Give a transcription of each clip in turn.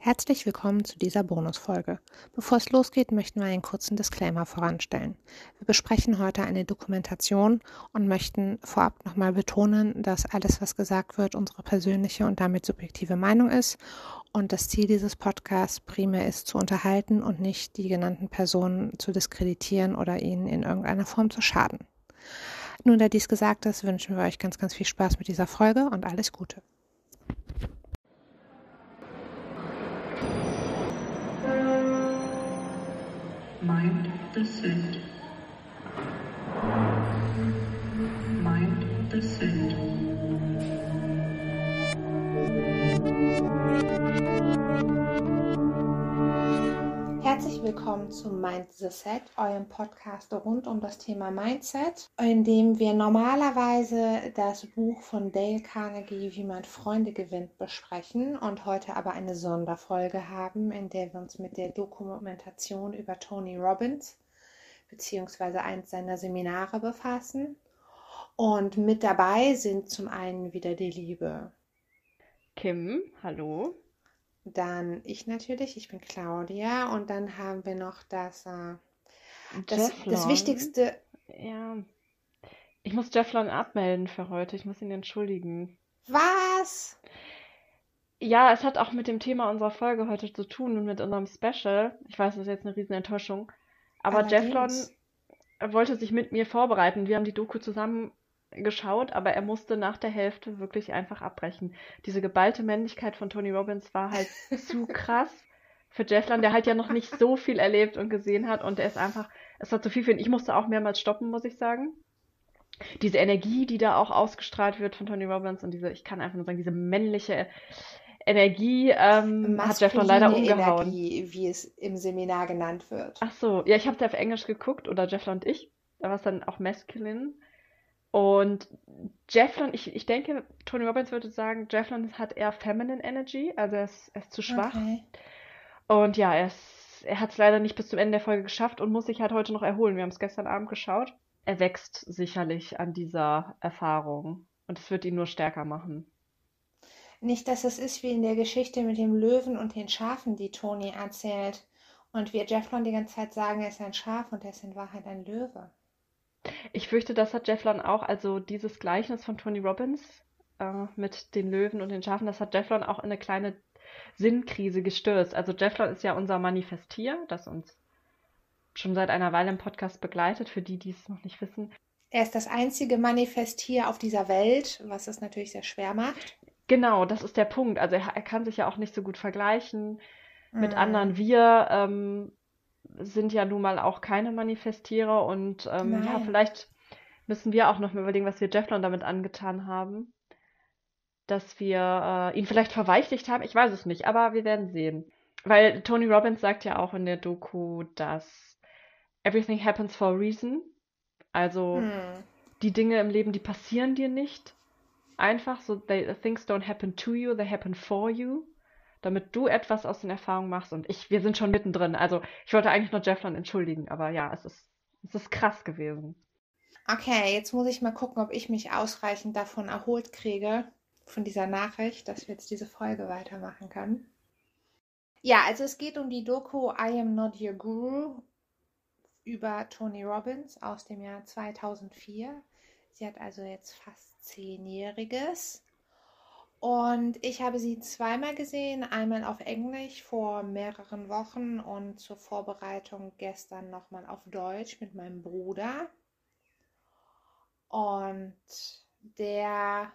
Herzlich willkommen zu dieser Bonusfolge. Bevor es losgeht, möchten wir einen kurzen Disclaimer voranstellen. Wir besprechen heute eine Dokumentation und möchten vorab nochmal betonen, dass alles, was gesagt wird, unsere persönliche und damit subjektive Meinung ist und das Ziel dieses Podcasts primär ist, zu unterhalten und nicht die genannten Personen zu diskreditieren oder ihnen in irgendeiner Form zu schaden. Nun, da dies gesagt ist, wünschen wir euch ganz, ganz viel Spaß mit dieser Folge und alles Gute. Mind the scent. Mind the scent. Mind the scent. Herzlich willkommen zu Mind the Set, eurem Podcast rund um das Thema Mindset, in dem wir normalerweise das Buch von Dale Carnegie, wie man Freunde gewinnt, besprechen und heute aber eine Sonderfolge haben, in der wir uns mit der Dokumentation über Tony Robbins beziehungsweise eins seiner Seminare befassen. Und mit dabei sind zum einen wieder die liebe Kim, hallo. Dann ich natürlich, ich bin Claudia und dann haben wir noch das, äh, das, das Jefflon. Wichtigste. Ja. Ich muss Jefflon abmelden für heute. Ich muss ihn entschuldigen. Was? Ja, es hat auch mit dem Thema unserer Folge heute zu tun und mit unserem Special. Ich weiß, das ist jetzt eine riesen Enttäuschung. Aber Jefflon Allerdings. wollte sich mit mir vorbereiten. Wir haben die Doku zusammen geschaut, aber er musste nach der Hälfte wirklich einfach abbrechen. Diese geballte Männlichkeit von Tony Robbins war halt zu krass für Jefflon, der halt ja noch nicht so viel erlebt und gesehen hat und er ist einfach, es war zu viel für ihn. Ich musste auch mehrmals stoppen, muss ich sagen. Diese Energie, die da auch ausgestrahlt wird von Tony Robbins und diese, ich kann einfach nur sagen, diese männliche Energie ähm, hat Jefflon leider umgehauen. Energie, wie es im Seminar genannt wird. Ach so, ja, ich habe es auf Englisch geguckt oder Jefflon und ich. Da war es dann auch masculine. Und Jefflon, ich, ich denke, Tony Robbins würde sagen, Jefflon hat eher feminine Energy, also er ist, er ist zu schwach. Okay. Und ja, er, ist, er hat es leider nicht bis zum Ende der Folge geschafft und muss sich halt heute noch erholen. Wir haben es gestern Abend geschaut. Er wächst sicherlich an dieser Erfahrung und es wird ihn nur stärker machen. Nicht, dass es ist wie in der Geschichte mit dem Löwen und den Schafen, die Toni erzählt. Und wir Jefflon die ganze Zeit sagen, er ist ein Schaf und er ist in Wahrheit ein Löwe. Ich fürchte, das hat Jefflon auch, also dieses Gleichnis von Tony Robbins äh, mit den Löwen und den Schafen, das hat Jefflon auch in eine kleine Sinnkrise gestürzt. Also Jefflon ist ja unser Manifestier, das uns schon seit einer Weile im Podcast begleitet, für die, die es noch nicht wissen. Er ist das einzige Manifestier auf dieser Welt, was es natürlich sehr schwer macht. Genau, das ist der Punkt. Also er, er kann sich ja auch nicht so gut vergleichen mit Mm. anderen. Wir ähm, sind ja nun mal auch keine Manifestierer und ähm, ja, vielleicht müssen wir auch noch mal überlegen, was wir Jefflon damit angetan haben. Dass wir äh, ihn vielleicht verweichlicht haben. Ich weiß es nicht, aber wir werden sehen. Weil Tony Robbins sagt ja auch in der Doku, dass everything happens for a reason. Also Hm. die Dinge im Leben, die passieren dir nicht einfach so, they, things don't happen to you, they happen for you, damit du etwas aus den Erfahrungen machst und ich, wir sind schon mittendrin. Also ich wollte eigentlich nur Jefflon entschuldigen, aber ja, es ist, es ist krass gewesen. Okay, jetzt muss ich mal gucken, ob ich mich ausreichend davon erholt kriege, von dieser Nachricht, dass wir jetzt diese Folge weitermachen können. Ja, also es geht um die Doku I Am Not Your Guru über Tony Robbins aus dem Jahr 2004. Sie hat also jetzt fast zehnjähriges. Und ich habe sie zweimal gesehen, einmal auf Englisch vor mehreren Wochen und zur Vorbereitung gestern nochmal auf Deutsch mit meinem Bruder. Und der,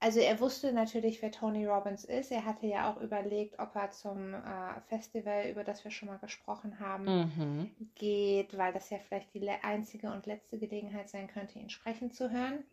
also er wusste natürlich, wer Tony Robbins ist. Er hatte ja auch überlegt, ob er zum äh, Festival, über das wir schon mal gesprochen haben, Mhm. geht, weil das ja vielleicht die einzige und letzte Gelegenheit sein könnte, ihn sprechen zu hören.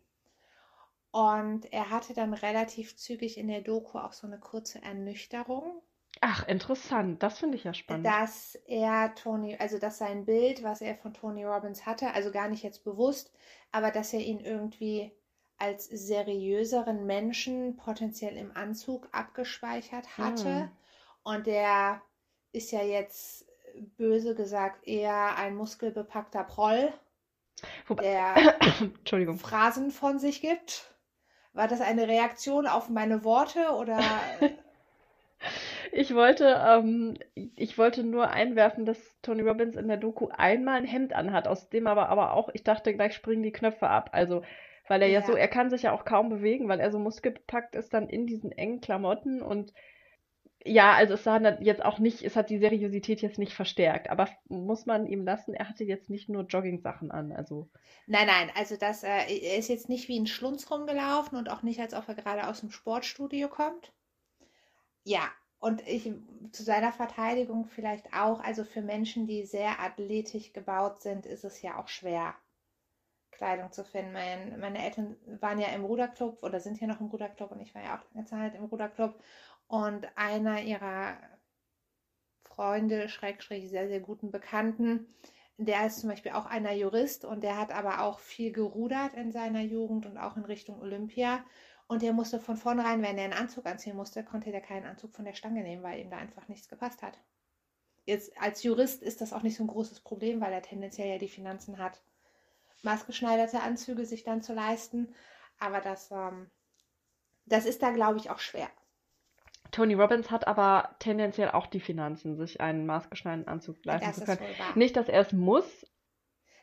Und er hatte dann relativ zügig in der Doku auch so eine kurze Ernüchterung, Ach, interessant. Das finde ich ja spannend. dass er Tony, also dass sein Bild, was er von Tony Robbins hatte, also gar nicht jetzt bewusst, aber dass er ihn irgendwie als seriöseren Menschen potenziell im Anzug abgespeichert hatte. Hm. Und der ist ja jetzt böse gesagt eher ein muskelbepackter Proll, Wobei, der Entschuldigung. Phrasen von sich gibt. War das eine Reaktion auf meine Worte oder Ich wollte, ähm, ich wollte nur einwerfen, dass Tony Robbins in der Doku einmal ein Hemd anhat, aus dem aber, aber auch, ich dachte, gleich springen die Knöpfe ab. Also, weil er ja, Ja. so, er kann sich ja auch kaum bewegen, weil er so muskelbepackt ist dann in diesen engen Klamotten und ja, also es dann jetzt auch nicht, es hat die Seriosität jetzt nicht verstärkt, aber muss man ihm lassen, er hatte jetzt nicht nur Jogging-Sachen an, also Nein, nein, also das, äh, er ist jetzt nicht wie ein Schlunz rumgelaufen und auch nicht, als ob er gerade aus dem Sportstudio kommt. Ja, und ich zu seiner Verteidigung vielleicht auch, also für Menschen, die sehr athletisch gebaut sind, ist es ja auch schwer, Kleidung zu finden. Mein, meine Eltern waren ja im Ruderclub oder sind ja noch im Ruderclub und ich war ja auch lange Zeit im Ruderclub. Und einer ihrer Freunde, Schrägstrich, sehr, sehr guten Bekannten, der ist zum Beispiel auch einer Jurist und der hat aber auch viel gerudert in seiner Jugend und auch in Richtung Olympia. Und der musste von vornherein, wenn er einen Anzug anziehen musste, konnte der keinen Anzug von der Stange nehmen, weil ihm da einfach nichts gepasst hat. Jetzt als Jurist ist das auch nicht so ein großes Problem, weil er tendenziell ja die Finanzen hat, maßgeschneiderte Anzüge sich dann zu leisten. Aber das, ähm, das ist da, glaube ich, auch schwer. Tony Robbins hat aber tendenziell auch die Finanzen, sich einen maßgeschneiderten Anzug leisten Das zu ist können. Nicht, dass er es muss,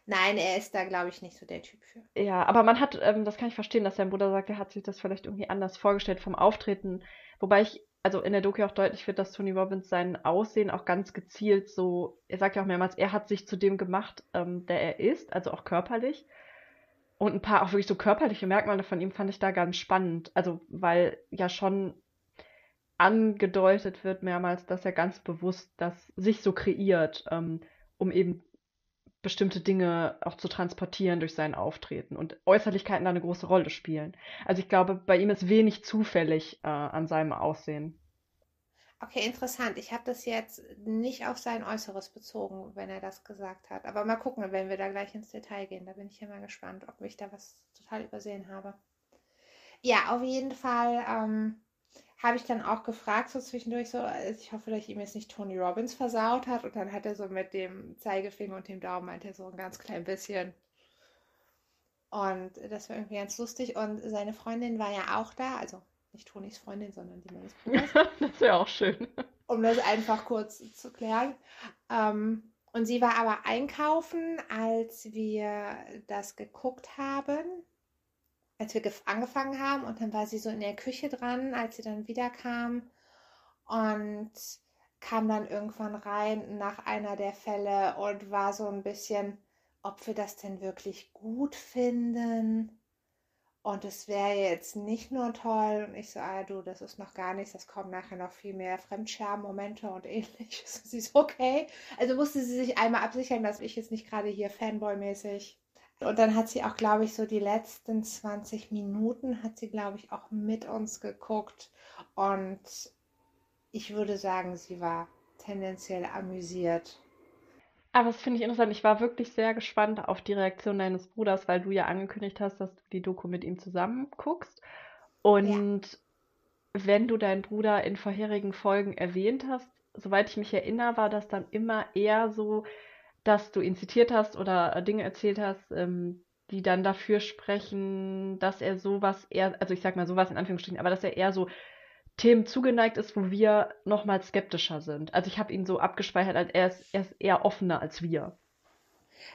Nein, er ist da, glaube ich, nicht so der Typ für. ja, aber man hat, ähm, das kann ich verstehen, dass sein Bruder sagt, er hat sich das vielleicht irgendwie anders vorgestellt vom Auftreten. Wobei ich, also in der Doku auch deutlich wird, dass Tony Robbins sein Aussehen auch ganz gezielt so, er sagt ja auch mehrmals, er hat sich zu dem gemacht, ähm, der er ist, also auch körperlich. Und ein paar auch wirklich so körperliche Merkmale von ihm fand ich da ganz spannend. Also, weil ja schon angedeutet wird mehrmals, dass er ganz bewusst das sich so kreiert, ähm, um eben bestimmte Dinge auch zu transportieren durch sein Auftreten und Äußerlichkeiten da eine große Rolle spielen. Also ich glaube, bei ihm ist wenig zufällig äh, an seinem Aussehen. Okay, interessant. Ich habe das jetzt nicht auf sein Äußeres bezogen, wenn er das gesagt hat. Aber mal gucken, wenn wir da gleich ins Detail gehen. Da bin ich ja mal gespannt, ob ich da was total übersehen habe. Ja, auf jeden Fall ähm, habe ich dann auch gefragt, so zwischendurch so, also ich hoffe, dass ich ihm jetzt nicht Tony Robbins versaut hat. Und dann hat er so mit dem Zeigefinger und dem Daumen meint er so ein ganz klein bisschen. Und das war irgendwie ganz lustig. Und seine Freundin war ja auch da, also nicht Tonys Freundin, sondern die meines Bruders das wäre auch schön. um das einfach kurz zu klären. Ähm, und sie war aber einkaufen, als wir das geguckt haben, als wir gef- angefangen haben. Und dann war sie so in der Küche dran, als sie dann wiederkam und kam dann irgendwann rein nach einer der Fälle und war so ein bisschen, ob wir das denn wirklich gut finden. Und es wäre jetzt nicht nur toll. Und ich so, ah du, das ist noch gar nichts. Das kommen nachher noch viel mehr Fremdscham-Momente und ähnliches. Sie ist okay. Also musste sie sich einmal absichern, dass ich jetzt nicht gerade hier Fanboy-mäßig. Und dann hat sie auch, glaube ich, so die letzten 20 Minuten hat sie, glaube ich, auch mit uns geguckt. Und ich würde sagen, sie war tendenziell amüsiert. Aber das finde ich interessant. Ich war wirklich sehr gespannt auf die Reaktion deines Bruders, weil du ja angekündigt hast, dass du die Doku mit ihm zusammen guckst. Und wenn du deinen Bruder in vorherigen Folgen erwähnt hast, soweit ich mich erinnere, war das dann immer eher so, dass du ihn zitiert hast oder äh, Dinge erzählt hast, ähm, die dann dafür sprechen, dass er sowas eher, also ich sag mal sowas in Anführungsstrichen, aber dass er eher so Themen zugeneigt ist, wo wir nochmal skeptischer sind. Also ich habe ihn so abgespeichert, als er ist, er ist eher offener als wir.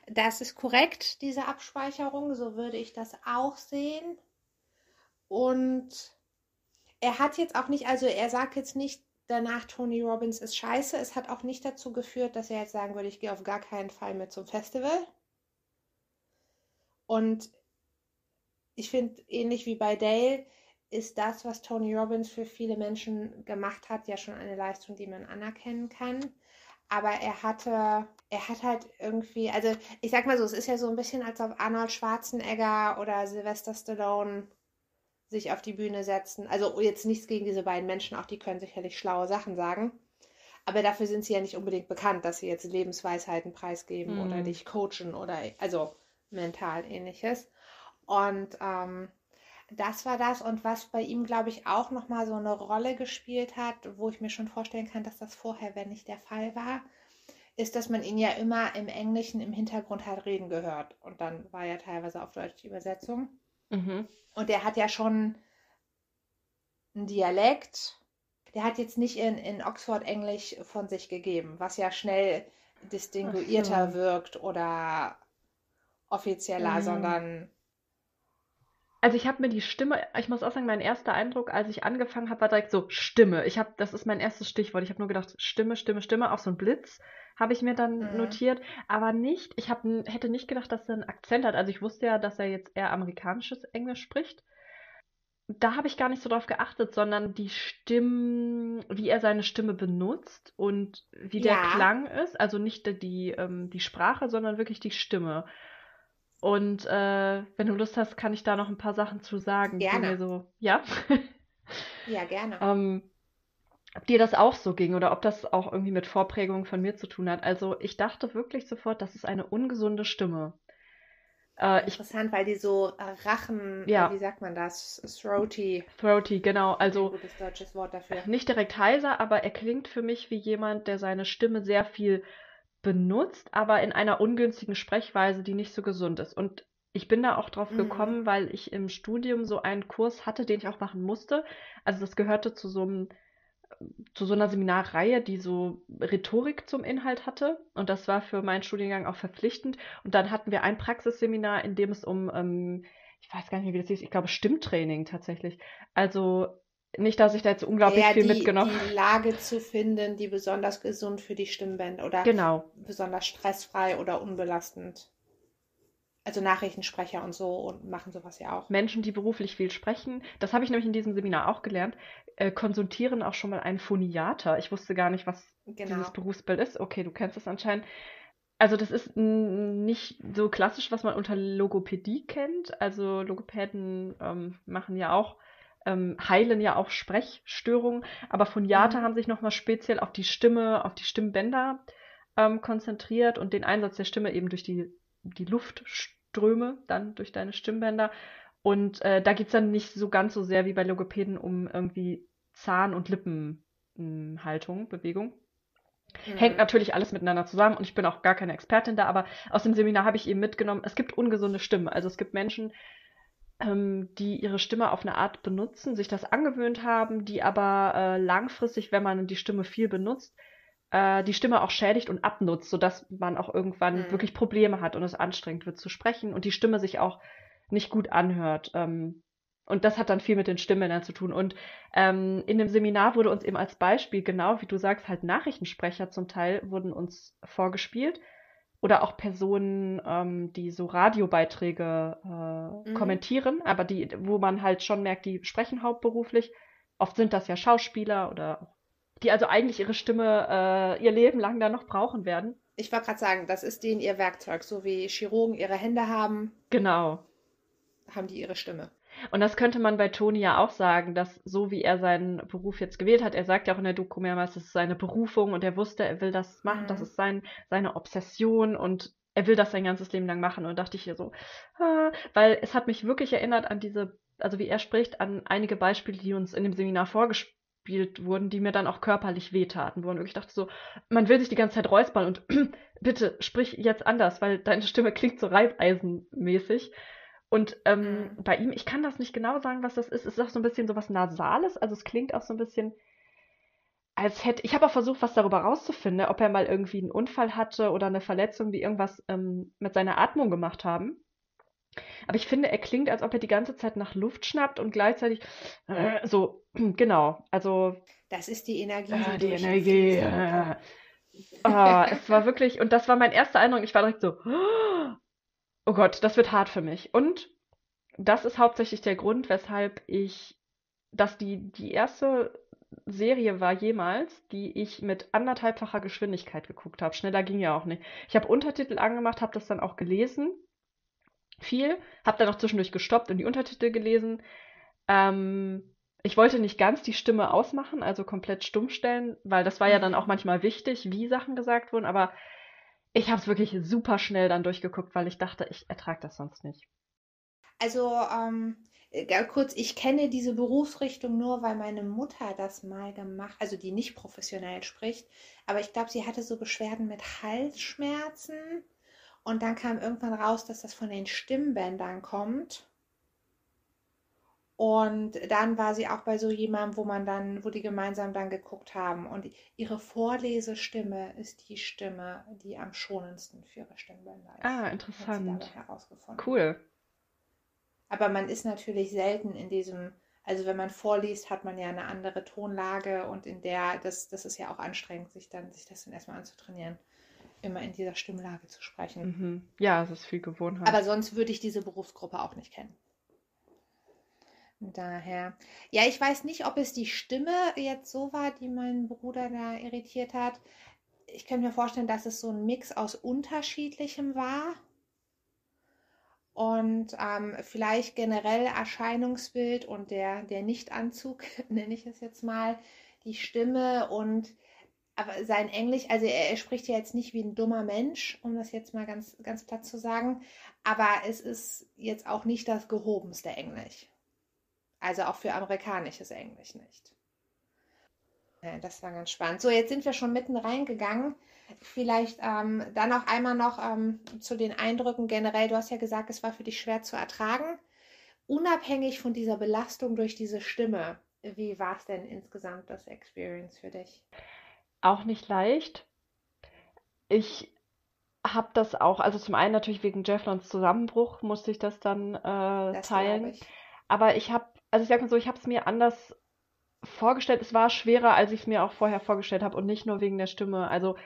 Das ist korrekt, diese Abspeicherung. So würde ich das auch sehen. Und er hat jetzt auch nicht, also er sagt jetzt nicht danach, Tony Robbins ist scheiße. Es hat auch nicht dazu geführt, dass er jetzt sagen würde, ich gehe auf gar keinen Fall mehr zum Festival. Und ich finde, ähnlich wie bei Dale, ist das, was Tony Robbins für viele Menschen gemacht hat, ja schon eine Leistung, die man anerkennen kann. Aber er hatte, er hat halt irgendwie, also ich sag mal so, es ist ja so ein bisschen, als ob Arnold Schwarzenegger oder Sylvester Stallone sich auf die Bühne setzen. Also jetzt nichts gegen diese beiden Menschen, auch die können sicherlich schlaue Sachen sagen. Aber dafür sind sie ja nicht unbedingt bekannt, dass sie jetzt Lebensweisheiten preisgeben Mhm. oder dich coachen oder also mental ähnliches. Und ähm, das war das. Und was bei ihm, glaube ich, auch nochmal so eine Rolle gespielt hat, wo ich mir schon vorstellen kann, dass das vorher, wenn nicht der Fall war, ist, dass man ihn ja immer im Englischen im Hintergrund halt reden gehört. Und dann war ja teilweise auf Deutsch die Übersetzung. Mhm. Und er hat ja schon einen Dialekt. der hat jetzt nicht in, in Oxford Englisch von sich gegeben, was ja schnell distinguierter so. wirkt oder offizieller, Mhm. sondern Also ich habe mir die Stimme, ich muss auch sagen, mein erster Eindruck, als ich angefangen habe, war direkt so Stimme. Ich habe, das ist mein erstes Stichwort. Ich habe nur gedacht, Stimme, Stimme, Stimme, auch so ein Blitz habe ich mir dann Mhm. notiert, aber nicht, ich hab, hätte nicht gedacht, dass er einen Akzent hat. Also ich wusste ja, dass er jetzt eher amerikanisches Englisch spricht. Da habe ich gar nicht so drauf geachtet, sondern die Stimmen, wie er seine Stimme benutzt und wie der ja, Klang ist. Also nicht die, die, ähm, die Sprache, sondern wirklich die Stimme. Und äh, wenn du Lust hast, kann ich da noch ein paar Sachen zu sagen, gerne. so, ja, Ja, gerne. ähm, ob dir das auch so ging oder ob das auch irgendwie mit Vorprägungen von mir zu tun hat. Also ich dachte wirklich sofort, das ist eine ungesunde Stimme. Äh, ich, Interessant, weil die so äh, Rachen, äh, ja, wie sagt man das? Throaty, throaty, genau. ein Also gutes deutsches Wort dafür. nicht direkt heiser, aber er klingt für mich wie jemand, der seine Stimme sehr viel benutzt, aber in einer ungünstigen Sprechweise, die nicht so gesund ist. Und ich bin da auch drauf Mhm. gekommen, weil ich im Studium so einen Kurs hatte, den ich auch machen musste. Also das gehörte zu so einem, zu so einer Seminarreihe, die so Rhetorik zum Inhalt hatte. Und das war für meinen Studiengang auch verpflichtend. Und dann hatten wir ein Praxisseminar, in dem es um, ähm, ich weiß gar nicht mehr, wie das hieß, ich glaube Stimmtraining tatsächlich. Also nicht, dass ich da jetzt unglaublich Ja, viel die, mitgenommen die Lage zu finden, die besonders gesund für die Stimmbänder oder Genau. besonders stressfrei oder unbelastend. Also Nachrichtensprecher und so und machen sowas ja auch. Menschen, die beruflich viel sprechen, das habe ich nämlich in diesem Seminar auch gelernt, äh, konsultieren auch schon mal einen Phoniater. Ich wusste gar nicht, was dieses Genau. Berufsbild ist. Okay, du kennst es anscheinend. Also das ist nicht so klassisch, was man unter Logopädie kennt. Also Logopäden ähm, machen ja auch, ähm, heilen ja auch Sprechstörungen, aber Phoniater Mhm. haben sich nochmal speziell auf die Stimme, auf die Stimmbänder ähm, konzentriert und den Einsatz der Stimme eben durch die, die Luftströme, dann durch deine Stimmbänder. Und äh, da geht es dann nicht so ganz so sehr wie bei Logopäden um irgendwie Zahn- und Lippenhaltung, Bewegung. Hängt Mhm. natürlich alles miteinander zusammen und ich bin auch gar keine Expertin da, aber aus dem Seminar habe ich eben mitgenommen, es gibt ungesunde Stimmen. Also es gibt Menschen, ähm, die ihre Stimme auf eine Art benutzen, sich das angewöhnt haben, die aber äh, langfristig, wenn man die Stimme viel benutzt, äh, die Stimme auch schädigt und abnutzt, sodass man auch irgendwann Mhm. wirklich Probleme hat und es anstrengend wird zu sprechen und die Stimme sich auch nicht gut anhört. Ähm, und das hat dann viel mit den Stimmbändern zu tun. Und ähm, in dem Seminar wurde uns eben als Beispiel, genau wie du sagst, halt Nachrichtensprecher zum Teil wurden uns vorgespielt. Oder auch Personen, ähm, die so Radiobeiträge äh, Mhm. kommentieren, aber die, wo man halt schon merkt, die sprechen hauptberuflich. Oft sind das ja Schauspieler oder die also eigentlich ihre Stimme äh, ihr Leben lang dann noch brauchen werden. Ich wollte gerade sagen, das ist denen ihr Werkzeug. So wie Chirurgen ihre Hände haben, Genau. haben die ihre Stimme. Und das könnte man bei Toni ja auch sagen, dass so wie er seinen Beruf jetzt gewählt hat, er sagt ja auch in der Doku mehrmals, das ist seine Berufung und er wusste, er will das machen, das Mhm. ist sein, seine Obsession und er will das sein ganzes Leben lang machen. Und dachte ich hier so, ah, weil es hat mich wirklich erinnert an diese, also wie er spricht, an einige Beispiele, die uns in dem Seminar vorgespielt wurden, die mir dann auch körperlich wehtaten, wo man wirklich dachte so, man will sich die ganze Zeit räuspern und bitte sprich jetzt anders, weil deine Stimme klingt so reibeisenmäßig. Und ähm, Mhm. bei ihm, ich kann das nicht genau sagen, was das ist. Es ist auch so ein bisschen so was Nasales. Also es klingt auch so ein bisschen, als hätte. Ich habe auch versucht, was darüber rauszufinden, ob er mal irgendwie einen Unfall hatte oder eine Verletzung, die irgendwas ähm, mit seiner Atmung gemacht haben. Aber ich finde, er klingt, als ob er die ganze Zeit nach Luft schnappt und gleichzeitig äh, so, genau. Also Das ist die Energie, äh, die die Energie. Äh. Ah, es war wirklich, und das war mein erster Eindruck. Ich war direkt so, oh Gott, das wird hart für mich. Und das ist hauptsächlich der Grund, weshalb ich, dass die, die erste Serie war jemals, die ich mit anderthalbfacher Geschwindigkeit geguckt habe. Schneller ging ja auch nicht. Ich habe Untertitel angemacht, habe das dann auch gelesen. Viel. Habe dann auch zwischendurch gestoppt und die Untertitel gelesen. Ähm, ich wollte nicht ganz die Stimme ausmachen, also komplett stumm stellen, weil das war ja dann auch Mhm. manchmal wichtig, wie Sachen gesagt wurden, aber ich habe es wirklich super schnell dann durchgeguckt, weil ich dachte, ich ertrage das sonst nicht. Also, ähm, äh, kurz, ich kenne diese Berufsrichtung nur, weil meine Mutter das mal gemacht, also die nicht professionell spricht, aber ich glaube, sie hatte so Beschwerden mit Halsschmerzen und dann kam irgendwann raus, dass das von den Stimmbändern kommt. Und dann war sie auch bei so jemandem, wo man dann, wo die gemeinsam dann geguckt haben. Und ihre Vorlesestimme ist die Stimme, die am schonendsten für ihre Stimmbänder ist. Ah, interessant. Cool. Aber man ist natürlich selten in diesem, also wenn man vorliest, hat man ja eine andere Tonlage und in der, das, das ist ja auch anstrengend, sich dann, sich das dann erstmal anzutrainieren, immer in dieser Stimmlage zu sprechen. Mhm. Ja, es ist viel Gewohnheit. Aber sonst würde ich diese Berufsgruppe auch nicht kennen. Daher. Ja, ich weiß nicht, ob es die Stimme jetzt so war, die meinen Bruder da irritiert hat. Ich könnte mir vorstellen, dass es so ein Mix aus unterschiedlichem war. Und ähm, vielleicht generell Erscheinungsbild und der, der Nichtanzug, nenne ich es jetzt mal, die Stimme und aber sein Englisch, also er, er spricht ja jetzt nicht wie ein dummer Mensch, um das jetzt mal ganz, ganz platt zu sagen, aber es ist jetzt auch nicht das gehobenste Englisch. Also auch für amerikanisches Englisch nicht. Ja, das war ganz spannend. So, jetzt sind wir schon mitten reingegangen. Vielleicht ähm, dann auch einmal noch ähm, zu den Eindrücken generell. Du hast ja gesagt, es war für dich schwer zu ertragen. Unabhängig von dieser Belastung durch diese Stimme, wie war es denn insgesamt das Experience für dich? Auch nicht leicht. Ich habe das auch, also zum einen natürlich wegen Jefflons Zusammenbruch musste ich das dann äh, Das teilen. ich. Aber ich habe, also ich sag mal so, ich habe es mir anders vorgestellt. Es war schwerer, als ich es mir auch vorher vorgestellt habe und nicht nur wegen der Stimme. Also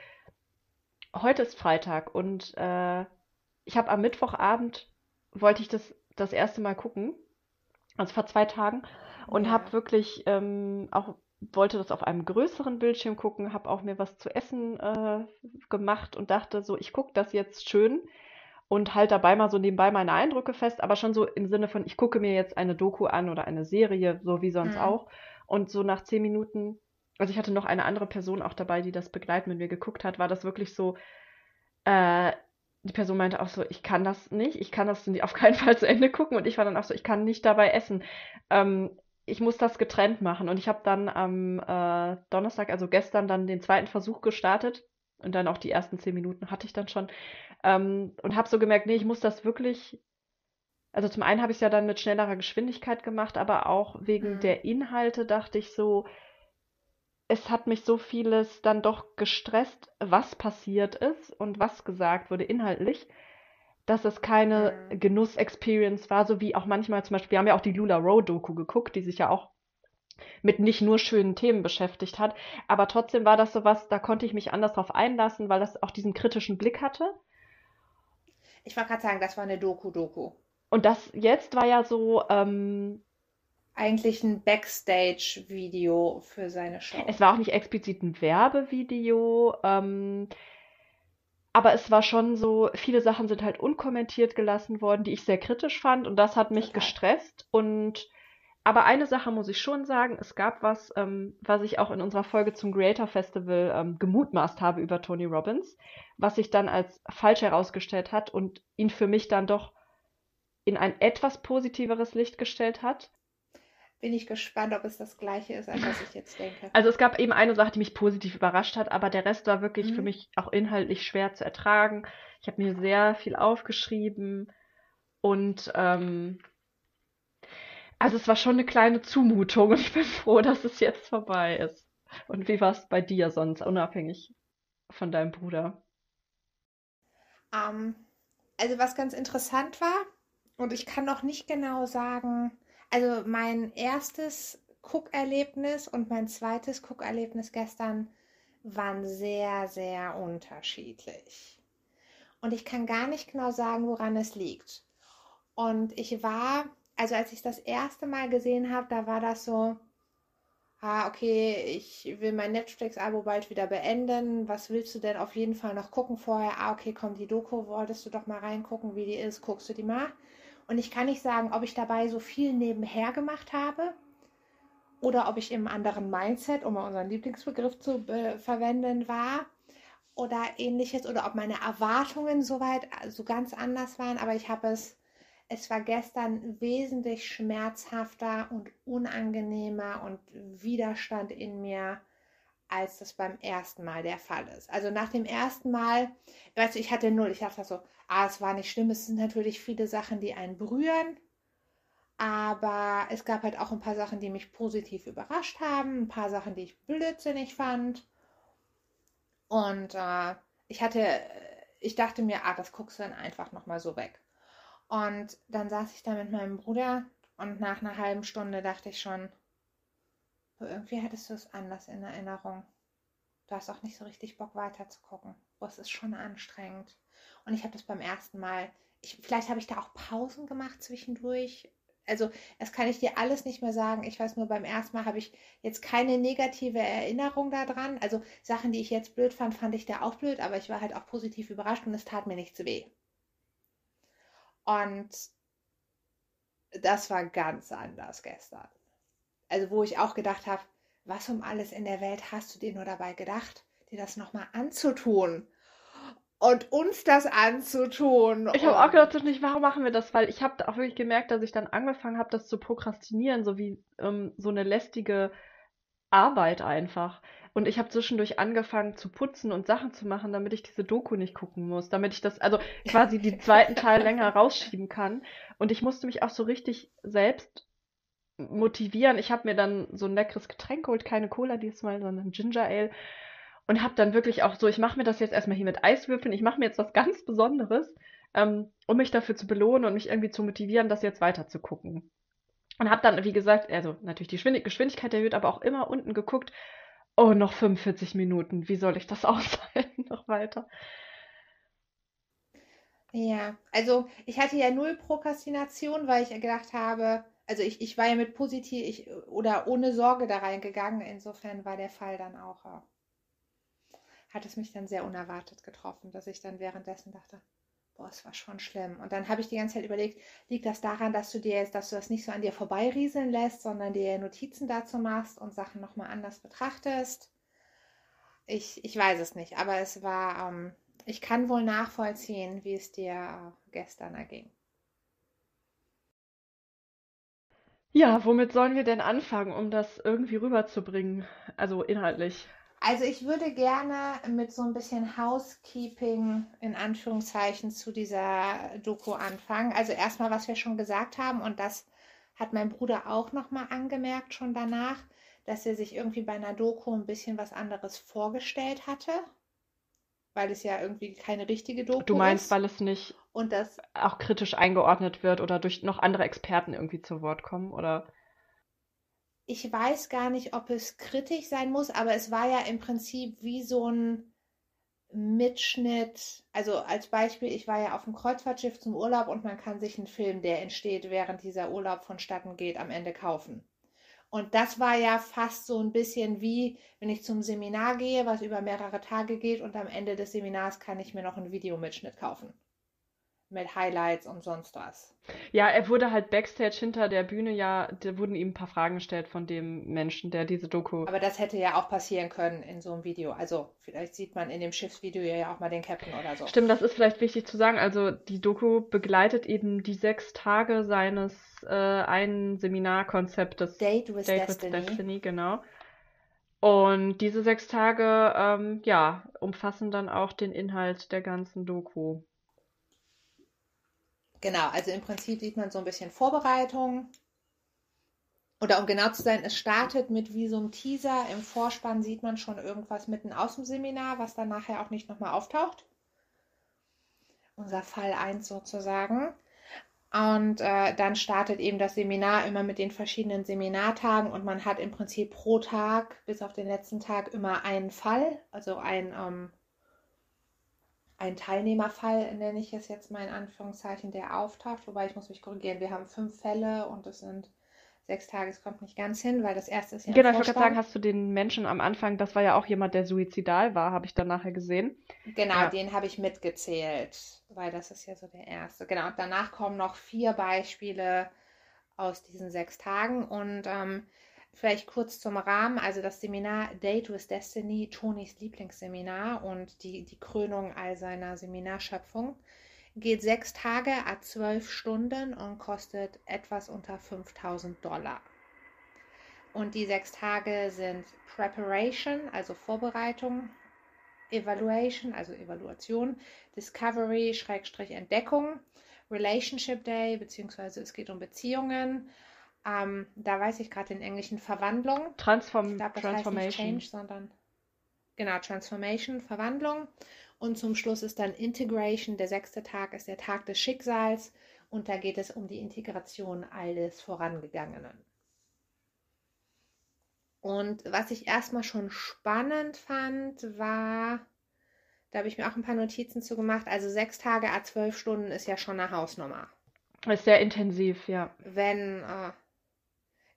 heute ist Freitag und äh, ich habe am Mittwochabend wollte ich das das erste Mal gucken, also vor zwei Tagen und Ja. habe wirklich ähm, auch wollte das auf einem größeren Bildschirm gucken, habe auch mir was zu essen äh, gemacht und dachte so, ich gucke das jetzt schön und halt dabei mal so nebenbei meine Eindrücke fest, aber schon so im Sinne von, ich gucke mir jetzt eine Doku an oder eine Serie, so wie sonst Mhm. auch. Und so nach zehn Minuten, also ich hatte noch eine andere Person auch dabei, die das begleitend mit mir geguckt hat, war das wirklich so, äh, die Person meinte auch so, ich kann das nicht, ich kann das auf keinen Fall zu Ende gucken. Und ich war dann auch so, ich kann nicht dabei essen. Ähm, ich muss das getrennt machen. Und ich habe dann am äh, Donnerstag, also gestern, dann den zweiten Versuch gestartet. Und dann auch die ersten zehn Minuten hatte ich dann schon. Ähm, und habe so gemerkt, nee, ich muss das wirklich. Also zum einen habe ich es ja dann mit schnellerer Geschwindigkeit gemacht, aber auch wegen Mhm. der Inhalte dachte ich so, es hat mich so vieles dann doch gestresst, was passiert ist und was gesagt wurde inhaltlich, dass es keine Mhm. Genuss-Experience war, so wie auch manchmal zum Beispiel, wir haben ja auch die Lula Rowe-Doku geguckt, die sich ja auch mit nicht nur schönen Themen beschäftigt hat, aber trotzdem war das sowas, da konnte ich mich anders drauf einlassen, weil das auch diesen kritischen Blick hatte. Ich wollte gerade sagen, das war eine Doku-Doku. Und das jetzt war ja so, ähm, Eigentlich ein Backstage-Video für seine Show. Es war auch nicht explizit ein Werbevideo, ähm, aber es war schon so, viele Sachen sind halt unkommentiert gelassen worden, die ich sehr kritisch fand und das hat mich Total. gestresst und aber eine Sache muss ich schon sagen, es gab was, ähm, was ich auch in unserer Folge zum Creator Festival ähm, gemutmaßt habe über Tony Robbins, was sich dann als falsch herausgestellt hat und ihn für mich dann doch in ein etwas positiveres Licht gestellt hat. Bin ich gespannt, ob es das gleiche ist, als was ich jetzt denke. Also es gab eben eine Sache, die mich positiv überrascht hat, aber der Rest war wirklich für Mhm. mich auch inhaltlich schwer zu ertragen. Ich habe mir sehr viel aufgeschrieben und ähm, also es war schon eine kleine Zumutung und ich bin froh, dass es jetzt vorbei ist. Und wie war es bei dir sonst, unabhängig von deinem Bruder? Ähm, also was ganz interessant war, und ich kann noch nicht genau sagen, also mein erstes Guckerlebnis und mein zweites Guckerlebnis gestern waren sehr, sehr unterschiedlich. Und ich kann gar nicht genau sagen, woran es liegt. Und ich war, also als ich das erste Mal gesehen habe, da war das so, ah, okay, ich will mein Netflix-Abo bald wieder beenden. Was willst du denn auf jeden Fall noch gucken vorher? Ah, okay, komm, die Doku, wolltest du doch mal reingucken, wie die ist, guckst du die mal? Und ich kann nicht sagen, ob ich dabei so viel nebenher gemacht habe oder ob ich im anderen Mindset, um mal unseren Lieblingsbegriff zu äh, verwenden, war oder ähnliches oder ob meine Erwartungen soweit so ganz anders waren. Aber ich habe es, es war gestern wesentlich schmerzhafter und unangenehmer und Widerstand in mir, als das beim ersten Mal der Fall ist. Also nach dem ersten Mal, weißt du, ich hatte null, ich dachte so, ah, es war nicht schlimm, es sind natürlich viele Sachen, die einen berühren, Aber es gab halt auch ein paar Sachen, die mich positiv überrascht haben, ein paar Sachen, die ich blödsinnig fand. Und äh, ich hatte, ich dachte mir, ah, das guckst du dann einfach nochmal so weg. Und dann saß ich da mit meinem Bruder und nach einer halben Stunde dachte ich schon, irgendwie hattest du es anders in Erinnerung. Du hast auch nicht so richtig Bock weiter zu gucken. Boah, es ist schon anstrengend. Und ich habe das beim ersten Mal, ich, vielleicht habe ich da auch Pausen gemacht zwischendurch. Also, das kann ich dir alles nicht mehr sagen. Ich weiß nur, beim ersten Mal habe ich jetzt keine negative Erinnerung daran. Also, Sachen, die ich jetzt blöd fand, fand ich da auch blöd, aber ich war halt auch positiv überrascht und es tat mir nichts weh. Und das war ganz anders gestern. Also, wo ich auch gedacht habe, was um alles in der Welt hast du dir nur dabei gedacht, dir das nochmal anzutun? Und uns das anzutun. Ich habe auch gedacht, nicht, warum machen wir das? Weil ich habe auch wirklich gemerkt, dass ich dann angefangen habe, das zu prokrastinieren, so wie ähm, so eine lästige Arbeit einfach. Und ich habe zwischendurch angefangen zu putzen und Sachen zu machen, damit ich diese Doku nicht gucken muss, damit ich das, also quasi den zweiten Teil länger rausschieben kann. Und ich musste mich auch so richtig selbst motivieren. Ich habe mir dann so ein leckeres Getränk geholt, keine Cola diesmal, sondern Ginger Ale. Und habe dann wirklich auch so, ich mache mir das jetzt erstmal hier mit Eiswürfeln, ich mache mir jetzt was ganz Besonderes, ähm, um mich dafür zu belohnen und mich irgendwie zu motivieren, das jetzt weiter zu gucken. Und habe dann, wie gesagt, also natürlich die Geschwindigkeit erhöht, aber auch immer unten geguckt, oh, noch 45 Minuten, wie soll ich das aushalten noch weiter? Ja, also ich hatte ja null Prokrastination, weil ich gedacht habe, also ich, ich war ja mit positiv ich, oder ohne Sorge da reingegangen. Insofern war der Fall dann auch, äh, hat es mich dann sehr unerwartet getroffen, dass ich dann währenddessen dachte, boah, es war schon schlimm. Und dann habe ich die ganze Zeit überlegt, liegt das daran, dass du dir jetzt, dass du das nicht so an dir vorbeirieseln lässt, sondern dir Notizen dazu machst und Sachen nochmal anders betrachtest? Ich, ich weiß es nicht, aber es war, ähm, ich kann wohl nachvollziehen, wie es dir äh, gestern erging. Ja, womit sollen wir denn anfangen, um das irgendwie rüberzubringen? Also inhaltlich. Also ich würde gerne mit so ein bisschen Housekeeping in Anführungszeichen zu dieser Doku anfangen. Also erstmal, was wir schon gesagt haben und das hat mein Bruder auch nochmal angemerkt schon danach, dass er sich irgendwie bei einer Doku ein bisschen was anderes vorgestellt hatte weil es ja irgendwie keine richtige Doku ist. Du meinst, ist. weil es nicht und das auch kritisch eingeordnet wird oder durch noch andere Experten irgendwie zu Wort kommen, oder? Ich weiß gar nicht, ob es kritisch sein muss, aber es war ja im Prinzip wie so ein Mitschnitt. Also als Beispiel, ich war ja auf dem Kreuzfahrtschiff zum Urlaub und man kann sich einen Film, der entsteht, während dieser Urlaub vonstatten geht, am Ende kaufen. Und das war ja fast so ein bisschen wie, wenn ich zum Seminar gehe, was über mehrere Tage geht und am Ende des Seminars kann ich mir noch einen Videomitschnitt kaufen mit Highlights und sonst was. Ja, er wurde halt backstage hinter der Bühne, ja, da wurden ihm ein paar Fragen gestellt von dem Menschen, der diese Doku. Aber das hätte ja auch passieren können in so einem Video. Also vielleicht sieht man in dem Schiffsvideo ja auch mal den Captain oder so. Stimmt, das ist vielleicht wichtig zu sagen. Also die Doku begleitet eben die sechs Tage seines äh, einen Seminarkonzeptes. Date with Date Destiny. With Destiny, genau. Und diese sechs Tage, ähm, ja, umfassen dann auch den Inhalt der ganzen Doku. Genau, also im Prinzip sieht man so ein bisschen Vorbereitung. Oder um genau zu sein, es startet mit wie so einem Teaser. Im Vorspann sieht man schon irgendwas mitten aus dem Seminar, was dann nachher auch nicht nochmal auftaucht. Unser Fall 1 sozusagen. Und äh, dann startet eben das Seminar immer mit den verschiedenen Seminartagen und man hat im Prinzip pro Tag bis auf den letzten Tag immer einen Fall, also ein ähm, ein Teilnehmerfall, nenne ich es jetzt mal in Anführungszeichen, der auftaucht. Wobei ich muss mich korrigieren, wir haben fünf Fälle und es sind sechs Tage, es kommt nicht ganz hin, weil das erste ist ja Genau, ich wollte sagen, hast du den Menschen am Anfang, das war ja auch jemand, der suizidal war, habe ich dann nachher gesehen. Genau, ja. den habe ich mitgezählt, weil das ist ja so der erste. Genau, und danach kommen noch vier Beispiele aus diesen sechs Tagen und ähm, Vielleicht kurz zum Rahmen, also das Seminar Date with Destiny, Tonys Lieblingsseminar und die, die Krönung all seiner Seminarschöpfung, geht sechs Tage a zwölf Stunden und kostet etwas unter 5000 Dollar. Und die sechs Tage sind Preparation, also Vorbereitung, Evaluation, also Evaluation, Discovery, Schrägstrich Entdeckung Relationship Day, beziehungsweise es geht um Beziehungen. Ähm, da weiß ich gerade den englischen Verwandlung. Transform Ich glaube, das heißt nicht Transformation. Change, sondern genau, Transformation, Verwandlung. Und zum Schluss ist dann Integration. Der sechste Tag ist der Tag des Schicksals. Und da geht es um die Integration alles Vorangegangenen. Und was ich erstmal schon spannend fand, war, da habe ich mir auch ein paar Notizen zu gemacht. Also sechs Tage a zwölf Stunden ist ja schon eine Hausnummer. Ist sehr intensiv, ja. Wenn, äh,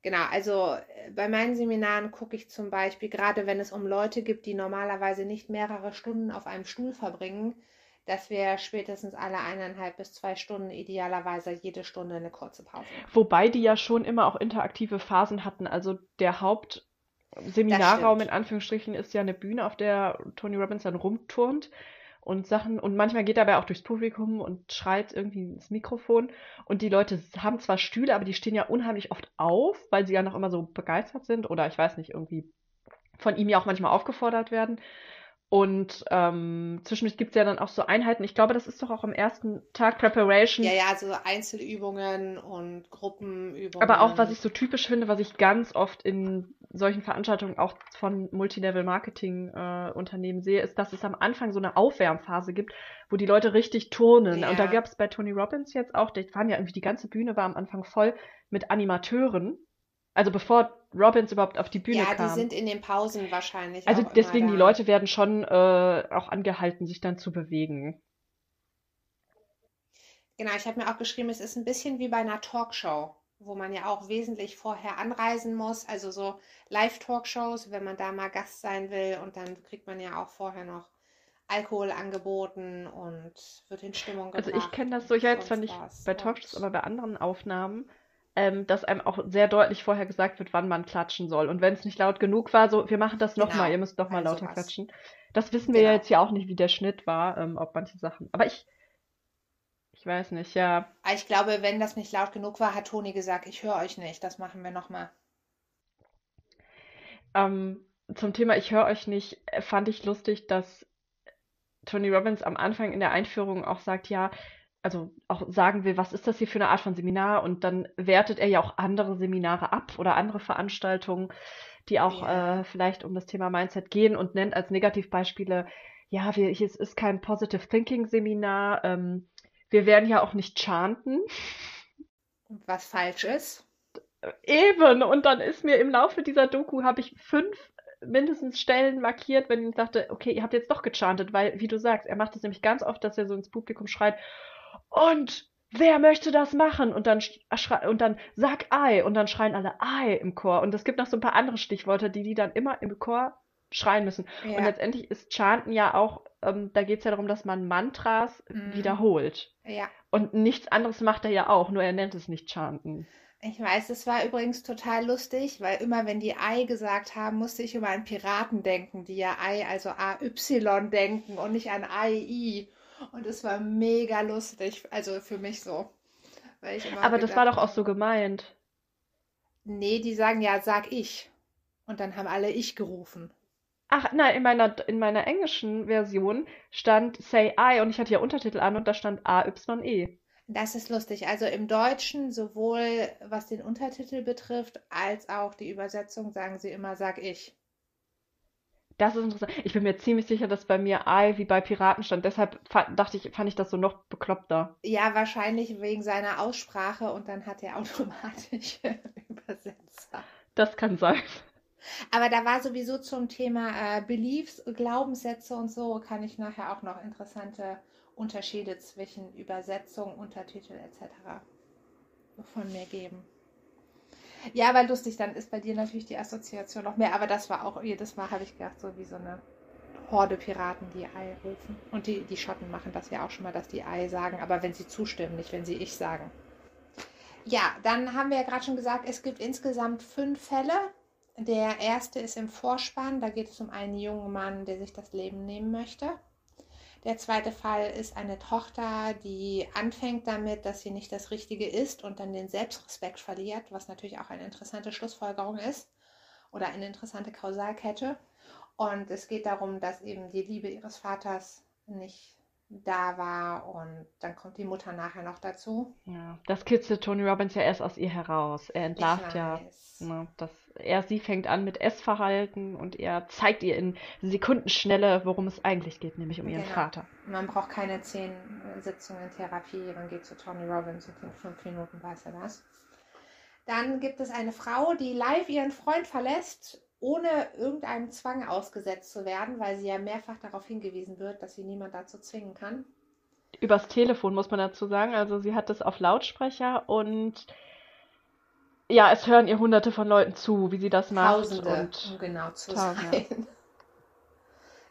genau, also äh, bei meinen Seminaren gucke ich zum Beispiel, gerade wenn es um Leute gibt, die normalerweise nicht mehrere Stunden auf einem Stuhl verbringen, dass wir spätestens alle eineinhalb bis zwei Stunden, idealerweise jede Stunde eine kurze Pause machen. Wobei die ja schon immer auch interaktive Phasen hatten. Also der Hauptseminarraum in Anführungsstrichen ist ja eine Bühne, auf der Tony Robbins dann rumturnt und Sachen und manchmal geht aber auch durchs Publikum und schreit irgendwie ins Mikrofon und die Leute haben zwar Stühle, aber die stehen ja unheimlich oft auf, weil sie ja noch immer so begeistert sind oder ich weiß nicht, irgendwie von ihm ja auch manchmal aufgefordert werden. Und ähm, zwischendurch gibt es ja dann auch so Einheiten. Ich glaube, das ist doch auch am ersten Tag Preparation. Ja, ja, so Einzelübungen und Gruppenübungen. Aber auch, was ich so typisch finde, was ich ganz oft in solchen Veranstaltungen auch von Multilevel-Marketing-Unternehmen sehe, ist, dass es am Anfang so eine Aufwärmphase gibt, wo die Leute richtig turnen. Und da Ja. gab es bei Tony Robbins jetzt auch, die waren ja irgendwie, die ganze Bühne war am Anfang voll mit Animateuren. Also bevor Robbins überhaupt auf die Bühne Ja, die kam. sind in den Pausen wahrscheinlich Also deswegen, die. Leute werden schon äh, auch angehalten, sich dann zu bewegen. Genau, ich habe mir auch geschrieben, es ist ein bisschen wie bei einer Talkshow, wo man ja auch wesentlich vorher anreisen muss. Also so Live-Talkshows, wenn man da mal Gast sein will und dann kriegt man ja auch vorher noch Alkohol angeboten und wird in Stimmung Also gebracht. ich kenne das so, ja jetzt zwar nicht was. bei Talkshows, aber bei anderen Aufnahmen, ähm, dass einem auch sehr deutlich vorher gesagt wird, wann man klatschen soll. Und wenn es nicht laut genug war, so, wir machen das nochmal, Genau, ihr müsst noch mal all lauter sowas. klatschen. Das wissen wir ja Genau. jetzt ja auch nicht, wie der Schnitt war, ähm, auf manche Sachen. Aber ich, ich weiß nicht, ja. Aber ich glaube, wenn das nicht laut genug war, hat Toni gesagt, ich höre euch nicht, das machen wir nochmal. Ähm, zum Thema Ich höre euch nicht, äh, fand ich lustig, dass Tony Robbins am Anfang in der Einführung auch sagt, ja, also auch sagen will, was ist das hier für eine Art von Seminar? Und dann wertet er ja auch andere Seminare ab oder andere Veranstaltungen, die auch Ja. äh, vielleicht um das Thema Mindset gehen und nennt als Negativbeispiele, ja, wir, hier ist, ist kein Positive Thinking Seminar, ähm, wir werden ja auch nicht chanten. Was falsch ist. Eben, und dann ist mir im Laufe dieser Doku, habe ich fünf mindestens Stellen markiert, wenn ich dachte, okay, ihr habt jetzt doch gechantet, weil, wie du sagst, er macht es nämlich ganz oft, dass er so ins Publikum schreit, und wer möchte das machen? Und dann, schrei- und dann sag I, und dann schreien alle I im Chor. Und es gibt noch so ein paar andere Stichworte, die die dann immer im Chor schreien müssen. Und Ja, letztendlich ist Chanten ja auch, ähm, da geht es ja darum, dass man Mantras Mhm. wiederholt. ja. Und nichts anderes macht er ja auch, nur er nennt es nicht Chanten. Ich weiß, es war übrigens total lustig, weil immer, wenn die Ei gesagt haben, musste ich immer an Piraten denken, die ja Ei, also AY denken und nicht an AI. Und es war mega lustig, also für mich so. Aber das war doch auch so gemeint. nee, die sagen ja, sag ich. Und dann haben alle ich gerufen. Ach, nein, in meiner, in meiner englischen Version stand Say I und ich hatte ja Untertitel an und da stand A-Y-E. Das ist lustig. Also im Deutschen, sowohl was den Untertitel betrifft, als auch die Übersetzung, sagen sie immer, sag ich. Das ist interessant. Ich bin mir ziemlich sicher, dass bei mir I wie bei Piraten stand. Deshalb dachte ich, fand ich das so noch bekloppter. Ja, wahrscheinlich wegen seiner Aussprache und dann hat er automatisch Übersetzer. Das kann sein. Aber da war sowieso zum Thema äh, Beliefs, Glaubenssätze und so, kann ich nachher auch noch interessante Unterschiede zwischen Übersetzung, Untertitel etc. von mir geben. Ja, aber lustig, dann ist bei dir natürlich die Assoziation noch mehr, aber das war auch jedes Mal, habe ich gedacht, so wie so eine Horde Piraten, die Ei rufen. Und die, die Schotten machen das ja auch schon mal, dass die Ei sagen, aber wenn sie zustimmen, nicht wenn sie ich sagen. Ja, dann haben wir ja gerade schon gesagt, es gibt insgesamt fünf Fälle. Der erste ist im Vorspann, da geht es um einen jungen Mann, der sich das Leben nehmen möchte. Der zweite Fall ist eine Tochter, die anfängt damit, dass sie nicht das Richtige ist und dann den Selbstrespekt verliert, was natürlich auch eine interessante Schlussfolgerung ist oder eine interessante Kausalkette. Und es geht darum, dass eben die Liebe ihres Vaters nicht da war und dann kommt die Mutter nachher noch dazu. Ja, das kitzelt Tony Robbins ja erst aus ihr heraus. Er entlarvt ja, ne, dass er sie fängt an mit Essverhalten und er zeigt ihr in Sekundenschnelle, worum es eigentlich geht, nämlich um ihren Genau. Vater. Man braucht keine zehn Sitzungen Therapie, man geht zu Tony Robbins und in fünf Minuten weiß er das. Dann gibt es eine Frau, die live ihren Freund verlässt, ohne irgendeinem Zwang ausgesetzt zu werden, weil sie ja mehrfach darauf hingewiesen wird, dass sie niemand dazu zwingen kann. Übers Telefon muss man dazu sagen. Also sie hat es auf Lautsprecher und ja, es hören ihr hunderte von Leuten zu, wie sie das macht. Tausende, Und um genau zu Tausende. sein.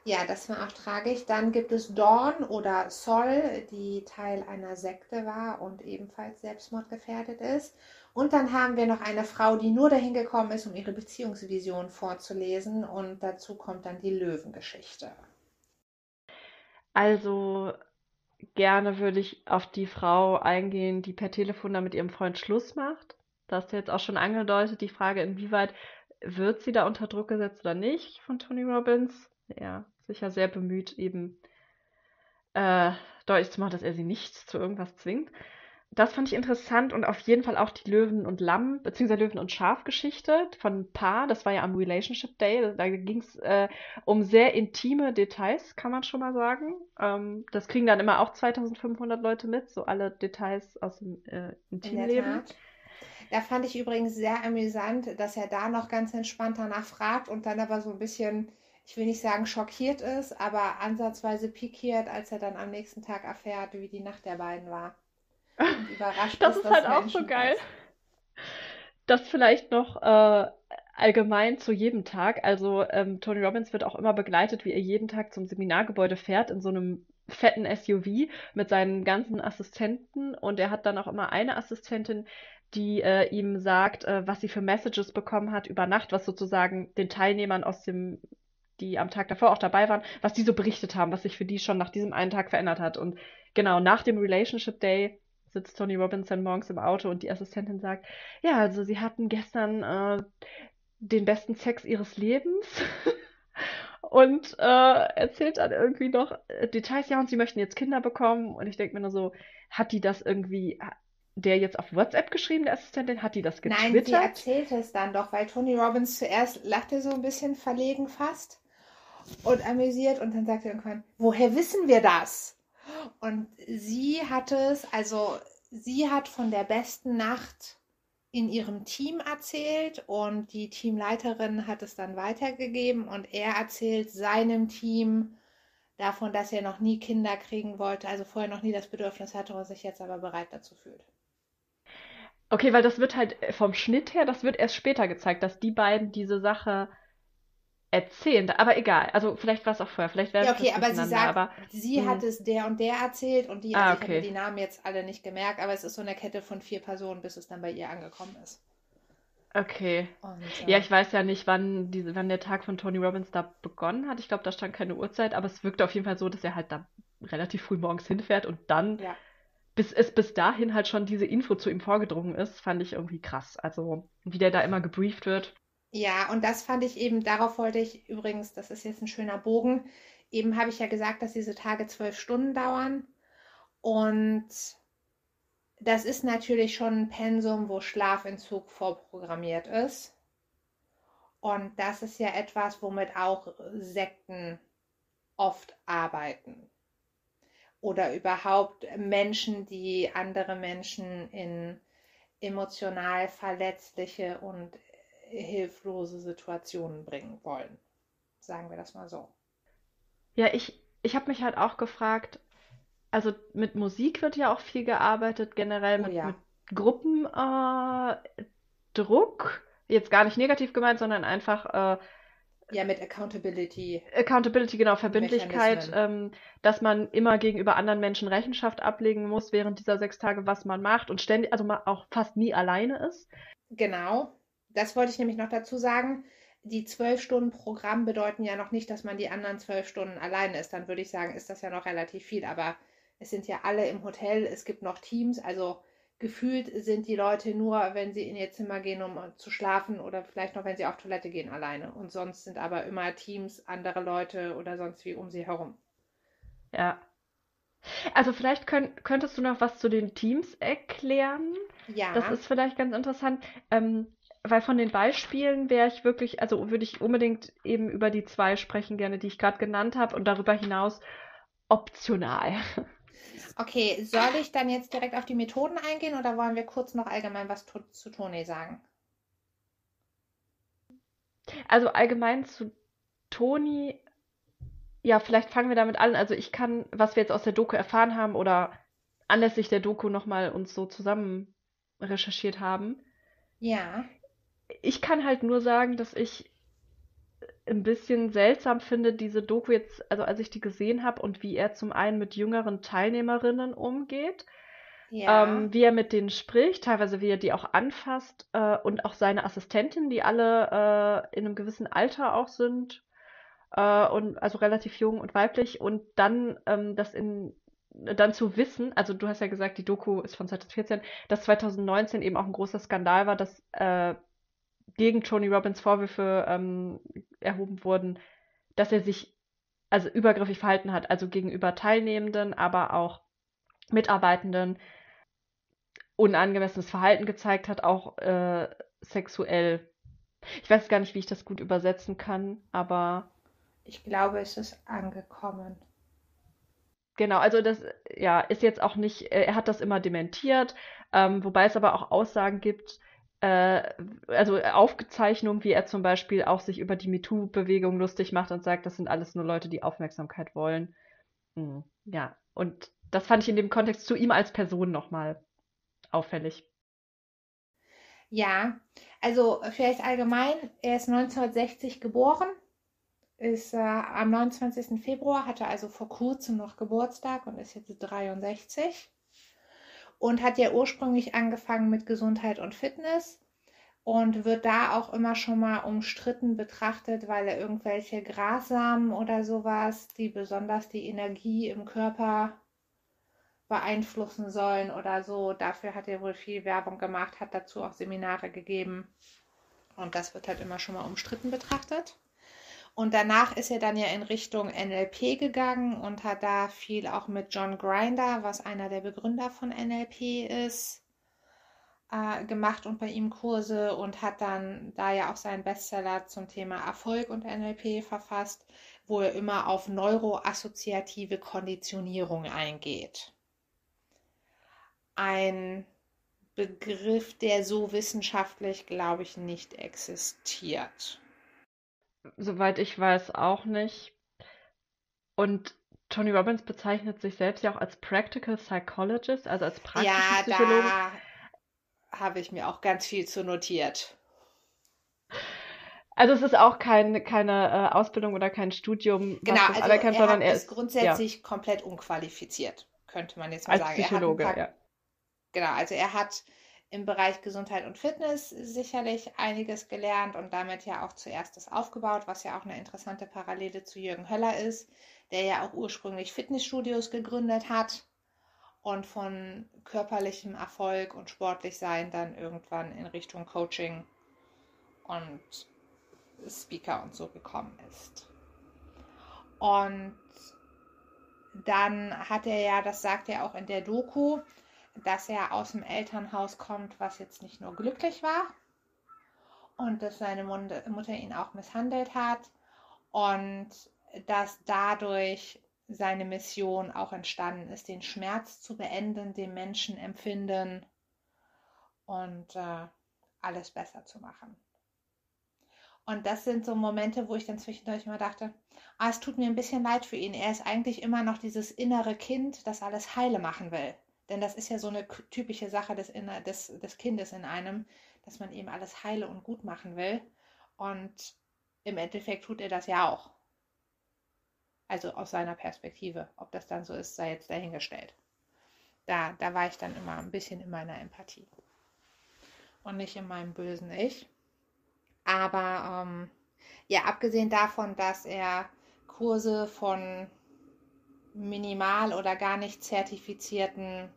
Ja, das war auch tragisch. Dann gibt es Dawn oder Sol, die Teil einer Sekte war und ebenfalls selbstmordgefährdet ist. Und dann haben wir noch eine Frau, die nur dahin gekommen ist, um ihre Beziehungsvision vorzulesen. Und dazu kommt dann die Löwengeschichte. also gerne würde ich auf die Frau eingehen, die per Telefon da mit ihrem Freund Schluss macht. Da hast du jetzt auch schon angedeutet, die Frage, inwieweit wird sie da unter Druck gesetzt oder nicht von Tony Robbins. Ja, sicher sehr bemüht, eben äh, deutlich zu machen, dass er sie nicht zu irgendwas zwingt. Das fand ich interessant und auf jeden Fall auch die Löwen und Lamm, beziehungsweise Löwen und Schaf-Geschichte von Paar. Das war ja am Relationship Day. Da ging es äh, um sehr intime Details, kann man schon mal sagen. Ähm, das kriegen dann immer auch 2500 Leute mit, so alle Details aus dem äh, In Intimleben. Tat. Da fand ich übrigens sehr amüsant, dass er da noch ganz entspannt danach fragt und dann aber so ein bisschen, ich will nicht sagen schockiert ist, aber ansatzweise pikiert, als er dann am nächsten Tag erfährt, wie die Nacht der beiden war. Und überrascht Das ist, ist halt auch Menschen so geil. das- Das vielleicht noch äh, allgemein zu jedem Tag. Also ähm, Tony Robbins wird auch immer begleitet, wie er jeden Tag zum Seminargebäude fährt in so einem fetten SUV mit seinen ganzen Assistenten und er hat dann auch immer eine Assistentin, die äh, ihm sagt, äh, was sie für Messages bekommen hat über Nacht, was sozusagen den Teilnehmern aus dem, die am Tag davor auch dabei waren, was die so berichtet haben, was sich für die schon nach diesem einen Tag verändert hat. Und genau nach dem Relationship Day sitzt Tony Robbins dann morgens im Auto und die Assistentin sagt, ja, also sie hatten gestern äh, den besten Sex ihres Lebens und äh, erzählt dann irgendwie noch äh, Details, ja, und sie möchten jetzt Kinder bekommen. Und ich denke mir nur so, hat die das irgendwie, der jetzt auf WhatsApp geschrieben, der Assistentin, hat die das Nein, sie getwittert? erzählt es dann doch, weil Tony Robbins zuerst lachte so ein bisschen verlegen fast und amüsiert und dann sagt er irgendwann, woher wissen wir das? Und sie hat es, also sie hat von der besten Nacht in ihrem Team erzählt und die Teamleiterin hat es dann weitergegeben und er erzählt seinem Team davon, dass er noch nie Kinder kriegen wollte, also vorher noch nie das Bedürfnis hatte und sich jetzt aber bereit dazu fühlt. Okay, weil das wird halt vom Schnitt her, das wird erst später gezeigt, dass die beiden diese Sache erzählen. Aber egal, also vielleicht war es auch vorher, vielleicht Ja, okay, aber sie sagt, aber sie hm. hat es der und der erzählt und die, Ah, also ich habe okay. die Namen jetzt alle nicht gemerkt, aber es ist so eine Kette von vier Personen, bis es dann bei ihr angekommen ist. okay. Und, Ja, äh, ich weiß ja nicht, wann diese, wann der Tag von Tony Robbins da begonnen hat. Ich glaube, da stand keine Uhrzeit, aber es wirkte auf jeden Fall so, dass er halt da relativ früh morgens hinfährt und dann, ja. bis es bis dahin halt schon diese Info zu ihm vorgedrungen ist, fand ich irgendwie krass. Also, wie der da immer gebrieft wird. Ja, und das fand ich eben, darauf wollte ich übrigens, das ist jetzt ein schöner Bogen. Eben habe ich ja gesagt, dass diese Tage zwölf Stunden dauern. Und das ist natürlich schon ein Pensum, wo Schlafentzug vorprogrammiert ist. Und das ist ja etwas, womit auch Sekten oft arbeiten. Oder überhaupt Menschen, die andere Menschen in emotional verletzliche und hilflose Situationen bringen wollen. Sagen wir das mal so. Ja, ich, ich habe mich halt auch gefragt, also mit Musik wird ja auch viel gearbeitet, generell Oh mit, ja. mit Gruppendruck. Äh. Jetzt gar nicht negativ gemeint, sondern einfach äh, Ja, mit Accountability. Accountability, genau, Verbindlichkeit, ähm, dass man immer gegenüber anderen Menschen Rechenschaft ablegen muss während dieser sechs Tage, was man macht und ständig, also man auch fast nie alleine ist. Genau. Das wollte ich nämlich noch dazu sagen. Die zwölf Stunden Programm bedeuten ja noch nicht, dass man die anderen zwölf Stunden alleine ist. Dann würde ich sagen, ist das ja noch relativ viel. Aber es sind ja alle im Hotel, es gibt noch Teams. Also gefühlt sind die Leute nur, wenn sie in ihr Zimmer gehen, um zu schlafen oder vielleicht noch, wenn sie auf Toilette gehen, alleine. Und sonst sind aber immer Teams, andere Leute oder sonst wie um sie herum. Ja. Also vielleicht könnt, könntest du noch was zu den Teams erklären. Ja. Das ist vielleicht ganz interessant, ähm, weil von den Beispielen wäre ich wirklich, also würde ich unbedingt eben über die zwei sprechen gerne, die ich gerade genannt habe und darüber hinaus optional. Okay, soll ich dann jetzt direkt auf die Methoden eingehen oder wollen wir kurz noch allgemein was zu, zu Toni sagen? Also allgemein zu Toni, ja, vielleicht fangen wir damit an. Also ich kann, was wir jetzt aus der Doku erfahren haben oder anlässlich der Doku nochmal uns so zusammen recherchiert haben. Ja. Ich kann halt nur sagen, dass ich ein bisschen seltsam finde, diese Doku jetzt, also als ich die gesehen habe und wie er zum einen mit jüngeren Teilnehmerinnen umgeht, Ja. ähm, wie er mit denen spricht, teilweise wie er die auch anfasst äh, und auch seine Assistentin, die alle äh, in einem gewissen Alter auch sind äh, und also relativ jung und weiblich und dann ähm, das in dann zu wissen, also du hast ja gesagt, die Doku ist von 2014, dass 2019 eben auch ein großer Skandal war, dass äh, gegen Tony Robbins Vorwürfe ähm, erhoben wurden, dass er sich also übergriffig verhalten hat, also gegenüber Teilnehmenden, aber auch Mitarbeitenden unangemessenes Verhalten gezeigt hat, auch äh, sexuell. Ich weiß gar nicht, wie ich das gut übersetzen kann, aber Ich glaube, es ist angekommen. Genau, also das ja ist jetzt auch nicht, äh, er hat das immer dementiert, ähm, wobei es aber auch Aussagen gibt, also Aufzeichnungen, wie er zum Beispiel auch sich über die MeToo-Bewegung lustig macht und sagt, das sind alles nur Leute, die Aufmerksamkeit wollen. Hm, ja, und das fand ich in dem Kontext zu ihm als Person nochmal auffällig. Ja, also vielleicht allgemein, er ist 1960 geboren, ist äh, am 29. Februar, hatte also vor kurzem noch Geburtstag und ist jetzt 63 und hat ja ursprünglich angefangen mit Gesundheit und Fitness und wird da auch immer schon mal umstritten betrachtet, weil er irgendwelche Grassamen oder sowas, die besonders die Energie im Körper beeinflussen sollen oder so. Dafür hat er wohl viel Werbung gemacht, hat dazu auch Seminare gegeben. Und das wird halt immer schon mal umstritten betrachtet. Und danach ist er dann ja in Richtung NLP gegangen und hat da viel auch mit John Grinder, was einer der Begründer von NLP ist, äh, gemacht und bei ihm Kurse und hat dann da ja auch seinen Bestseller zum Thema Erfolg und NLP verfasst, wo er immer auf neuroassoziative Konditionierung eingeht. Ein Begriff, der so wissenschaftlich, glaube ich, nicht existiert. Soweit ich weiß, auch nicht. Und Tony Robbins bezeichnet sich selbst ja auch als Practical Psychologist, also als praktischen Ja, Psychologen. da habe ich mir auch ganz viel zu notiert. Also es ist auch kein, keine äh, Ausbildung oder kein Studium, Genau, also er sondern er ist ist ja grundsätzlich komplett unqualifiziert, könnte man jetzt mal als sagen. Er Psychologe, paar ja. Genau, also er hat im Bereich Gesundheit und Fitness sicherlich einiges gelernt und damit ja auch zuerst das aufgebaut, was ja auch eine interessante Parallele zu Jürgen Höller ist, der ja auch ursprünglich Fitnessstudios gegründet hat und von körperlichem Erfolg und sportlich sein dann irgendwann in Richtung Coaching und Speaker und so gekommen ist. Und dann hat er ja, das sagt er auch in der Doku, dass er aus dem Elternhaus kommt, was jetzt nicht nur glücklich war und dass seine Mutter ihn auch misshandelt hat und dass dadurch seine Mission auch entstanden ist, den Schmerz zu beenden, den Menschen empfinden und äh, alles besser zu machen. Und das sind so Momente, wo ich dann zwischendurch immer dachte, ah, es tut mir ein bisschen leid für ihn. Er ist eigentlich immer noch dieses innere Kind, das alles heile machen will. Denn das ist ja so eine typische Sache des, des, des Kindes in einem, dass man eben alles heile und gut machen will. Und im Endeffekt tut er das ja auch. Also aus seiner Perspektive. Ob das dann so ist, sei jetzt dahingestellt. Da, da war ich dann immer ein bisschen in meiner Empathie. Und nicht in meinem bösen Ich. Aber ähm, ja, abgesehen davon, dass er Kurse von minimal oder gar nicht zertifizierten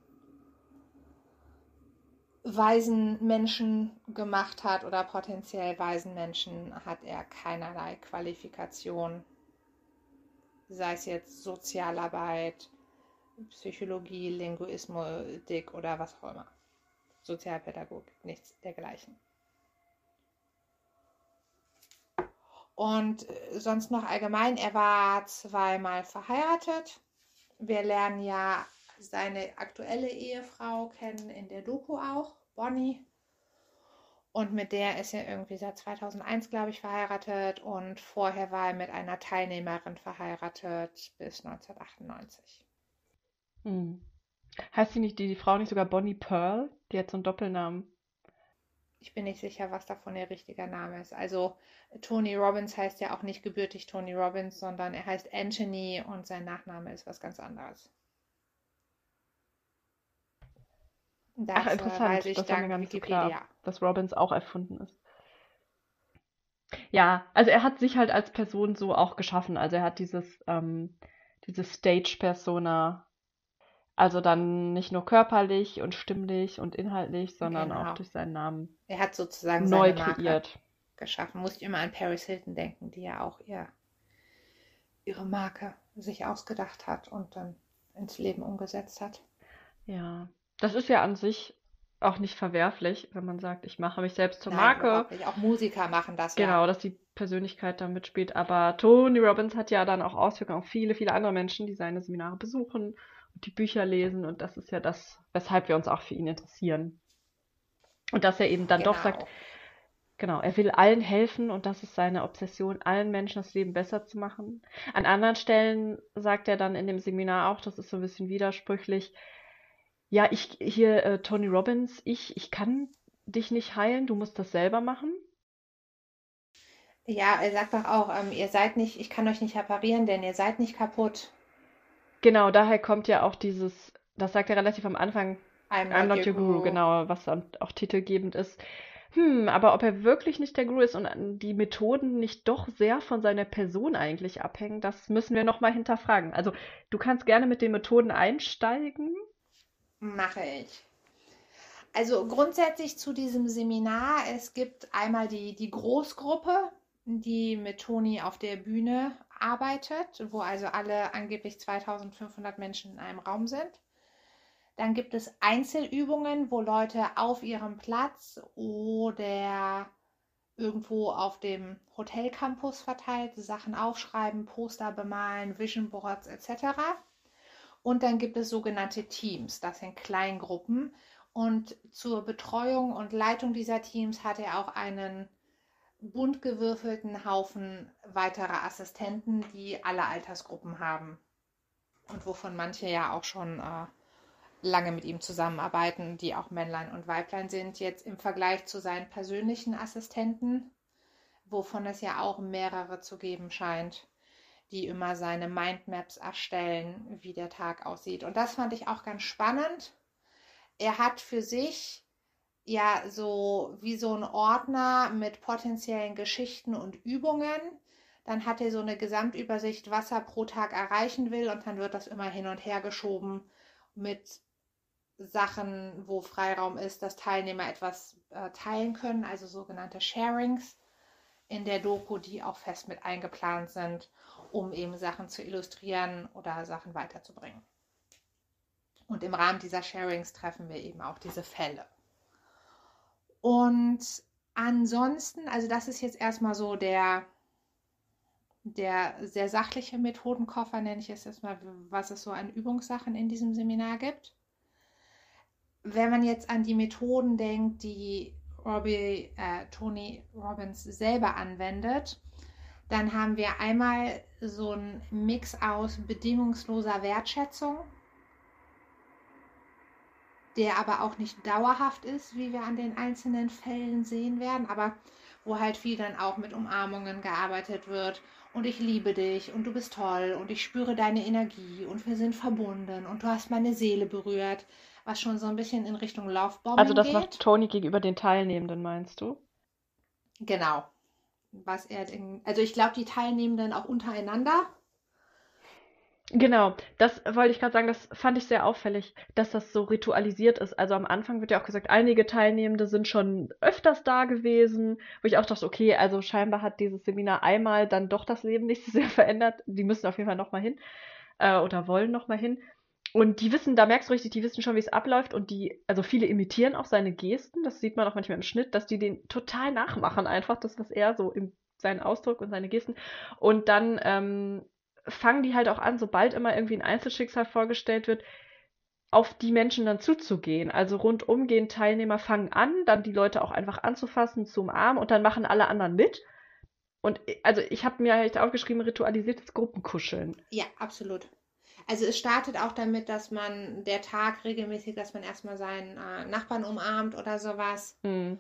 weisen Menschen gemacht hat oder potenziell weisen Menschen, hat er keinerlei Qualifikation, sei es jetzt Sozialarbeit, Psychologie, Linguistik oder was auch immer. Sozialpädagogik, nichts dergleichen. Und äh, sonst noch allgemein, er war zweimal verheiratet. Wir lernen ja seine aktuelle Ehefrau kennen in der Doku auch, Bonnie. Und mit der ist er irgendwie seit 2001, glaube ich, verheiratet. Und vorher war er mit einer Teilnehmerin verheiratet bis 1998. Hm. Heißt sie nicht die, die Frau nicht sogar Bonnie Pearl? Die hat so einen Doppelnamen. Ich bin nicht sicher, was davon ihr richtiger Name ist. Also Tony Robbins heißt ja auch nicht gebürtig Tony Robbins, sondern er heißt Anthony und sein Nachname ist was ganz anderes. Das Ach, äh, interessant. Das war mir gar nicht so Wikipedia. klar, dass Robbins auch erfunden ist. Ja, also er hat sich halt als Person so auch geschaffen. Also er hat dieses, ähm, diese Stage-Persona, also dann nicht nur körperlich und stimmlich und inhaltlich, sondern auch Genau. durch seinen Namen Er hat sozusagen neu kreiert. geschaffen. Muss ich immer an Paris Hilton denken, die ja auch ihr, ihre Marke sich ausgedacht hat und dann ins Leben umgesetzt hat. Ja, das ist ja an sich auch nicht verwerflich, wenn man sagt, ich mache mich selbst zur Nein, Marke. Auch Musiker machen das ja. Genau, dass die Persönlichkeit da mitspielt. Aber Tony Robbins hat ja dann auch Auswirkungen auf viele, viele andere Menschen, die seine Seminare besuchen und die Bücher lesen. Und das ist ja das, weshalb wir uns auch für ihn interessieren. Und dass er eben dann doch sagt, Genau. genau, er will allen helfen und das ist seine Obsession, allen Menschen das Leben besser zu machen. An anderen Stellen sagt er dann in dem Seminar auch, das ist so ein bisschen widersprüchlich, ja, ich hier, äh, Tony Robbins, ich, ich kann dich nicht heilen, du musst das selber machen. Ja, er sagt doch auch, ähm, ihr seid nicht, ich kann euch nicht reparieren, denn ihr seid nicht kaputt. Genau, daher kommt ja auch dieses, das sagt er relativ am Anfang, I'm I'm not your guru, guru. genau, was dann auch titelgebend ist. Hm, aber ob er wirklich nicht der Guru ist und die Methoden nicht doch sehr von seiner Person eigentlich abhängen, das müssen wir nochmal hinterfragen. Also, du kannst gerne mit den Methoden einsteigen. Mache ich. Also grundsätzlich zu diesem Seminar, es gibt einmal die, die Großgruppe, die mit Toni auf der Bühne arbeitet, wo also alle angeblich 2500 Menschen in einem Raum sind. Dann gibt es Einzelübungen, wo Leute auf ihrem Platz oder irgendwo auf dem Hotelcampus verteilt Sachen aufschreiben, Poster bemalen, Vision Boards etc. Und dann gibt es sogenannte Teams, das sind Kleingruppen. Und zur Betreuung und Leitung dieser Teams hat er auch einen bunt gewürfelten Haufen weiterer Assistenten, die alle Altersgruppen haben. Und wovon manche ja auch schon äh, lange mit ihm zusammenarbeiten, die auch Männlein und Weiblein sind, jetzt im Vergleich zu seinen persönlichen Assistenten, wovon es ja auch mehrere zu geben scheint, die immer seine Mindmaps erstellen, wie der Tag aussieht. Und das fand ich auch ganz spannend. Er hat für sich ja so wie so ein Ordner mit potenziellen Geschichten und Übungen. Dann hat er so eine Gesamtübersicht, was er pro Tag erreichen will und dann wird das immer hin und her geschoben mit Sachen, wo Freiraum ist, dass Teilnehmer etwas äh, teilen können, also sogenannte Sharings in der Doku, die auch fest mit eingeplant sind, um eben Sachen zu illustrieren oder Sachen weiterzubringen. Und im Rahmen dieser Sharings treffen wir eben auch diese Fälle. Und ansonsten, also das ist jetzt erstmal so der, der sehr sachliche Methodenkoffer, nenne ich es jetzt mal, was es so an Übungssachen in diesem Seminar gibt. Wenn man jetzt an die Methoden denkt, die Robbie, äh, Tony Robbins selber anwendet, dann haben wir einmal so einen Mix aus bedingungsloser Wertschätzung, der aber auch nicht dauerhaft ist, wie wir an den einzelnen Fällen sehen werden, aber wo halt viel dann auch mit Umarmungen gearbeitet wird und ich liebe dich und du bist toll und ich spüre deine Energie und wir sind verbunden und du hast meine Seele berührt, was schon so ein bisschen in Richtung Lovebombing Also das geht. macht Tony gegenüber den Teilnehmenden, meinst du? Genau. Was er, in, also ich glaube, die Teilnehmenden auch untereinander. Genau, das wollte ich gerade sagen, das fand ich sehr auffällig, dass das so ritualisiert ist. Also am Anfang wird ja auch gesagt, einige Teilnehmende sind schon öfters da gewesen, wo ich auch dachte, okay, also scheinbar hat dieses Seminar einmal dann doch das Leben nicht so sehr verändert. Die müssen auf jeden Fall nochmal hin äh, oder wollen nochmal hin. Und die wissen, da merkst du richtig, die wissen schon, wie es abläuft und die, also viele imitieren auch seine Gesten, das sieht man auch manchmal im Schnitt, dass die den total nachmachen, einfach das, was er so im seinen Ausdruck und seine Gesten. Und dann ähm, fangen die halt auch an, sobald immer irgendwie ein Einzelschicksal vorgestellt wird, auf die Menschen dann zuzugehen. Also rundum gehen Teilnehmer fangen an, dann die Leute auch einfach anzufassen, zu umarmen und dann machen alle anderen mit. Und also ich habe mir halt aufgeschrieben, ritualisiertes Gruppenkuscheln. Ja, absolut. Also es startet auch damit, dass man der Tag regelmäßig, dass man erstmal seinen äh, Nachbarn umarmt oder sowas. Mhm.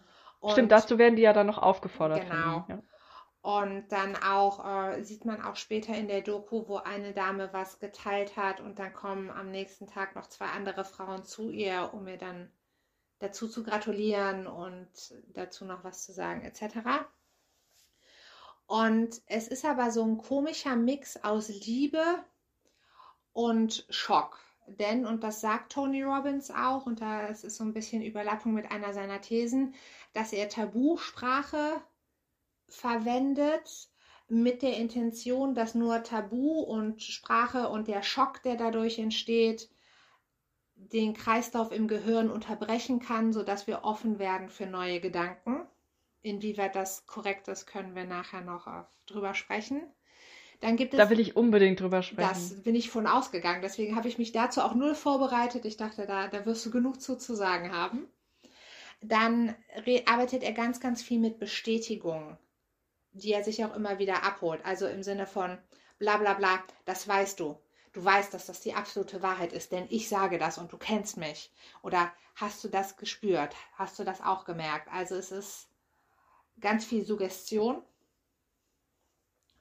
Stimmt, dazu werden die ja dann noch aufgefordert. Genau. Ja. Und dann auch äh, sieht man auch später in der Doku, wo eine Dame was geteilt hat und dann kommen am nächsten Tag noch zwei andere Frauen zu ihr, um ihr dann dazu zu gratulieren und dazu noch was zu sagen etc. Und es ist aber so ein komischer Mix aus Liebe und Schock. Denn, und das sagt Tony Robbins auch, und das ist so ein bisschen Überlappung mit einer seiner Thesen, dass er Tabusprache verwendet mit der Intention, dass nur Tabu und Sprache und der Schock, der dadurch entsteht, den Kreislauf im Gehirn unterbrechen kann, sodass wir offen werden für neue Gedanken. Inwieweit das korrekt ist, können wir nachher noch drüber sprechen. Dann gibt es, da will ich unbedingt drüber sprechen. Das bin ich von ausgegangen. Deswegen habe ich mich dazu auch null vorbereitet. Ich dachte, da, da wirst du genug zu, zu sagen haben. Dann arbeitet er ganz, ganz viel mit Bestätigung die er sich auch immer wieder abholt. Also im Sinne von bla bla bla, das weißt du. Du weißt, dass das die absolute Wahrheit ist, denn ich sage das und du kennst mich. Oder hast du das gespürt? Hast du das auch gemerkt? Also es ist ganz viel Suggestion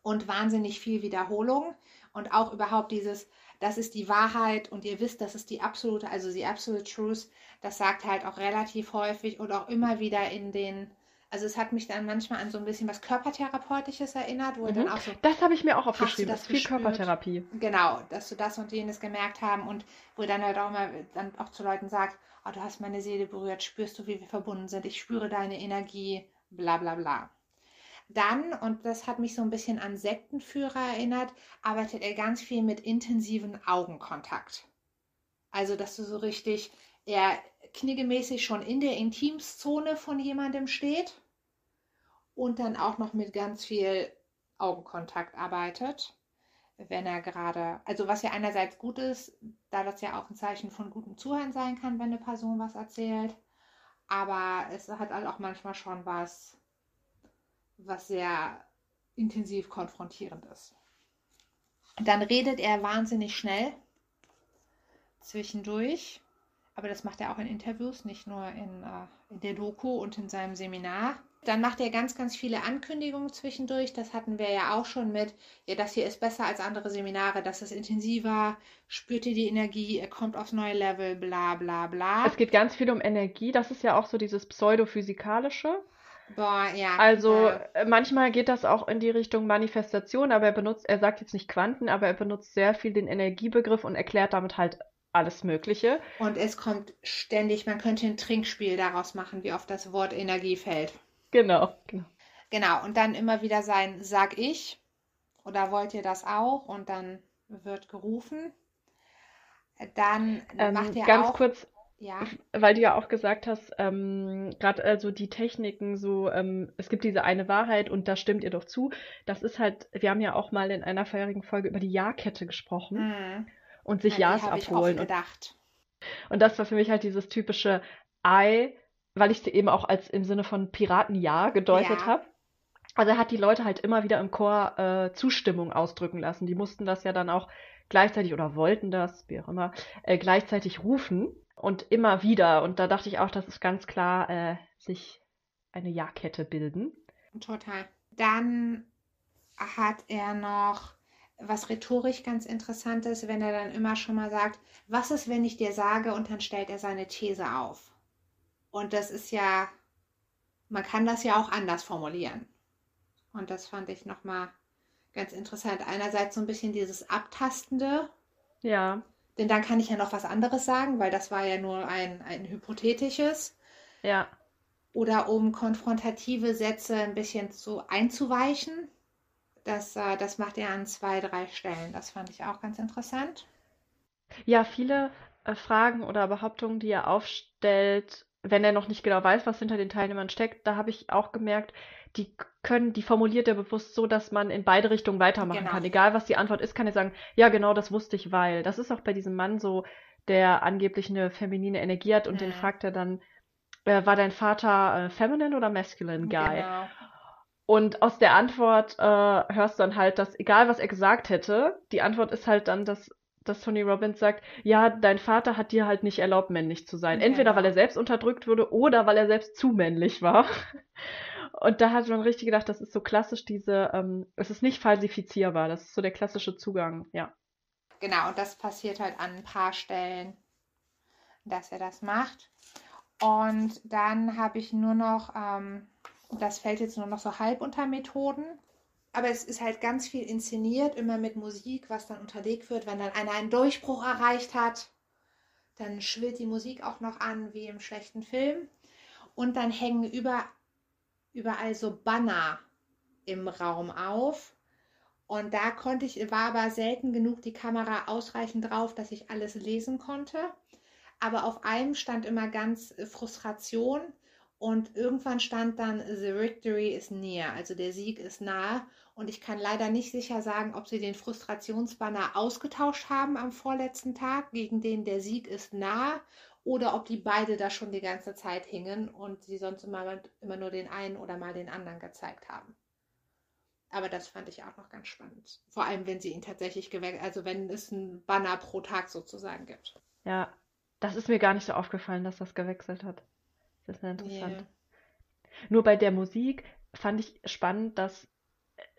und wahnsinnig viel Wiederholung und auch überhaupt dieses, das ist die Wahrheit und ihr wisst, das ist die absolute, also die absolute Truth, das sagt halt auch relativ häufig und auch immer wieder in den also es hat mich dann manchmal an so ein bisschen was Körpertherapeutisches erinnert, wo mhm. dann auch so. Das habe ich mir auch aufgeschrieben. Das ist viel gespürt? Körpertherapie. Genau, dass du das und jenes gemerkt haben und wo dann halt auch immer dann auch zu Leuten sagt, oh, du hast meine Seele berührt, spürst du, wie wir verbunden sind, ich spüre deine Energie, bla bla bla. Dann, und das hat mich so ein bisschen an Sektenführer erinnert, arbeitet er ganz viel mit intensiven Augenkontakt. Also, dass du so richtig eher kniegemäßig schon in der Intimszone von jemandem steht und dann auch noch mit ganz viel Augenkontakt arbeitet, wenn er gerade, also was ja einerseits gut ist, da das ja auch ein Zeichen von gutem Zuhören sein kann, wenn eine Person was erzählt, aber es hat halt auch manchmal schon was, was sehr intensiv konfrontierend ist. Dann redet er wahnsinnig schnell zwischendurch, aber das macht er auch in Interviews, nicht nur in, äh, in der Doku und in seinem Seminar. Dann macht er ganz, ganz viele Ankündigungen zwischendurch. Das hatten wir ja auch schon mit, ja, das hier ist besser als andere Seminare, das ist intensiver, spürt ihr die Energie, ihr kommt aufs neue Level, bla bla bla. Es geht ganz viel um Energie, das ist ja auch so dieses Pseudophysikalische. Boah, ja. Also ja. manchmal geht das auch in die Richtung Manifestation, aber er benutzt, er sagt jetzt nicht Quanten, aber er benutzt sehr viel den Energiebegriff und erklärt damit halt alles Mögliche. Und es kommt ständig, man könnte ein Trinkspiel daraus machen, wie oft das Wort Energie fällt. Genau, genau. Genau, und dann immer wieder sein, sag ich, oder wollt ihr das auch? Und dann wird gerufen. Dann ähm, macht er ganz auch. kurz, ja. weil du ja auch gesagt hast, ähm, gerade also die Techniken, so, ähm, es gibt diese eine Wahrheit und da stimmt ihr doch zu. Das ist halt, wir haben ja auch mal in einer vorherigen Folge über die Ja-Kette gesprochen mhm. und sich ja, Ja's abholen. Ich gedacht. Und, und das war für mich halt dieses typische I weil ich sie eben auch als im Sinne von Piratenja gedeutet ja. habe. Also er hat die Leute halt immer wieder im Chor äh, Zustimmung ausdrücken lassen. Die mussten das ja dann auch gleichzeitig oder wollten das, wie auch immer, äh, gleichzeitig rufen und immer wieder. Und da dachte ich auch, das ist ganz klar, äh, sich eine Ja-Kette bilden. Total. Dann hat er noch was rhetorisch ganz interessant ist, wenn er dann immer schon mal sagt, was ist, wenn ich dir sage und dann stellt er seine These auf. Und das ist ja, man kann das ja auch anders formulieren. Und das fand ich nochmal ganz interessant. Einerseits so ein bisschen dieses Abtastende. Ja. Denn dann kann ich ja noch was anderes sagen, weil das war ja nur ein, ein hypothetisches. Ja. Oder um konfrontative Sätze ein bisschen zu einzuweichen. Das, äh, das macht er an zwei, drei Stellen. Das fand ich auch ganz interessant. Ja, viele äh, Fragen oder Behauptungen, die er aufstellt, wenn er noch nicht genau weiß, was hinter den Teilnehmern steckt, da habe ich auch gemerkt, die können, die formuliert er bewusst so, dass man in beide Richtungen weitermachen Genau. kann. Egal was die Antwort ist, kann er sagen, ja, genau, das wusste ich, weil. Das ist auch bei diesem Mann so, der angeblich eine feminine Energie hat und den Mhm. fragt er dann, äh, war dein Vater äh, feminine oder masculine guy? Genau. Und aus der Antwort äh, hörst du dann halt, dass egal was er gesagt hätte, die Antwort ist halt dann, dass, dass Tony Robbins sagt, ja, dein Vater hat dir halt nicht erlaubt, männlich zu sein. Entweder Genau. weil er selbst unterdrückt wurde oder weil er selbst zu männlich war. Und da hat man richtig gedacht, das ist so klassisch diese, ähm, es ist nicht falsifizierbar, das ist so der klassische Zugang, ja. Genau, und das passiert halt an ein paar Stellen, dass er das macht. Und dann habe ich nur noch, ähm, das fällt jetzt nur noch so halb unter Methoden. Aber es ist halt ganz viel inszeniert, immer mit Musik, was dann unterlegt wird. Wenn dann einer einen Durchbruch erreicht hat, dann schwillt die Musik auch noch an, wie im schlechten Film. Und dann hängen über, überall so Banner im Raum auf. Und da konnte ich, war aber selten genug die Kamera ausreichend drauf, dass ich alles lesen konnte. Aber auf einem stand immer ganz äh, Frustration und irgendwann stand dann The Victory is near, also der Sieg ist nahe. Und ich kann leider nicht sicher sagen, ob sie den Frustrationsbanner ausgetauscht haben am vorletzten Tag gegen den der Sieg ist nahe oder ob die beide da schon die ganze Zeit hingen und sie sonst immer, immer nur den einen oder mal den anderen gezeigt haben. Aber das fand ich auch noch ganz spannend. Vor allem, wenn sie ihn tatsächlich gewechselt, also wenn es einen Banner pro Tag sozusagen gibt. Ja, das ist mir gar nicht so aufgefallen, dass das gewechselt hat. Das ist ja interessant. Yeah. Nur bei der Musik fand ich spannend, dass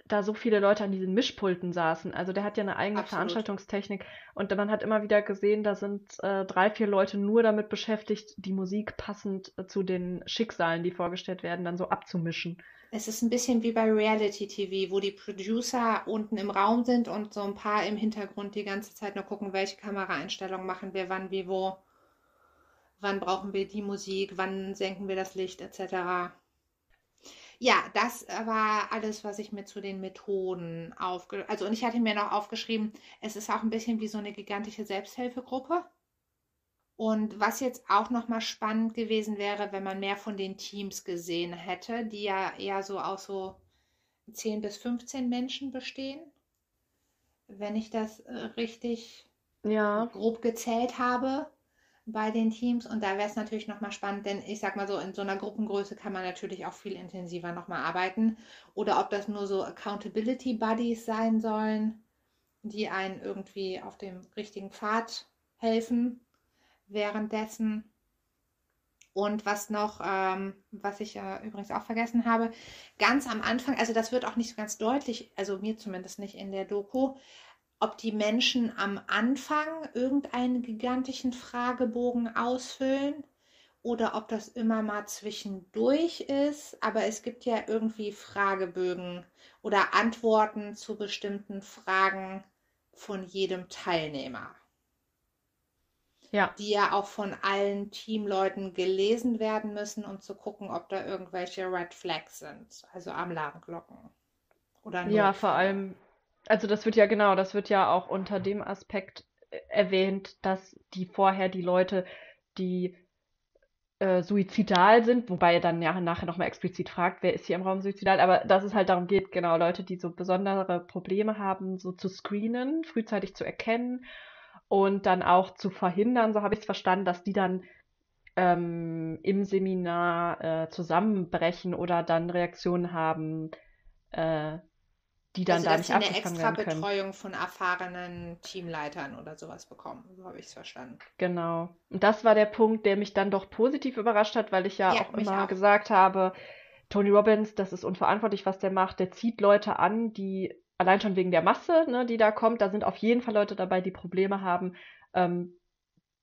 da so viele Leute an diesen Mischpulten saßen. Also der hat ja eine eigene Absolut. Veranstaltungstechnik und man hat immer wieder gesehen, da sind äh, drei, vier Leute nur damit beschäftigt, die Musik passend äh, zu den Schicksalen, die vorgestellt werden, dann so abzumischen. Es ist ein bisschen wie bei Reality TV, wo die Producer unten im Raum sind und so ein paar im Hintergrund die ganze Zeit nur gucken, welche Kameraeinstellungen machen wir, wann, wie, wo. Wann brauchen wir die Musik, wann senken wir das Licht, etc. Ja, das war alles, was ich mir zu den Methoden aufge... Also, und ich hatte mir noch aufgeschrieben, es ist auch ein bisschen wie so eine gigantische Selbsthilfegruppe. Und was jetzt auch nochmal spannend gewesen wäre, wenn man mehr von den Teams gesehen hätte, die ja eher so aus so 10 bis 15 Menschen bestehen. Wenn ich das äh, richtig Ja, grob gezählt habe bei den Teams. Und da wäre es natürlich nochmal spannend, denn ich sag mal so, in so einer Gruppengröße kann man natürlich auch viel intensiver nochmal arbeiten. Oder ob das nur so Accountability Buddies sein sollen, die einen irgendwie auf dem richtigen Pfad helfen währenddessen. Und was noch, ähm, was ich äh, übrigens auch vergessen habe, ganz am Anfang, also das wird auch nicht ganz deutlich, also mir zumindest nicht in der Doku, ob die Menschen am Anfang irgendeinen gigantischen Fragebogen ausfüllen oder ob das immer mal zwischendurch ist. Aber es gibt ja irgendwie Fragebögen oder Antworten zu bestimmten Fragen von jedem Teilnehmer. Ja, die ja auch von allen Teamleuten gelesen werden müssen, um zu gucken, ob da irgendwelche Red Flags sind, also Alarmglocken oder ja, vor allem, also das wird ja genau, das wird ja auch unter dem Aspekt äh, erwähnt, dass die vorher die Leute, die äh, suizidal sind, wobei er dann ja nachher nochmal explizit fragt, wer ist hier im Raum suizidal, aber dass es halt darum geht, genau, Leute, die so besondere Probleme haben, so zu screenen, frühzeitig zu erkennen und dann auch zu verhindern, so habe ich es verstanden, dass die dann ähm, im Seminar äh, zusammenbrechen oder dann Reaktionen haben, äh, die dann Also, da nicht eine abgefangen extra werden können. Betreuung von erfahrenen Teamleitern oder sowas bekommen. So habe ich es verstanden. Genau. Und das war der Punkt, der mich dann doch positiv überrascht hat, weil ich ja Ja, auch immer auch. gesagt habe, Tony Robbins, das ist unverantwortlich, was der macht. Der zieht Leute an, die allein schon wegen der Masse, ne, die da kommt, da sind auf jeden Fall Leute dabei, die Probleme haben, ähm,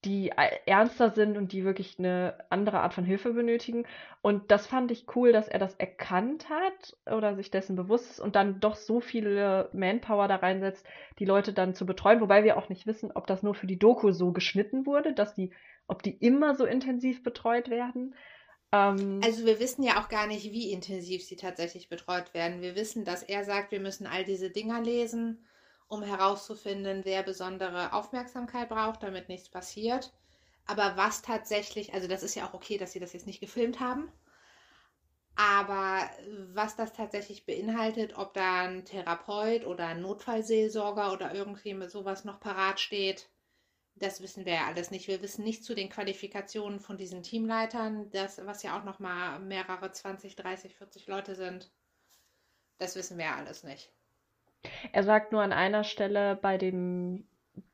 die e- ernster sind und die wirklich eine andere Art von Hilfe benötigen. Und das fand ich cool, dass er das erkannt hat oder sich dessen bewusst ist und dann doch so viele Manpower da reinsetzt, die Leute dann zu betreuen, wobei wir auch nicht wissen, ob das nur für die Doku so geschnitten wurde, dass die, ob die immer so intensiv betreut werden. Ähm, Also wir wissen ja auch gar nicht, wie intensiv sie tatsächlich betreut werden. Wir wissen, dass er sagt, wir müssen all diese Dinger lesen um herauszufinden, wer besondere Aufmerksamkeit braucht, damit nichts passiert. Aber was tatsächlich, also das ist ja auch okay, dass sie das jetzt nicht gefilmt haben. Aber was das tatsächlich beinhaltet, ob da ein Therapeut oder ein Notfallseelsorger oder irgendwie mit sowas noch parat steht, das wissen wir ja alles nicht. Wir wissen nicht zu den Qualifikationen von diesen Teamleitern, das, was ja auch noch mal mehrere 20, 30, 40 Leute sind. Das wissen wir ja alles nicht. Er sagt nur an einer Stelle bei dem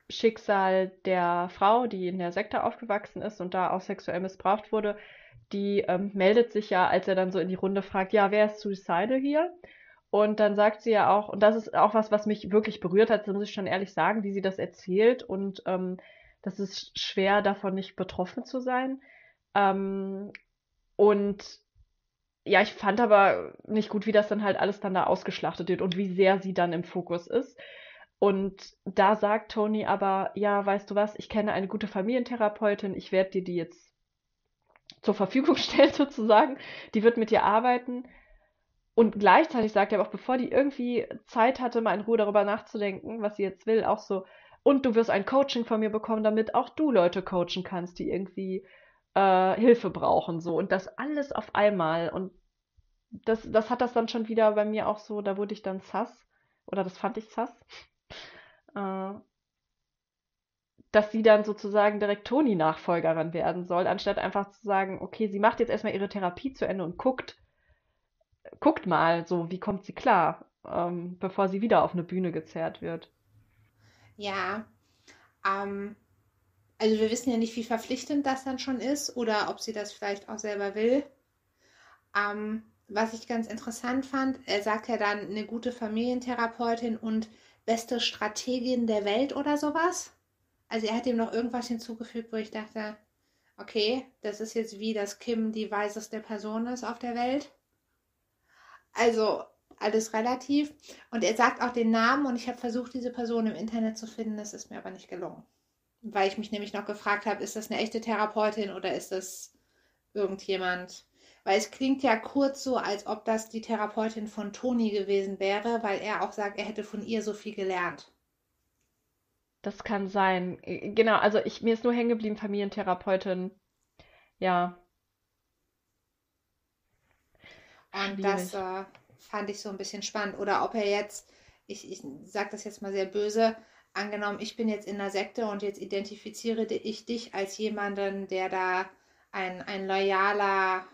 Schicksal der Frau, die in der Sekte aufgewachsen ist und da auch sexuell missbraucht wurde, die ähm, meldet sich ja, als er dann so in die Runde fragt, ja, wer ist suicidal hier? Und dann sagt sie ja auch, und das ist auch was, was mich wirklich berührt hat, das muss ich schon ehrlich sagen, wie sie das erzählt. Und ähm, das ist schwer, davon nicht betroffen zu sein. Ähm, und ja, ich fand aber nicht gut, wie das dann halt alles dann da ausgeschlachtet wird und wie sehr sie dann im Fokus ist. Und da sagt Tony aber, ja, weißt du was, ich kenne eine gute Familientherapeutin, ich werde dir die jetzt zur Verfügung stellen sozusagen, die wird mit dir arbeiten. Und gleichzeitig sagt er aber auch, bevor die irgendwie Zeit hatte, mal in Ruhe darüber nachzudenken, was sie jetzt will, auch so, und du wirst ein Coaching von mir bekommen, damit auch du Leute coachen kannst, die irgendwie äh, Hilfe brauchen, so. Und das alles auf einmal. Und das, das hat das dann schon wieder bei mir auch so, da wurde ich dann sass. Oder das fand ich sass. Äh, dass sie dann sozusagen direkt Toni-Nachfolgerin werden soll, anstatt einfach zu sagen, okay, sie macht jetzt erstmal ihre Therapie zu Ende und guckt, guckt mal, so, wie kommt sie klar, ähm, bevor sie wieder auf eine Bühne gezerrt wird. Ja, ähm, also wir wissen ja nicht, wie verpflichtend das dann schon ist oder ob sie das vielleicht auch selber will. Ähm, was ich ganz interessant fand, er sagt ja dann eine gute Familientherapeutin und beste Strategin der Welt oder sowas. Also er hat ihm noch irgendwas hinzugefügt, wo ich dachte, okay, das ist jetzt wie, dass Kim die weiseste Person ist auf der Welt. Also alles relativ. Und er sagt auch den Namen und ich habe versucht, diese Person im Internet zu finden. Das ist mir aber nicht gelungen. Weil ich mich nämlich noch gefragt habe, ist das eine echte Therapeutin oder ist das irgendjemand? Weil es klingt ja kurz so, als ob das die Therapeutin von Toni gewesen wäre, weil er auch sagt, er hätte von ihr so viel gelernt. Das kann sein. Genau, also ich, mir ist nur hängen geblieben, Familientherapeutin. Ja. Und das äh, fand ich so ein bisschen spannend. Oder ob er jetzt, ich, ich sage das jetzt mal sehr böse, angenommen, ich bin jetzt in einer Sekte und jetzt identifiziere ich dich als jemanden, der da ein, ein loyaler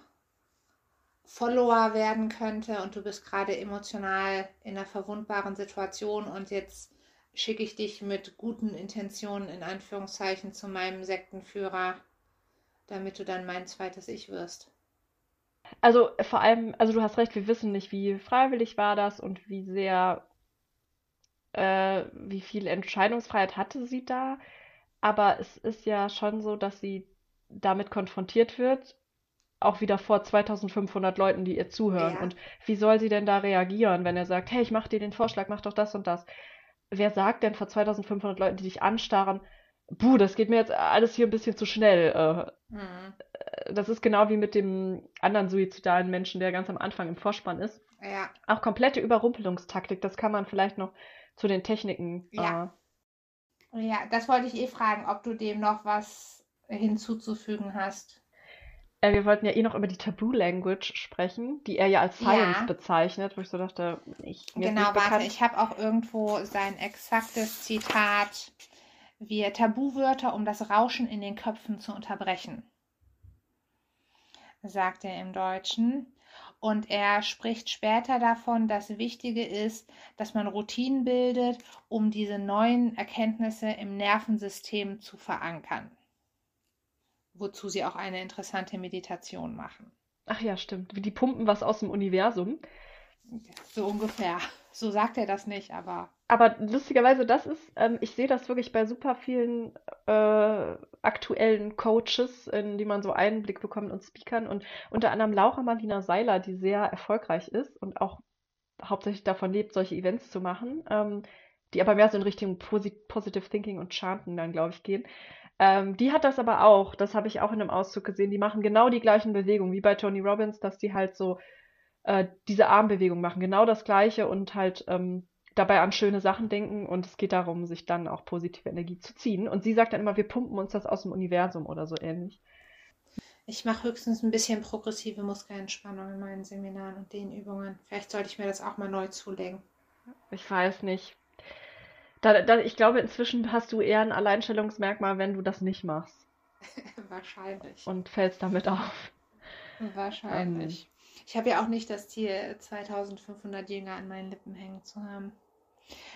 Follower werden könnte und du bist gerade emotional in einer verwundbaren Situation und jetzt schicke ich dich mit guten Intentionen in Anführungszeichen zu meinem Sektenführer, damit du dann mein zweites Ich wirst. Also vor allem, also du hast recht, wir wissen nicht, wie freiwillig war das und wie sehr, äh, wie viel Entscheidungsfreiheit hatte sie da. Aber es ist ja schon so, dass sie damit konfrontiert wird, auch wieder vor 2500 Leuten, die ihr zuhören. Ja. Und wie soll sie denn da reagieren, wenn er sagt, hey, ich mach dir den Vorschlag, mach doch das und das. Wer sagt denn vor 2500 Leuten, die dich anstarren, buh, das geht mir jetzt alles hier ein bisschen zu schnell. Äh, Hm. das ist genau wie mit dem anderen suizidalen Menschen, der ganz am Anfang im Vorspann ist. Ja, Auch komplette Überrumpelungstaktik, das kann man vielleicht noch zu den Techniken. Ja. ja, das wollte ich eh fragen, ob du dem noch was hinzuzufügen hast. Äh, wir wollten ja eh noch über die Tabu-Language sprechen, die er ja als Science Ja. bezeichnet, wo ich so dachte, ich, mir Genau, nicht warte, bekannt. ich habe auch irgendwo sein exaktes Zitat. Wir Tabuwörter, um das Rauschen in den Köpfen zu unterbrechen, sagt er im Deutschen. Und er spricht später davon, dass Wichtige ist, dass man Routinen bildet, um diese neuen Erkenntnisse im Nervensystem zu verankern. Wozu sie auch eine interessante Meditation machen. Ach ja, stimmt. Wie die pumpen was aus dem Universum. So ungefähr. So sagt er das nicht, aber Aber lustigerweise, das ist, ähm, ich sehe das wirklich bei super vielen äh, aktuellen Coaches, in die man so Einblick bekommt und Speakern und unter anderem Laura Marlina Seiler, die sehr erfolgreich ist und auch hauptsächlich davon lebt, solche Events zu machen, ähm, die aber mehr so in Richtung Posi Positive Thinking und Chanten dann, glaube ich, gehen. Ähm, die hat das aber auch, das habe ich auch in einem Auszug gesehen, die machen genau die gleichen Bewegungen wie bei Tony Robbins, dass die halt so äh, diese Armbewegung machen, genau das gleiche und halt ähm, dabei an schöne Sachen denken und es geht darum, sich dann auch positive Energie zu ziehen. Und sie sagt dann immer, wir pumpen uns das aus dem Universum oder so ähnlich. Ich mache höchstens ein bisschen progressive Muskelentspannung in meinen Seminaren und den Übungen. Vielleicht sollte ich mir das auch mal neu zulegen. Ich weiß nicht. Da, da, ich glaube, inzwischen hast du eher ein Alleinstellungsmerkmal, wenn du das nicht machst. Wahrscheinlich. Und fällst damit auf. Wahrscheinlich. Ähm, ich habe ja auch nicht das Ziel, 2500 Jünger an meinen Lippen hängen zu haben.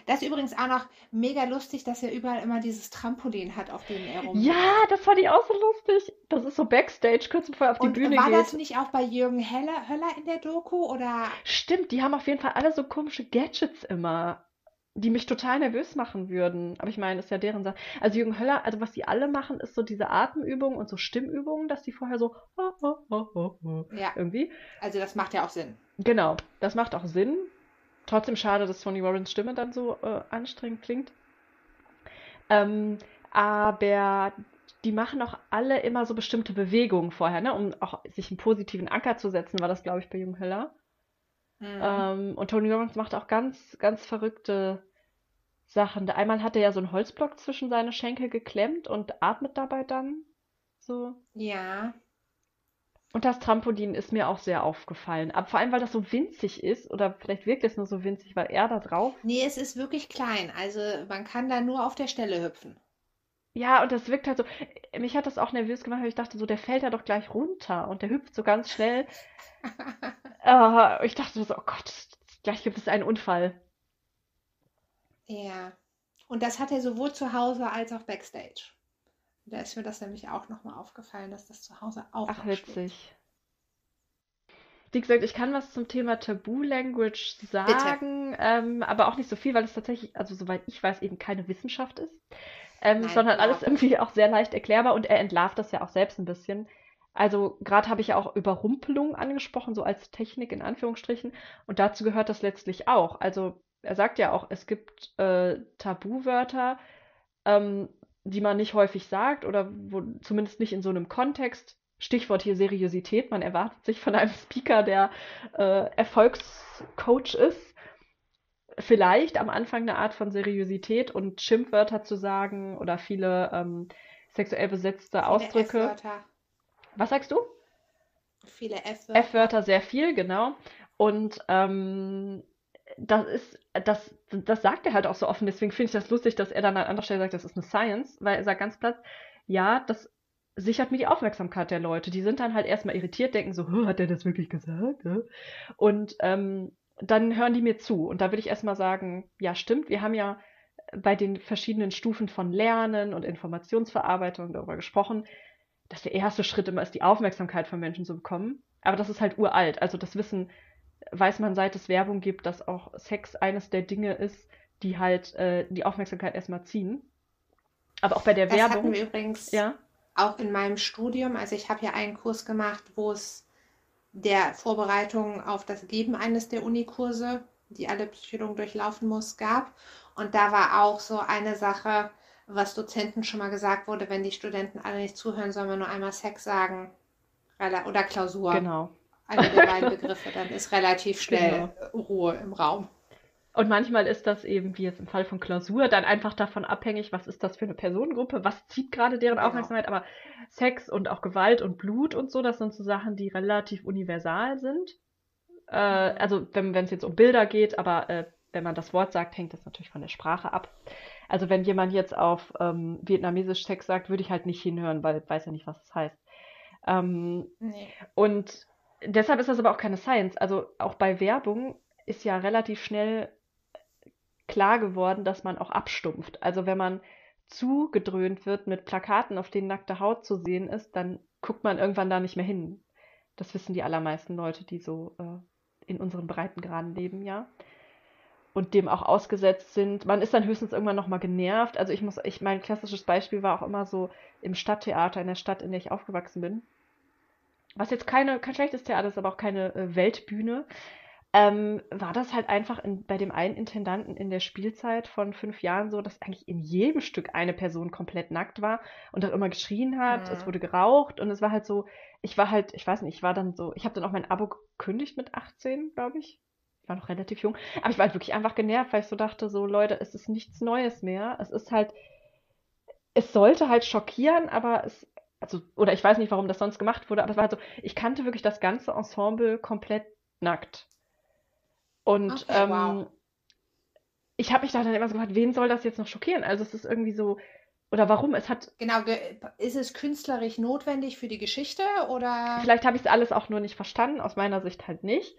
Das ist übrigens auch noch mega lustig, dass er überall immer dieses Trampolin hat, auf dem er rum. Ja, das fand ich auch so lustig. Das ist so Backstage, kurz bevor er auf die Und Bühne war geht. das nicht auch bei Jürgen Heller, Höller in der Doku? Oder Stimmt, die haben auf jeden Fall alle so komische Gadgets immer, die mich total nervös machen würden. Aber ich meine, ist ja deren Sache. Also Jürgen Höller, also was die alle machen, ist so diese Atemübungen und so Stimmübungen, dass die vorher so ja, irgendwie. also das macht ja auch Sinn. Genau, das macht auch Sinn. Trotzdem schade, dass Tony Warrens Stimme dann so äh, anstrengend klingt. Ähm, aber die machen auch alle immer so bestimmte Bewegungen vorher, ne? um auch sich einen positiven Anker zu setzen, war das, glaube ich, bei Jürgen Höller. Mhm. Ähm, und Tony Robbins macht auch ganz, ganz verrückte Sachen. Einmal hat er ja so einen Holzblock zwischen seine Schenkel geklemmt und atmet dabei dann so. Ja, Und das Trampolin ist mir auch sehr aufgefallen. Aber vor allem, weil das so winzig ist, oder vielleicht wirkt es nur so winzig, weil er da drauf. nee, es ist wirklich klein. Also man kann da nur auf der Stelle hüpfen. Ja, und das wirkt halt so. Mich hat das auch nervös gemacht, weil ich dachte so, der fällt ja doch gleich runter und der hüpft so ganz schnell. Äh, ich dachte so, oh Gott, gleich gibt es einen Unfall. Ja. Und das hat er sowohl zu Hause als auch backstage. Da ist mir das nämlich auch nochmal aufgefallen, dass das zu Hause auch Ach, witzig. Wie gesagt, ich kann was zum Thema Tabu-Language sagen, ähm, aber auch nicht so viel, weil es tatsächlich, also soweit ich weiß, eben keine Wissenschaft ist, ähm, Nein, sondern alles irgendwie auch sehr leicht erklärbar und er entlarvt das ja auch selbst ein bisschen. Also gerade habe ich ja auch Überrumpelung angesprochen, so als Technik in Anführungsstrichen, und dazu gehört das letztlich auch. Also er sagt ja auch, es gibt äh, Tabuwörter, ähm, die man nicht häufig sagt oder wo zumindest nicht in so einem Kontext. Stichwort hier Seriosität. Man erwartet sich von einem Speaker, der äh, Erfolgscoach ist, vielleicht am Anfang eine Art von Seriosität und Schimpfwörter zu sagen oder viele ähm, sexuell besetzte Viele Ausdrücke. Was sagst du? Viele F-Wörter. F-Wörter sehr viel, genau. Und ähm, das ist, das, das sagt er halt auch so offen. Deswegen finde ich das lustig, dass er dann an anderer Stelle sagt, das ist eine Science, weil er sagt ganz platt, ja, das sichert mir die Aufmerksamkeit der Leute. Die sind dann halt erstmal irritiert, denken so, "Hä, hat er das wirklich gesagt? Hä?" Und ähm, dann hören die mir zu. Und da würde ich erstmal sagen, ja, stimmt, wir haben ja bei den verschiedenen Stufen von Lernen und Informationsverarbeitung darüber gesprochen, dass der erste Schritt immer ist, die Aufmerksamkeit von Menschen zu bekommen. Aber das ist halt uralt. Also das Wissen weiß man, seit es Werbung gibt, dass auch Sex eines der Dinge ist, die halt äh, die Aufmerksamkeit erstmal ziehen. Aber auch bei der Das hatten Werbung. wir übrigens Ja, auch in meinem Studium. Also ich habe ja einen Kurs gemacht, wo es der Vorbereitung auf das Geben eines der Unikurse, die alle Psychologen durchlaufen muss, gab. Und da war auch so eine Sache, was Dozenten schon mal gesagt wurde, wenn die Studenten alle nicht zuhören, sollen wir nur einmal Sex sagen. Oder Klausur. genau. Beiden Begriffe, dann ist relativ schnell Genau. Ruhe im Raum. Und manchmal ist das eben, wie jetzt im Fall von Klausur, dann einfach davon abhängig, was ist das für eine Personengruppe, was zieht gerade deren Genau. Aufmerksamkeit. Aber Sex und auch Gewalt und Blut und so, das sind so Sachen, die relativ universal sind. Äh, also wenn es jetzt um Bilder geht, aber äh, wenn man das Wort sagt, hängt das natürlich von der Sprache ab. Also wenn jemand jetzt auf ähm, vietnamesisch Sex sagt, würde ich halt nicht hinhören, weil ich weiß ja nicht, was es heißt. Ähm, Nee. und deshalb ist das aber auch keine Science. Also auch bei Werbung ist ja relativ schnell klar geworden, dass man auch abstumpft. Also wenn man zu gedröhnt wird mit Plakaten, auf denen nackte Haut zu sehen ist, dann guckt man irgendwann da nicht mehr hin. Das wissen die allermeisten Leute, die so äh, in unseren Breitengraden leben, ja. Und dem auch ausgesetzt sind. Man ist dann höchstens irgendwann nochmal genervt. Also ich muss, ich, mein klassisches Beispiel war auch immer so im Stadttheater, in der Stadt, in der ich aufgewachsen bin was jetzt keine, kein schlechtes Theater ist, aber auch keine äh, Weltbühne, ähm, war das halt einfach in, bei dem einen Intendanten in der Spielzeit von fünf Jahren so, dass eigentlich in jedem Stück eine Person komplett nackt war und dann immer geschrien hat, Mhm. es wurde geraucht und es war halt so, ich war halt, ich weiß nicht, ich war dann so, ich habe dann auch mein Abo gekündigt mit 18, glaube ich. Ich war noch relativ jung. Aber ich war halt wirklich einfach genervt, weil ich so dachte, so Leute, es ist nichts Neues mehr. Es ist halt, es sollte halt schockieren, aber es, also, oder ich weiß nicht, warum das sonst gemacht wurde, aber es war halt so, ich kannte wirklich das ganze Ensemble komplett nackt. Und Okay, ähm, wow. ich habe mich da dann immer so gefragt, wen soll das jetzt noch schockieren? Also es ist irgendwie so, oder warum? Es hat, Genau, ge- ist es künstlerisch notwendig für die Geschichte oder? vielleicht habe ich es alles auch nur nicht verstanden, aus meiner Sicht halt nicht.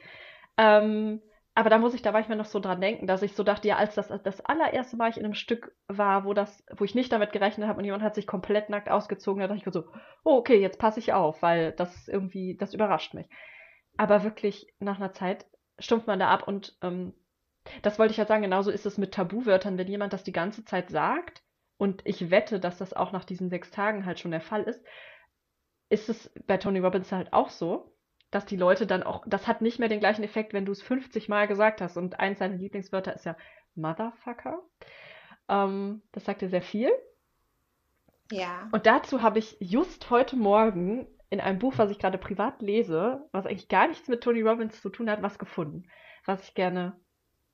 Ähm, aber da muss ich, da mir noch so dran denken, dass ich so dachte, ja, als das das allererste Mal ich in einem Stück war, wo das, wo ich nicht damit gerechnet habe und jemand hat sich komplett nackt ausgezogen, da dachte ich so, oh, okay, jetzt passe ich auf, weil das irgendwie, das überrascht mich. Aber wirklich nach einer Zeit stumpft man da ab und ähm, das wollte ich halt sagen, genauso ist es mit Tabuwörtern, wenn jemand das die ganze Zeit sagt und ich wette, dass das auch nach diesen sechs Tagen halt schon der Fall ist, ist es bei Tony Robbins halt auch so, dass die Leute dann auch, das hat nicht mehr den gleichen Effekt, wenn du es 50 Mal gesagt hast und eins seiner Lieblingswörter ist ja Motherfucker. Ähm, das sagt ja sehr viel. Ja. Und dazu habe ich just heute Morgen in einem Buch, was ich gerade privat lese, was eigentlich gar nichts mit Tony Robbins zu tun hat, was gefunden, was ich gerne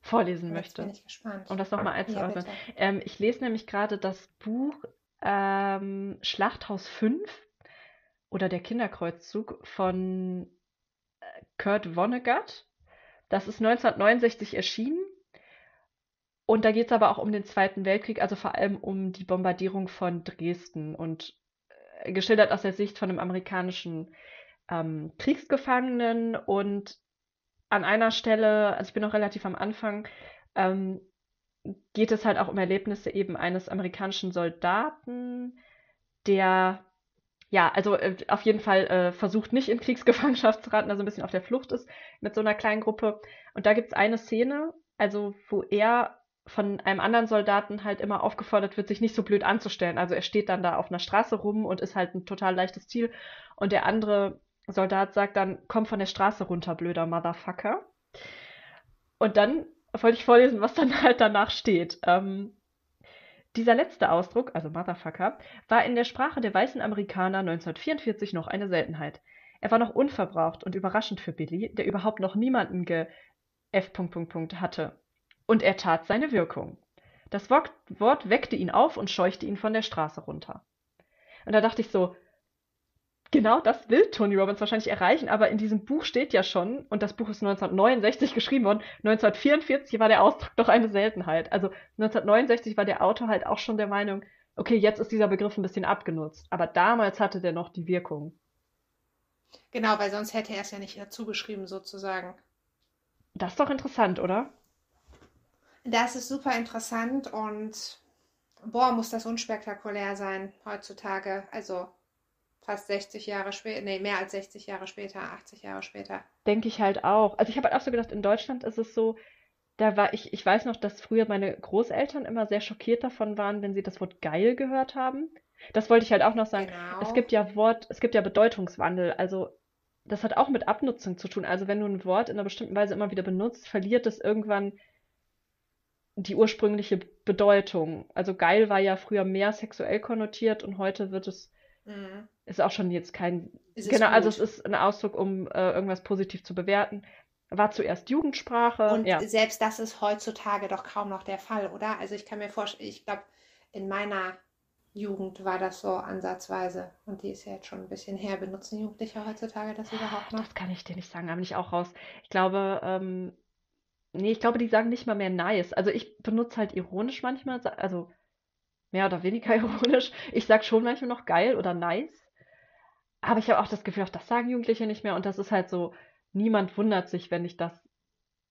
vorlesen Jetzt möchte, bin ich gespannt. um das nochmal Ja, einzuordnen. bitte. Ähm, ich lese nämlich gerade das Buch ähm, Schlachthaus 5 oder Der Kinderkreuzzug von Kurt Vonnegut. Das ist 1969 erschienen. Und da geht es aber auch um den Zweiten Weltkrieg, also vor allem um die Bombardierung von Dresden und äh, geschildert aus der Sicht von einem amerikanischen ähm, Kriegsgefangenen. Und an einer Stelle, also ich bin noch relativ am Anfang, ähm, geht es halt auch um Erlebnisse eben eines amerikanischen Soldaten, der ja, also äh, auf jeden Fall äh, versucht nicht in Kriegsgefangenschaft zu raten, also ein bisschen auf der Flucht ist mit so einer kleinen Gruppe. Und da gibt es eine Szene, also wo er von einem anderen Soldaten halt immer aufgefordert wird, sich nicht so blöd anzustellen. Also er steht dann da auf einer Straße rum und ist halt ein total leichtes Ziel. Und der andere Soldat sagt dann, komm von der Straße runter, blöder Motherfucker. Und dann wollte ich vorlesen, was dann halt danach steht. Ähm, dieser letzte Ausdruck, also Motherfucker, war in der Sprache der weißen Amerikaner 1944 noch eine Seltenheit. Er war noch unverbraucht und überraschend für Billy, der überhaupt noch niemanden ge F. hatte. Und er tat seine Wirkung. Das Wort, weckte ihn auf und scheuchte ihn von der Straße runter. Und da dachte ich so, genau das will Tony Robbins wahrscheinlich erreichen, aber in diesem Buch steht ja schon, und das Buch ist 1969 geschrieben worden, 1944 war der Ausdruck doch eine Seltenheit. Also 1969 war der Autor halt auch schon der Meinung, okay, jetzt ist dieser Begriff ein bisschen abgenutzt, aber damals hatte der noch die Wirkung. Genau, weil sonst hätte er es ja nicht dazu geschrieben, sozusagen. Das ist doch interessant, oder? Das ist super interessant und boah, muss das unspektakulär sein heutzutage. Also fast 60 Jahre später, nee, mehr als 60 Jahre später, 80 Jahre später. Denke ich halt auch. Also ich habe halt auch so gedacht, in Deutschland ist es so, da war ich, ich weiß noch, dass früher meine Großeltern immer sehr schockiert davon waren, wenn sie das Wort geil gehört haben. Das wollte ich halt auch noch sagen. Es Genau. gibt ja Wort, es gibt ja Bedeutungswandel. Also das hat auch mit Abnutzung zu tun. Also wenn du ein Wort in einer bestimmten Weise immer wieder benutzt, verliert es irgendwann die ursprüngliche Bedeutung. Also geil war ja früher mehr sexuell konnotiert und heute wird es, Mhm. ist auch schon jetzt kein, Ist genau, also es ist ein Ausdruck, um äh, irgendwas positiv zu bewerten. War zuerst Jugendsprache, Und ja. selbst das ist heutzutage doch kaum noch der Fall, oder? Also ich kann mir vorstellen, ich glaube, in meiner Jugend war das so ansatzweise. Und die ist ja jetzt schon ein bisschen her. Benutzen Jugendliche heutzutage das überhaupt noch? Das kann ich dir nicht sagen, da bin ich auch raus. Ich glaube, ähm, nee, ich glaube, die sagen nicht mal mehr nice. Also ich benutze halt ironisch manchmal, also mehr oder weniger ironisch. Ich sag schon manchmal noch geil oder nice. Aber ich habe auch das Gefühl, auch das sagen Jugendliche nicht mehr. Und das ist halt so, niemand wundert sich, wenn ich das,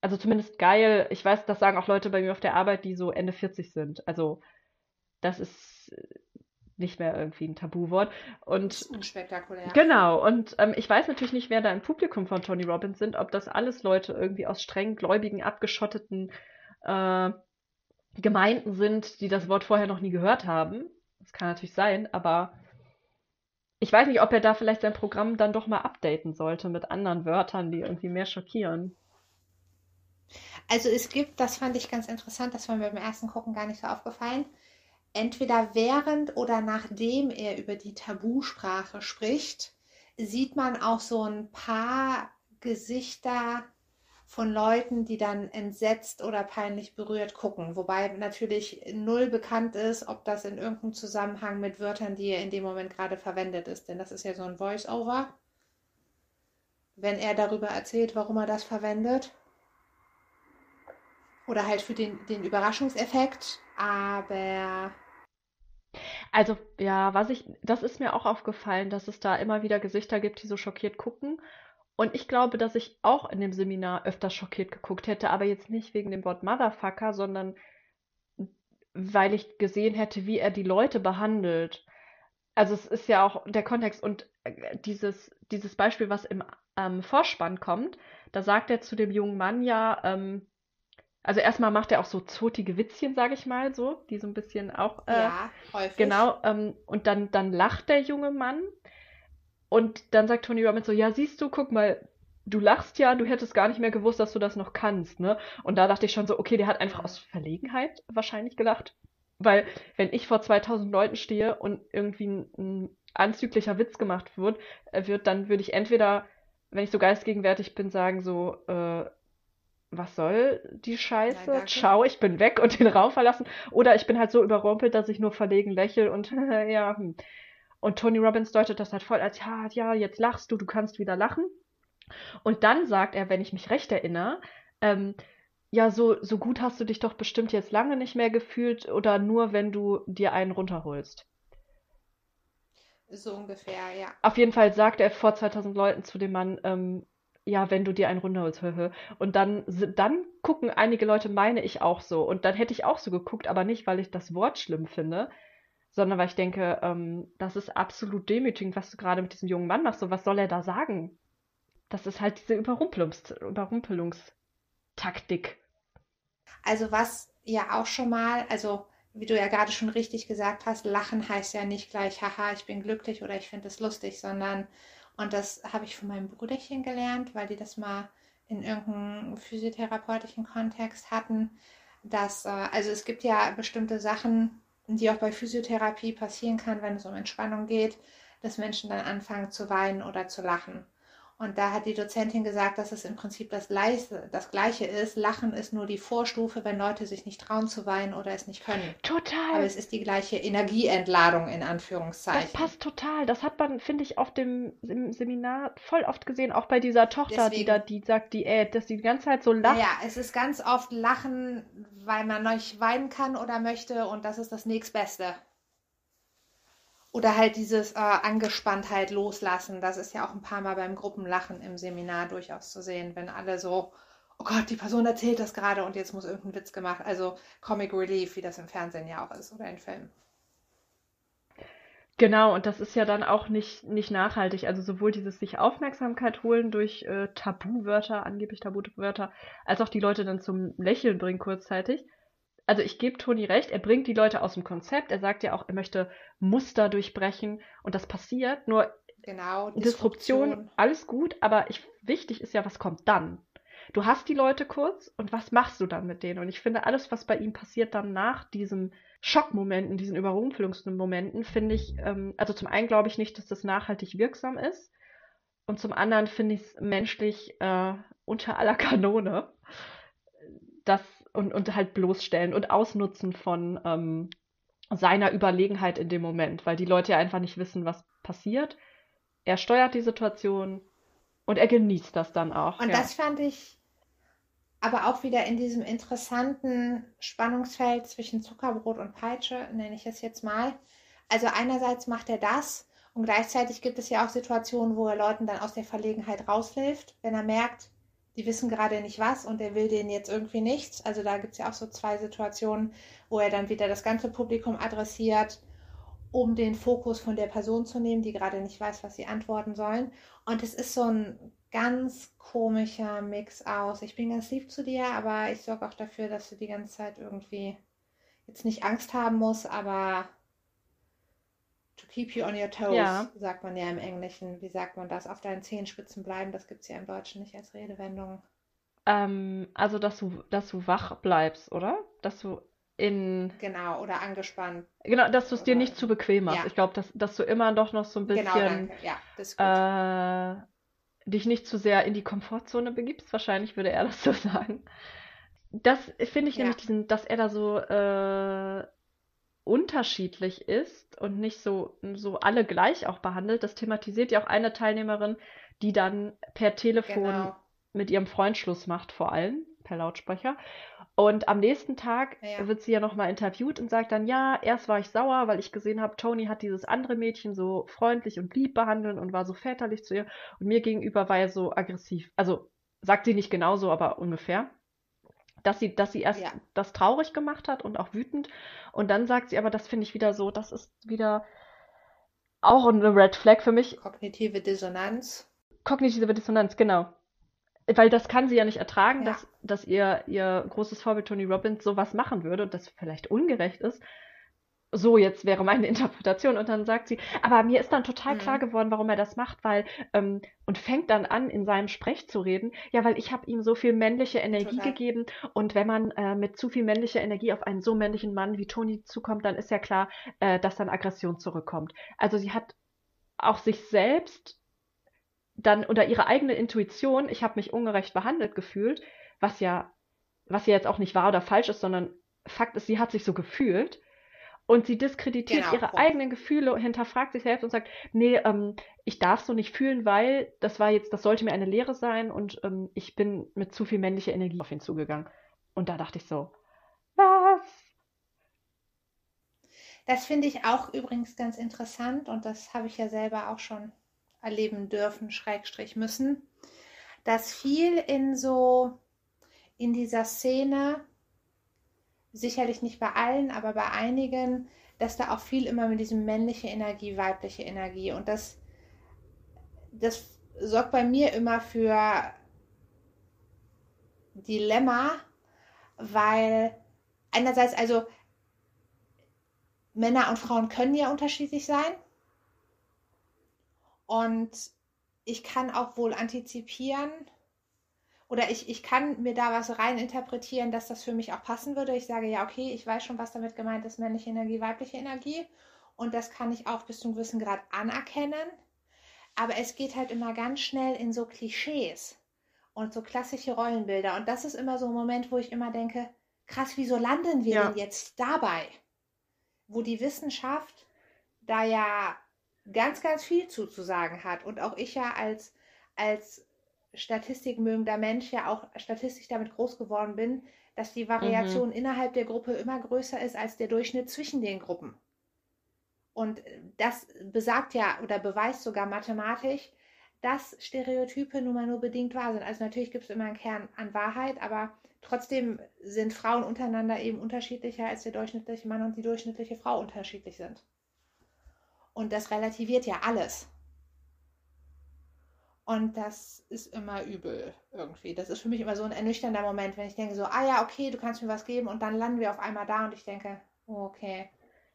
also zumindest geil. Ich weiß, das sagen auch Leute bei mir auf der Arbeit, die so Ende 40 sind. Also das ist nicht mehr irgendwie ein Tabuwort. Und ist unspektakulär. Genau, und ähm, ich weiß natürlich nicht, wer da im Publikum von Tony Robbins sind, ob das alles Leute irgendwie aus streng gläubigen, abgeschotteten äh, Gemeinden sind, die das Wort vorher noch nie gehört haben. Das kann natürlich sein, aber ich weiß nicht, ob er da vielleicht sein Programm dann doch mal updaten sollte mit anderen Wörtern, die irgendwie mehr schockieren. Also es gibt, das fand ich ganz interessant, das war mir beim ersten Gucken gar nicht so aufgefallen, entweder während oder nachdem er über die Tabusprache spricht, sieht man auch so ein paar Gesichter von Leuten, die dann entsetzt oder peinlich berührt gucken. Wobei natürlich null bekannt ist, ob das in irgendeinem Zusammenhang mit Wörtern, die er in dem Moment gerade verwendet ist. Denn das ist ja so ein Voice-Over. Wenn er darüber erzählt, warum er das verwendet. Oder halt für den, den Überraschungseffekt. Aber Also, ja, was ich, das ist mir auch aufgefallen, dass es da immer wieder Gesichter gibt, die so schockiert gucken. Und ich glaube, dass ich auch in dem Seminar öfter schockiert geguckt hätte, aber jetzt nicht wegen dem Wort Motherfucker, sondern weil ich gesehen hätte, wie er die Leute behandelt. Also es ist ja auch der Kontext und äh, dieses, dieses Beispiel, was im ähm, Vorspann kommt, da sagt er zu dem jungen Mann ja, ähm, also erstmal macht er auch so zotige Witzchen, sage ich mal, so, die so ein bisschen auch, äh, ja, häufig. genau, ähm, und dann, dann lacht der junge Mann und dann sagt Tony Robbins so, ja, siehst du, guck mal, du lachst ja, du hättest gar nicht mehr gewusst, dass du das noch kannst, ne? Und da dachte ich schon so, okay, der hat einfach aus Verlegenheit wahrscheinlich gelacht. Weil, wenn ich vor 2000 Leuten stehe und irgendwie ein, ein anzüglicher Witz gemacht wird, äh, wird, dann würde ich entweder, wenn ich so geistgegenwärtig bin, sagen so, äh, was soll die Nein, Scheiße? danke. Ciao, ich bin weg und den Raum verlassen. Oder ich bin halt so überrumpelt, dass ich nur verlegen lächle und ja, hm. Und Tony Robbins deutet das halt voll als, ja, ja, jetzt lachst du, du kannst wieder lachen. Und dann sagt er, wenn ich mich recht erinnere, ähm, ja, so, so gut hast du dich doch bestimmt jetzt lange nicht mehr gefühlt oder nur, wenn du dir einen runterholst. So ungefähr, ja. Auf jeden Fall sagt er vor 2000 Leuten zu dem Mann, ähm, ja, wenn du dir einen runterholst. Und dann, dann gucken einige Leute, meine ich auch so. Und dann hätte ich auch so geguckt, aber nicht, weil ich das Wort schlimm finde, sondern weil ich denke, ähm, das ist absolut demütigend, was du gerade mit diesem jungen Mann machst. So, was soll er da sagen? Das ist halt diese Überrumpelungs Überrumpelungstaktik. Also was ja auch schon mal, also wie du ja gerade schon richtig gesagt hast, lachen heißt ja nicht gleich, haha, ich bin glücklich oder ich finde es lustig, sondern, und das habe ich von meinem Bruderchen gelernt, weil die das mal in irgendeinem physiotherapeutischen Kontext hatten, dass, äh, also es gibt ja bestimmte Sachen, die auch bei Physiotherapie passieren kann, wenn es um Entspannung geht, dass Menschen dann anfangen zu weinen oder zu lachen. Und da hat die Dozentin gesagt, dass es im Prinzip das Gleiche, das Gleiche ist. Lachen ist nur die Vorstufe, wenn Leute sich nicht trauen zu weinen oder es nicht können. Aber Total. es ist die gleiche Energieentladung in Das Anführungszeichen. passt total. Das hat man, finde ich, auf dem im Seminar voll oft gesehen. Auch bei dieser Tochter, die da, Deswegen, die sagt, die, äh, dass die die ganze Zeit so lacht. naja, es ist ganz oft Lachen, weil man nicht weinen kann oder möchte und das ist das nächstbeste. Oder halt dieses äh, Angespanntheit loslassen. Das ist ja auch ein paar Mal beim Gruppenlachen im Seminar durchaus zu sehen, wenn alle so, oh Gott, die Person erzählt das gerade und jetzt muss irgendein Witz gemacht. Also Comic Relief, wie das im Fernsehen ja auch ist oder in Filmen. Genau, und das ist ja dann auch nicht, nicht nachhaltig. Also sowohl dieses sich Aufmerksamkeit holen durch äh, Tabuwörter, angeblich Tabuwörter, als auch die Leute dann zum Lächeln bringen kurzzeitig. Also ich gebe Toni recht, er bringt die Leute aus dem Konzept. Er sagt ja auch, er möchte Muster durchbrechen und das passiert. Nur Genau, Disruption, Disruption. alles gut, aber ich, wichtig ist ja, was kommt dann? Du hast die Leute kurz und was machst du dann mit denen? Und ich finde, alles, was bei ihm passiert dann nach diesem Schockmomenten, diesen Überrumpelungsmomenten, finde ich, ähm, also zum einen glaube ich nicht, dass das nachhaltig wirksam ist und zum anderen finde ich es menschlich äh, unter aller Kanone, das und, und halt bloßstellen und ausnutzen von ähm, seiner Überlegenheit in dem Moment, weil die Leute ja einfach nicht wissen, was passiert. Er steuert die Situation und er genießt das dann auch. Und ja. das fand ich aber auch wieder in diesem interessanten Spannungsfeld zwischen Zuckerbrot und Peitsche, nenne ich es jetzt mal. Also einerseits macht er das und gleichzeitig gibt es ja auch Situationen, wo er Leuten dann aus der Verlegenheit raushilft, wenn er merkt, die wissen gerade nicht was und er will denen jetzt irgendwie nichts. Also da gibt es ja auch so zwei Situationen, wo er dann wieder das ganze Publikum adressiert, um den Fokus von der Person zu nehmen, die gerade nicht weiß, was sie antworten sollen. Und es ist so ein ganz komischer Mix aus. Ich bin ganz lieb zu dir, aber ich sorge auch dafür, dass du die ganze Zeit irgendwie jetzt nicht Angst haben musst, aber to keep you on your toes, Ja. sagt man ja im Englischen. Wie sagt man das? Auf deinen Zehenspitzen bleiben, das gibt es ja im Deutschen nicht als Redewendung. Ähm, also, dass du, dass du wach bleibst, oder? Dass du in, Genau, oder angespannt. genau, dass du es dir nicht zu bequem machst. Ja. Ich glaube, dass, dass du immer doch noch so ein Genau, bisschen danke. Ja, das ist gut. äh, dich nicht zu sehr in die Komfortzone begibst. Wahrscheinlich würde er das so sagen. Das finde ich Ja. nämlich diesen, dass er da so äh, unterschiedlich ist und nicht so, so alle gleich auch behandelt. Das thematisiert ja auch eine Teilnehmerin, die dann per Telefon Genau. mit ihrem Freund Schluss macht, vor allem per Lautsprecher. Und am nächsten Tag Ja. wird sie ja nochmal interviewt und sagt dann, ja, erst war ich sauer, weil ich gesehen habe, Tony hat dieses andere Mädchen so freundlich und lieb behandelt und war so väterlich zu ihr. Und mir gegenüber war er so aggressiv. Also sagt sie nicht genauso, aber ungefähr. Dass sie, dass sie erst Ja. das traurig gemacht hat und auch wütend. Und dann sagt sie aber, das finde ich wieder so, das ist wieder auch eine Red Flag für mich. Kognitive Dissonanz. Kognitive Dissonanz, genau. Weil das kann sie ja nicht ertragen, Ja. dass, dass ihr, ihr großes Vorbild Tony Robbins sowas machen würde und das vielleicht ungerecht ist. So, jetzt wäre meine Interpretation. Und dann sagt sie, aber mir ist dann total Mhm. klar geworden, warum er das macht, weil, ähm, und fängt dann an, in seinem Sprech zu reden, ja, weil ich habe ihm so viel männliche Energie Total. gegeben und wenn man äh, mit zu viel männlicher Energie auf einen so männlichen Mann wie Tony zukommt, dann ist ja klar, äh, dass dann Aggression zurückkommt. Also sie hat auch sich selbst dann oder ihre eigene Intuition, ich habe mich ungerecht behandelt gefühlt, was ja, was ja jetzt auch nicht wahr oder falsch ist, sondern Fakt ist, sie hat sich so gefühlt und sie diskreditiert Genau, ihre eigenen Gefühle, hinterfragt sich selbst und sagt, nee, ähm, ich darf so nicht fühlen, weil das war jetzt, das sollte mir eine Lehre sein und ähm, ich bin mit zu viel männlicher Energie auf ihn zugegangen. Und da dachte ich so, was? Das finde ich auch übrigens ganz interessant und das habe ich ja selber auch schon erleben dürfen, Schrägstrich müssen, dass viel in so, in dieser Szene, sicherlich nicht bei allen, aber bei einigen, dass da auch viel immer mit diesem männliche Energie, weibliche Energie und das, das sorgt bei mir immer für Dilemma, weil einerseits also Männer und Frauen können ja unterschiedlich sein. Und ich kann auch wohl antizipieren oder ich, ich kann mir da was rein interpretieren, dass das für mich auch passen würde. Ich sage ja, okay, ich weiß schon, was damit gemeint ist, männliche Energie, weibliche Energie. Und das kann ich auch bis zu einem gewissen Grad anerkennen. Aber es geht halt immer ganz schnell in so Klischees und so klassische Rollenbilder. Und das ist immer so ein Moment, wo ich immer denke, krass, wieso landen wir Ja. denn jetzt dabei? Wo die Wissenschaft da ja ganz, ganz viel zuzusagen hat. Und auch ich ja als, als statistikmögender Mensch ja auch statistisch damit groß geworden bin, dass die Variation innerhalb der Gruppe immer größer ist als der Durchschnitt zwischen den Gruppen. Und das besagt ja oder beweist sogar mathematisch, dass Stereotype nun mal nur bedingt wahr sind. Also natürlich gibt es immer einen Kern an Wahrheit, aber trotzdem sind Frauen untereinander eben unterschiedlicher als der durchschnittliche Mann und die durchschnittliche Frau unterschiedlich sind. Und das relativiert ja alles. Und das ist immer übel irgendwie. Das ist für mich immer so ein ernüchternder Moment, wenn ich denke so, ah ja, okay, du kannst mir was geben und dann landen wir auf einmal da und ich denke, oh, okay,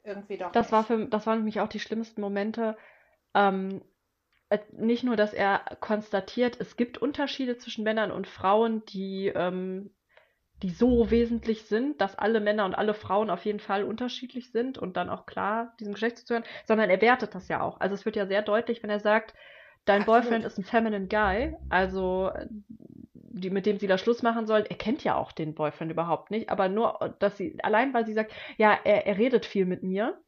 irgendwie doch Das nicht. war für, das waren nämlich auch die schlimmsten Momente. Ähm, äh, nicht nur, dass er konstatiert, es gibt Unterschiede zwischen Männern und Frauen, die, ähm, die so wesentlich sind, dass alle Männer und alle Frauen auf jeden Fall unterschiedlich sind und dann auch klar diesem Geschlecht zuzuhören, sondern er wertet das ja auch. Also es wird ja sehr deutlich, wenn er sagt, dein Absolut. Boyfriend ist ein feminine guy, also äh, die, mit dem sie da Schluss machen soll, er kennt ja auch den Boyfriend überhaupt nicht, aber nur, dass sie, allein weil sie sagt, ja, er, er redet viel mit mir,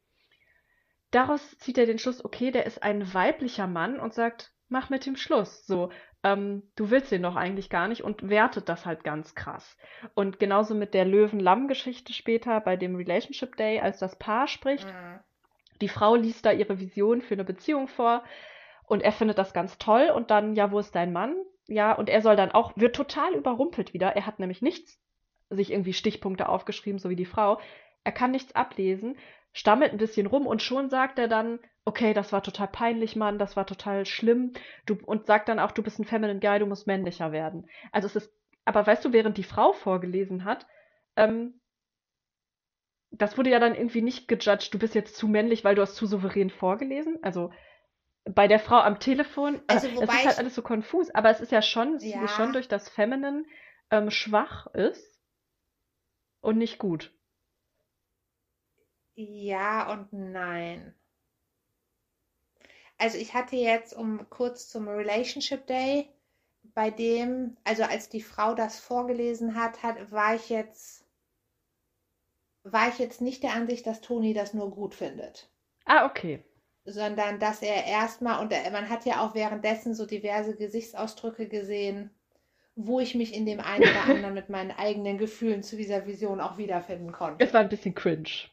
daraus zieht er den Schluss, okay, der ist ein weiblicher Mann und sagt, mach mit ihm Schluss. So, ähm, du willst den doch eigentlich gar nicht und wertet das halt ganz krass. Und genauso mit der Löwen-Lamm-Geschichte später bei dem Relationship Day, als das Paar spricht, Mhm. die Frau liest da ihre Vision für eine Beziehung vor und er findet das ganz toll und dann, ja, wo ist dein Mann? Ja, und er soll dann auch, wird total überrumpelt wieder. Er hat nämlich nichts, sich irgendwie Stichpunkte aufgeschrieben, so wie die Frau. Er kann nichts ablesen, stammelt ein bisschen rum und schon sagt er dann, okay, das war total peinlich, Mann, das war total schlimm. Du, und sagt dann auch, du bist ein Feminine Guy, du musst männlicher werden. Also es ist, aber weißt du, während die Frau vorgelesen hat, ähm, das wurde ja dann irgendwie nicht gejudged, du bist jetzt zu männlich, weil du hast zu souverän vorgelesen. Also bei der Frau am Telefon, Also, äh, es wobei ist halt alles so konfus, aber es ist ja schon, dass Ja. sie schon durch das Feminine ähm, schwach ist und nicht gut. Ja und nein. also ich hatte jetzt um kurz zum Relationship Day, bei dem, also als die Frau das vorgelesen hat, hat war ich jetzt, war ich jetzt nicht der Ansicht, dass Toni das nur gut findet. Ah, okay. Sondern dass er erstmal, und man hat ja auch währenddessen so diverse Gesichtsausdrücke gesehen, wo ich mich in dem einen oder anderen mit meinen eigenen Gefühlen zu dieser Vision auch wiederfinden konnte. Es war ein bisschen cringe.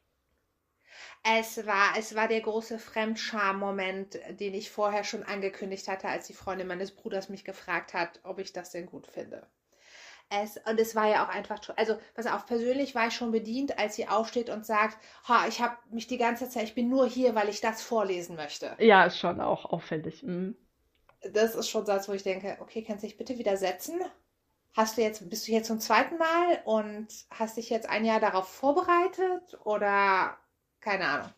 Es war, es war der große Fremdscham-Moment, den ich vorher schon angekündigt hatte, als die Freundin meines Bruders mich gefragt hat, ob ich das denn gut finde. Es, und es war ja auch einfach, also pass auf, persönlich war ich schon bedient, als sie aufsteht und sagt, ha, ich habe mich die ganze Zeit, ich bin nur hier, weil ich das vorlesen möchte. Ja, ist schon auch auffällig. Mhm. Das ist schon das, wo ich denke, okay, kannst du dich bitte wieder setzen? Hast du jetzt, bist du jetzt zum zweiten Mal und hast dich jetzt ein Jahr darauf vorbereitet oder keine Ahnung.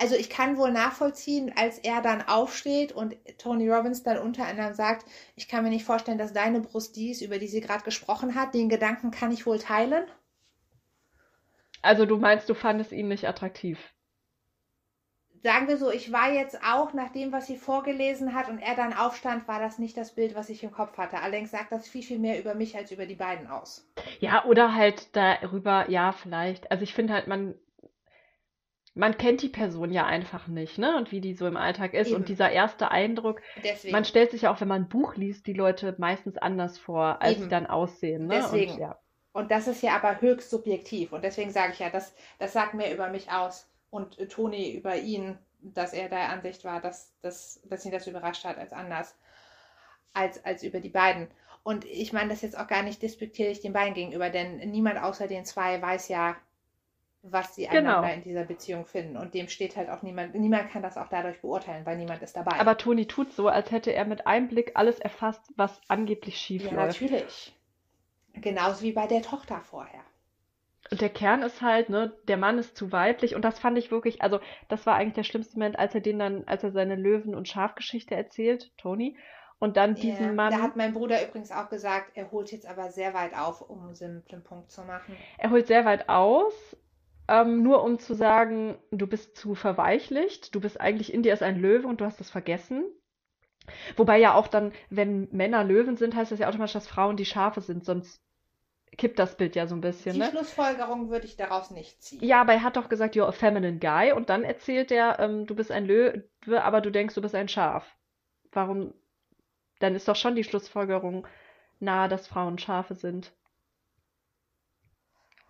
Also ich kann wohl nachvollziehen, als er dann aufsteht und Tony Robbins dann unter anderem sagt, ich kann mir nicht vorstellen, dass deine Brust die ist, über die sie gerade gesprochen hat. Den Gedanken kann ich wohl teilen. Also du meinst, du fandest ihn nicht attraktiv. Sagen wir so, ich war jetzt auch nach dem, was sie vorgelesen hat und er dann aufstand, war das nicht das Bild, was ich im Kopf hatte. Allerdings sagt das viel, viel mehr über mich als über die beiden aus. Ja, oder halt darüber, ja, vielleicht. Also ich finde halt, man, man kennt die Person ja einfach nicht, ne? Und wie die so im Alltag ist. Eben. Und dieser erste Eindruck, Deswegen. man stellt sich ja auch, wenn man ein Buch liest, die Leute meistens anders vor, als sie Eben. dann aussehen, ne? Deswegen. Und ja. Und das ist ja aber höchst subjektiv. Und deswegen sage ich ja, das, das sagt mehr über mich aus. Und äh, Toni über ihn, dass er der Ansicht war, dass, dass, dass ihn das überrascht hat als anders. Als, als über die beiden. Und ich meine das jetzt auch gar nicht despektierlich den beiden gegenüber, denn niemand außer den zwei weiß ja, was sie Genau. einander in dieser Beziehung finden. Und dem steht halt auch niemand, niemand kann das auch dadurch beurteilen, weil niemand ist dabei. Aber Toni tut so, als hätte er mit einem Blick alles erfasst, was angeblich schief ja, läuft. natürlich. Genauso wie bei der Tochter vorher. Und der Kern ist halt, ne, der Mann ist zu weiblich und das fand ich wirklich, also das war eigentlich der schlimmste Moment, als er den dann, als er seine Löwen- und Schafgeschichte erzählt, Toni, und dann diesen Mann, Da hat mein Bruder übrigens auch gesagt, er holt jetzt aber sehr weit auf, um einen simplen Punkt zu machen. er holt sehr weit aus, ähm, nur um zu sagen, du bist zu verweichlicht, du bist eigentlich, in dir ist ein Löwe und du hast es vergessen. Wobei ja auch dann, wenn Männer Löwen sind, heißt das ja automatisch, dass Frauen die Schafe sind, sonst kippt das Bild ja so ein bisschen, Die ne? Schlussfolgerung würde ich daraus nicht ziehen. Ja, aber er hat doch gesagt, you're a feminine guy. Und dann erzählt er, ähm, du bist ein Löwe, aber du denkst, du bist ein Schaf. Warum? Dann ist doch schon die Schlussfolgerung nahe, dass Frauen Schafe sind.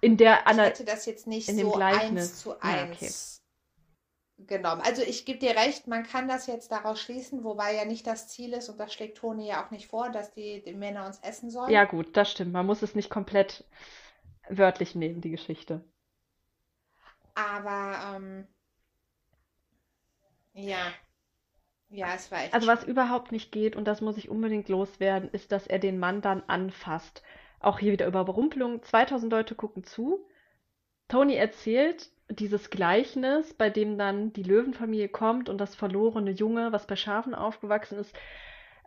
In der Ich Anna hätte das jetzt nicht in dem so eins zu Ja, okay. eins genommen. Also ich gebe dir recht, man kann das jetzt daraus schließen, wobei ja nicht das Ziel ist, und das schlägt Toni ja auch nicht vor, dass die, die Männer uns essen sollen. Ja, gut, das stimmt. Man muss es nicht komplett wörtlich nehmen, die Geschichte. Aber ähm, ja, ja, es war echt Also was schlimm. überhaupt nicht geht, und das muss ich unbedingt loswerden, ist, dass er den Mann dann anfasst. Auch hier wieder Überrumpelung. 2000 Leute gucken zu. Tony erzählt dieses Gleichnis, bei dem dann die Löwenfamilie kommt und das verlorene Junge, was bei Schafen aufgewachsen ist,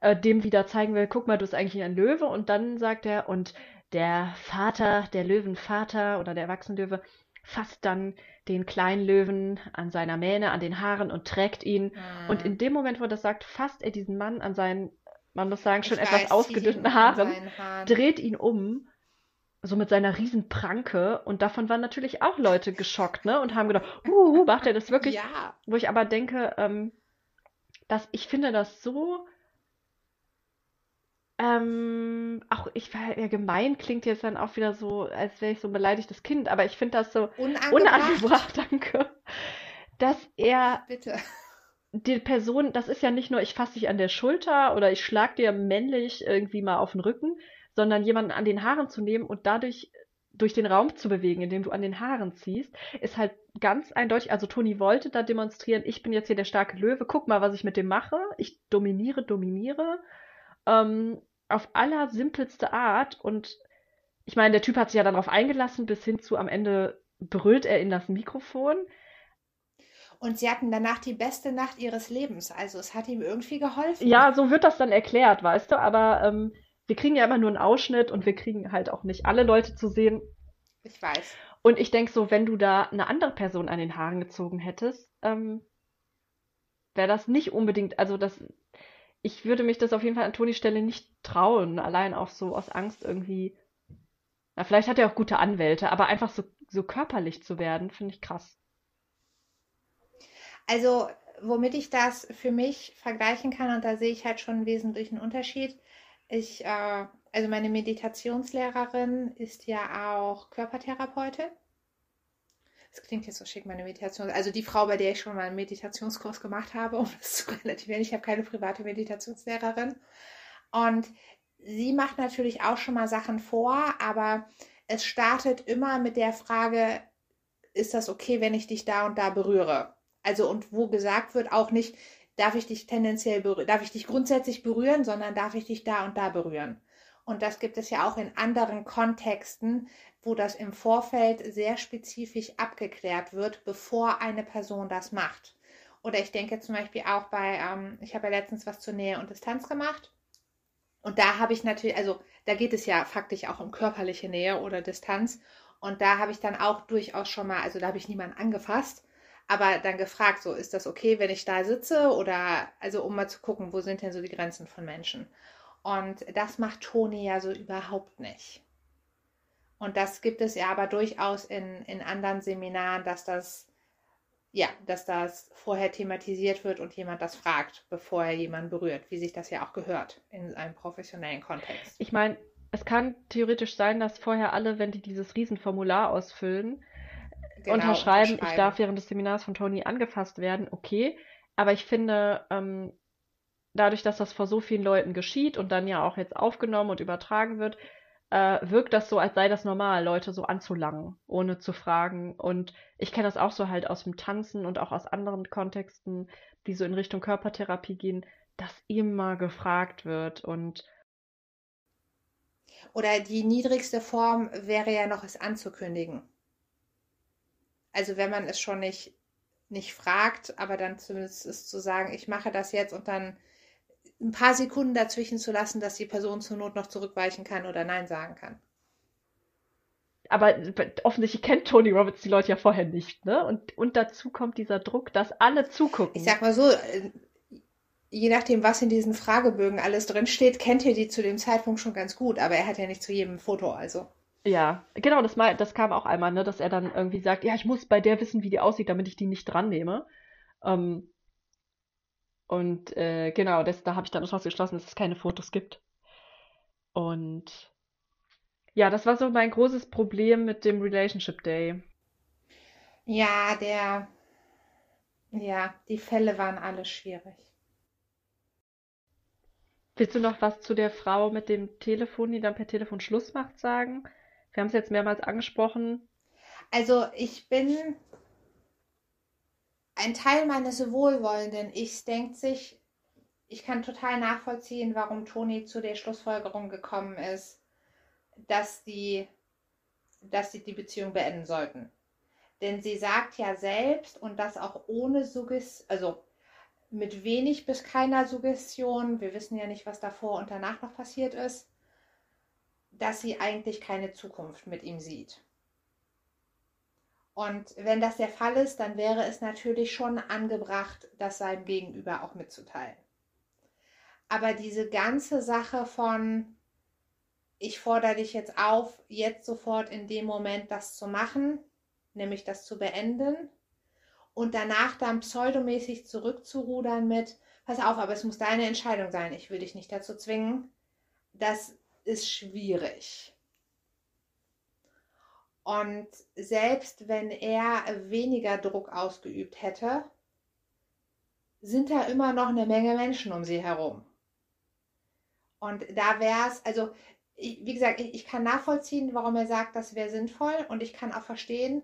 äh, dem wieder zeigen will, guck mal, du bist eigentlich ein Löwe. Und dann sagt er, und der Vater, der Löwenvater oder der Erwachsenenlöwe, fasst dann den kleinen Löwen an seiner Mähne, an den Haaren und trägt ihn. Und Hm. in dem Moment, wo er das sagt, fasst er diesen Mann an seinen, man muss sagen, schon Ich etwas weiß, ausgedünnten Haaren, Haaren. dreht ihn um, so mit seiner riesen Pranke. Und davon waren natürlich auch Leute geschockt, ne? Und haben gedacht, uh, macht er das wirklich? Ja, Wo ich aber denke, ähm, dass ich finde das so, ähm, auch ich war ja gemein, klingt jetzt dann auch wieder so, als wäre ich so ein beleidigtes Kind, aber ich finde das so unangebracht. unangebracht, danke, dass er Bitte. Die Person, das ist ja nicht nur, ich fasse dich an der Schulter oder ich schlag dir männlich irgendwie mal auf den Rücken, sondern jemanden an den Haaren zu nehmen und dadurch durch den Raum zu bewegen, indem du an den Haaren ziehst, ist halt ganz eindeutig. Also Toni wollte da demonstrieren, ich bin jetzt hier der starke Löwe, guck mal, was ich mit dem mache. Ich dominiere, dominiere. Ähm, auf allersimpelste Art. Und ich meine, der Typ hat sich ja darauf eingelassen, bis hin zu am Ende brüllt er in das Mikrofon. Und sie hatten danach die beste Nacht ihres Lebens. Also es hat ihm irgendwie geholfen. Ja, so wird das dann erklärt, weißt du, aber ähm, wir kriegen ja immer nur einen Ausschnitt und wir kriegen halt auch nicht alle Leute zu sehen. Ich weiß. Und ich denke so, wenn du da eine andere Person an den Haaren gezogen hättest, ähm, wäre das nicht unbedingt, also das, ich würde mich das auf jeden Fall an Tonis Stelle nicht trauen, allein auch so aus Angst irgendwie. Na, vielleicht hat er auch gute Anwälte, aber einfach so, so körperlich zu werden, finde ich krass. Also, womit ich das für mich vergleichen kann, und da sehe ich halt schon einen wesentlichen Unterschied. Ich, äh, also meine Meditationslehrerin ist ja auch Körpertherapeutin. Das klingt jetzt so schick, meine Meditation. Also die Frau, bei der ich schon mal einen Meditationskurs gemacht habe, um das zu relativieren. Ich habe keine private Meditationslehrerin. Und sie macht natürlich auch schon mal Sachen vor, aber es startet immer mit der Frage, ist das okay, wenn ich dich da und da berühre? Also und wo gesagt wird auch nicht, darf ich dich tendenziell berühren, darf ich dich grundsätzlich berühren, sondern darf ich dich da und da berühren. Und das gibt es ja auch in anderen Kontexten, wo das im Vorfeld sehr spezifisch abgeklärt wird, bevor eine Person das macht. Oder ich denke zum Beispiel auch bei, ähm, ich habe ja letztens was zur Nähe und Distanz gemacht. Und da habe ich natürlich, also da geht es ja faktisch auch um körperliche Nähe oder Distanz. Und da habe ich dann auch durchaus schon mal, also da habe ich niemanden angefasst, aber dann gefragt, so ist das okay, wenn ich da sitze oder also um mal zu gucken, wo sind denn so die Grenzen von Menschen. Und das macht Toni ja so überhaupt nicht. Und das gibt es ja aber durchaus in, in anderen Seminaren, dass das, ja, dass das vorher thematisiert wird und jemand das fragt, bevor er jemanden berührt, wie sich das ja auch gehört in einem professionellen Kontext. Ich meine, es kann theoretisch sein, dass vorher alle, wenn die dieses Riesenformular ausfüllen, genau, unterschreiben, ich darf während des Seminars von Toni angefasst werden, okay. Aber ich finde, ähm, dadurch, dass das vor so vielen Leuten geschieht und dann ja auch jetzt aufgenommen und übertragen wird, äh, wirkt das so, als sei das normal, Leute so anzulangen, ohne zu fragen. Und ich kenne das auch so halt aus dem Tanzen und auch aus anderen Kontexten, die so in Richtung Körpertherapie gehen, dass immer gefragt wird und oder die niedrigste Form wäre ja noch es anzukündigen. Also wenn man es schon nicht, nicht fragt, aber dann zumindest ist zu sagen, ich mache das jetzt und dann ein paar Sekunden dazwischen zu lassen, dass die Person zur Not noch zurückweichen kann oder Nein sagen kann. Aber offensichtlich kennt Tony Roberts die Leute ja vorher nicht, ne? Und, und dazu kommt dieser Druck, dass alle zugucken. Ich sag mal so, äh, je nachdem, was in diesen Fragebögen alles drin steht, kennt ihr die zu dem Zeitpunkt schon ganz gut, aber er hat ja nicht zu jedem Foto, also. Ja, genau, das, mal, das kam auch einmal, ne, dass er dann irgendwie sagt, ja, ich muss bei der wissen, wie die aussieht, damit ich die nicht dran nehme. Ähm, und äh, genau, das, da habe ich dann daraus geschlossen, dass es keine Fotos gibt. Und ja, das war so mein großes Problem mit dem Relationship Day. Ja, der, ja, die Fälle waren alle schwierig. Willst du noch was zu der Frau mit dem Telefon, die dann per Telefon Schluss macht, sagen? Wir haben es jetzt mehrmals angesprochen. Also ich bin ein Teil meines wohlwollenden Ichs denkt sich, ich kann total nachvollziehen, warum Toni zu der Schlussfolgerung gekommen ist, dass die, dass sie die Beziehung beenden sollten. Denn sie sagt ja selbst und das auch ohne Suggestion, also mit wenig bis keiner Suggestion, wir wissen ja nicht, was davor und danach noch passiert ist, dass sie eigentlich keine Zukunft mit ihm sieht. Und wenn das der Fall ist, dann wäre es natürlich schon angebracht, das seinem Gegenüber auch mitzuteilen. Aber diese ganze Sache von, ich fordere dich jetzt auf, jetzt sofort in dem Moment das zu machen, nämlich das zu beenden und danach dann pseudomäßig zurückzurudern mit, pass auf, aber es muss deine Entscheidung sein, ich will dich nicht dazu zwingen, das ist schwierig. Und selbst wenn er weniger Druck ausgeübt hätte, sind da immer noch eine Menge Menschen um sie herum. Und da wäre es, also wie gesagt, ich, kann nachvollziehen, warum er sagt, das wäre sinnvoll. Und ich kann auch verstehen,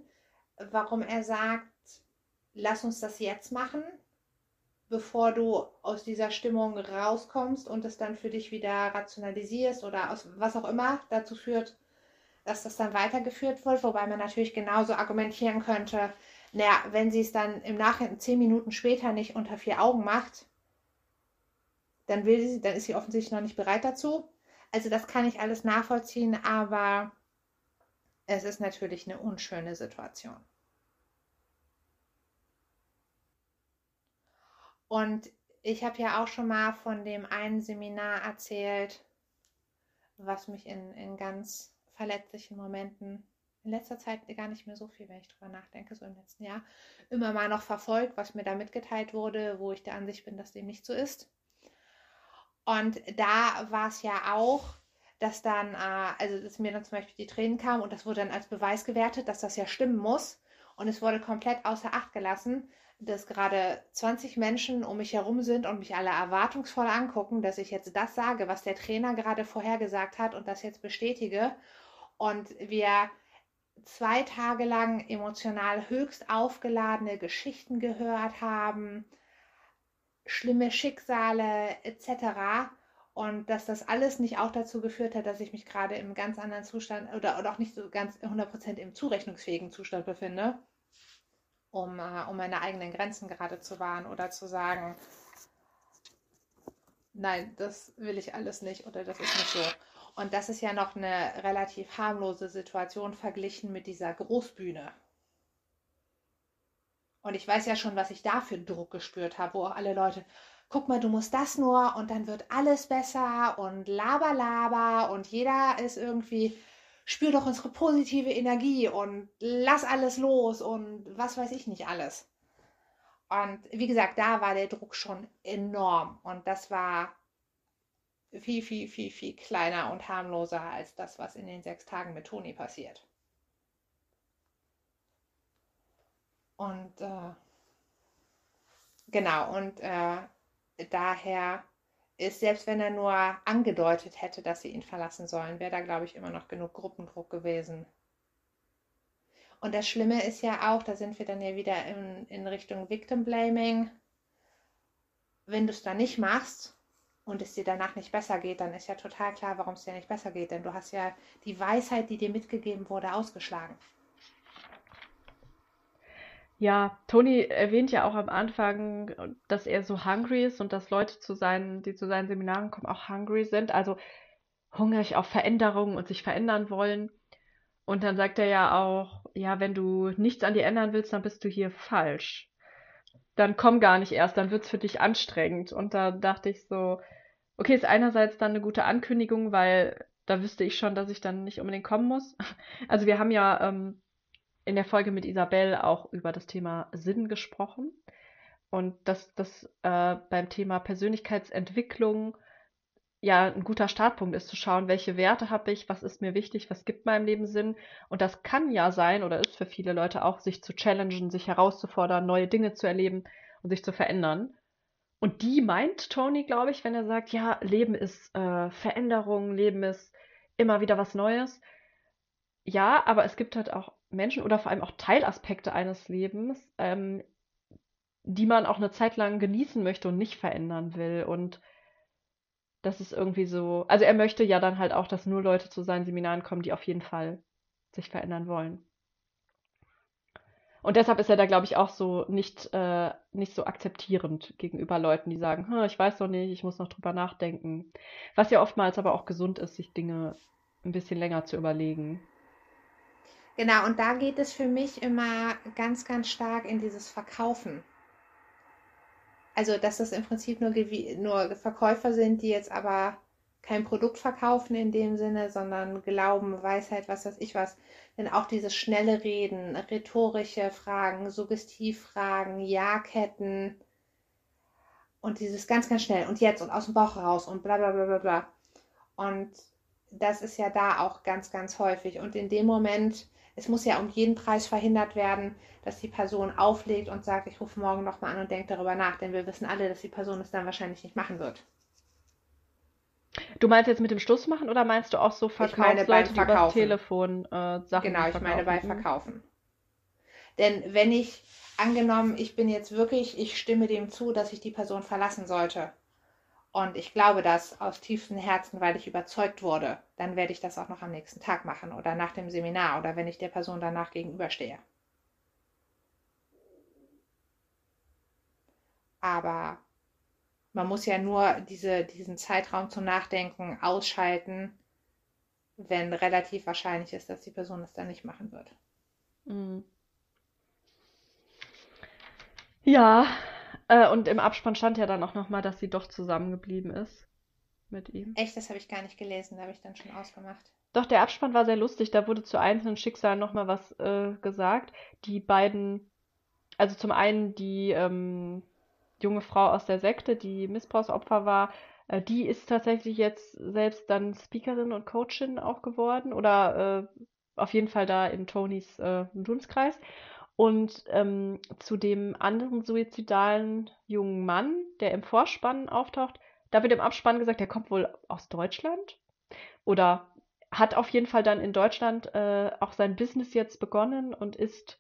warum er sagt, lass uns das jetzt machen, bevor du aus dieser Stimmung rauskommst und es dann für dich wieder rationalisierst oder aus was auch immer dazu führt, dass das dann weitergeführt wird, wobei man natürlich genauso argumentieren könnte, naja, wenn sie es dann im Nachhinein zehn Minuten später nicht unter vier Augen macht, dann will sie, dann ist sie offensichtlich noch nicht bereit dazu. Also das kann ich alles nachvollziehen, aber es ist natürlich eine unschöne Situation. Und ich habe ja auch schon mal von dem einen Seminar erzählt, was mich in, in ganz verletzlichen Momenten in letzter Zeit gar nicht mehr so viel, wenn ich drüber nachdenke, so im letzten Jahr, immer mal noch verfolgt, was mir da mitgeteilt wurde, wo ich der Ansicht bin, dass dem nicht so ist. Und da war es ja auch, dass dann, äh, also dass mir dann zum Beispiel die Tränen kamen und das wurde dann als Beweis gewertet, dass das ja stimmen muss. Und es wurde komplett außer Acht gelassen, dass gerade 20 Menschen um mich herum sind und mich alle erwartungsvoll angucken, dass ich jetzt das sage, was der Trainer gerade vorhergesagt hat und das jetzt bestätige. Und wir zwei Tage lang emotional höchst aufgeladene Geschichten gehört haben, schlimme Schicksale etc. Und dass das alles nicht auch dazu geführt hat, dass ich mich gerade im ganz anderen Zustand oder, oder auch nicht so ganz 100% im zurechnungsfähigen Zustand befinde, um, uh, um meine eigenen Grenzen gerade zu wahren oder zu sagen, nein, das will ich alles nicht oder das ist nicht so. Und das ist ja noch eine relativ harmlose Situation verglichen mit dieser Großbühne. Und ich weiß ja schon, was ich da für Druck gespürt habe, wo auch alle Leute, guck mal, du musst das nur und dann wird alles besser und laber, laber und jeder ist irgendwie, spür doch unsere positive Energie und lass alles los und was weiß ich nicht alles. Und wie gesagt, da war der Druck schon enorm und das war viel, viel, viel, viel kleiner und harmloser als das, was in den sechs Tagen mit Toni passiert. Und äh, genau, und äh, daher ist, selbst wenn er nur angedeutet hätte, dass sie ihn verlassen sollen, wäre da, glaube ich, immer noch genug Gruppendruck gewesen. Und das Schlimme ist ja auch, da sind wir dann ja wieder in, in Richtung Victim Blaming. Wenn du es dann nicht machst, und es dir danach nicht besser geht, dann ist ja total klar, warum es dir nicht besser geht. Denn du hast ja die Weisheit, die dir mitgegeben wurde, ausgeschlagen. Ja, Toni erwähnt ja auch am Anfang, dass er so hungry ist und dass Leute zu seinen, die zu seinen Seminaren kommen, auch hungry sind, also hungrig auf Veränderungen und sich verändern wollen. Und dann sagt er ja auch, ja, wenn du nichts an dir ändern willst, dann bist du hier falsch. Dann komm gar nicht erst, dann wird es für dich anstrengend. Und da dachte ich so, Okay, ist einerseits dann eine gute Ankündigung, weil da wüsste ich schon, dass ich dann nicht unbedingt kommen muss. Also wir haben ja ähm, in der Folge mit Isabel auch über das Thema Sinn gesprochen und dass das äh, beim Thema Persönlichkeitsentwicklung ja ein guter Startpunkt ist, zu schauen, welche Werte habe ich, was ist mir wichtig, was gibt meinem Leben Sinn. Und das kann ja sein oder ist für viele Leute auch, sich zu challengen, sich herauszufordern, neue Dinge zu erleben und sich zu verändern. Und die meint Tony, glaube ich, wenn er sagt, ja, Leben ist äh, Veränderung, Leben ist immer wieder was Neues. Ja, aber es gibt halt auch Menschen oder vor allem auch Teilaspekte eines Lebens, ähm, die man auch eine Zeit lang genießen möchte und nicht verändern will. Und das ist irgendwie so. Also er möchte ja dann halt auch, dass nur Leute zu seinen Seminaren kommen, die auf jeden Fall sich verändern wollen. Und deshalb ist er da, glaube ich, auch so nicht, äh, nicht so akzeptierend gegenüber Leuten, die sagen, hm, ich weiß doch nicht, ich muss noch drüber nachdenken. Was ja oftmals aber auch gesund ist, sich Dinge ein bisschen länger zu überlegen. Genau, und da geht es für mich immer ganz, ganz stark in dieses Verkaufen. Also, dass das im Prinzip nur, nur Verkäufer sind, die jetzt aber kein Produkt verkaufen in dem Sinne, sondern Glauben, Weisheit, was weiß ich was. Denn auch dieses schnelle Reden, rhetorische Fragen, Suggestivfragen, Ja-Ketten und dieses ganz, ganz schnell und jetzt und aus dem Bauch heraus und bla bla bla bla bla. Und das ist ja da auch ganz, ganz häufig. Und in dem Moment, es muss ja um jeden Preis verhindert werden, dass die Person auflegt und sagt, ich rufe morgen nochmal an und denke darüber nach, denn wir wissen alle, dass die Person es dann wahrscheinlich nicht machen wird. Du meinst jetzt mit dem Schluss machen oder meinst du auch so Verkaufsleute, die über Telefon äh, Sachen Genau, ich meine bei Verkaufen. Denn wenn ich, angenommen, ich bin jetzt wirklich, ich stimme dem zu, dass ich die Person verlassen sollte. Und ich glaube das aus tiefstem Herzen, weil ich überzeugt wurde, dann werde ich das auch noch am nächsten Tag machen oder nach dem Seminar oder wenn ich der Person danach gegenüberstehe. Aber man muss ja nur diese, diesen Zeitraum zum Nachdenken ausschalten, wenn relativ wahrscheinlich ist, dass die Person es dann nicht machen wird. Mhm. Ja, Äh, und im Abspann stand ja dann auch nochmal, dass sie doch zusammengeblieben ist mit ihm. Echt, das habe ich gar nicht gelesen, da habe ich dann schon ausgemacht. Doch, der Abspann war sehr lustig. Da wurde zu einzelnen Schicksalen nochmal was äh, gesagt. Die beiden, also zum einen die ähm, junge Frau aus der Sekte, die Missbrauchsopfer war, äh, die ist tatsächlich jetzt selbst dann Speakerin und Coachin auch geworden oder äh, auf jeden Fall da in Tonys äh, Dunstkreis. Und ähm, zu dem anderen suizidalen jungen Mann, der im Vorspann auftaucht, da wird im Abspann gesagt, der kommt wohl aus Deutschland oder hat auf jeden Fall dann in Deutschland äh, auch sein Business jetzt begonnen und ist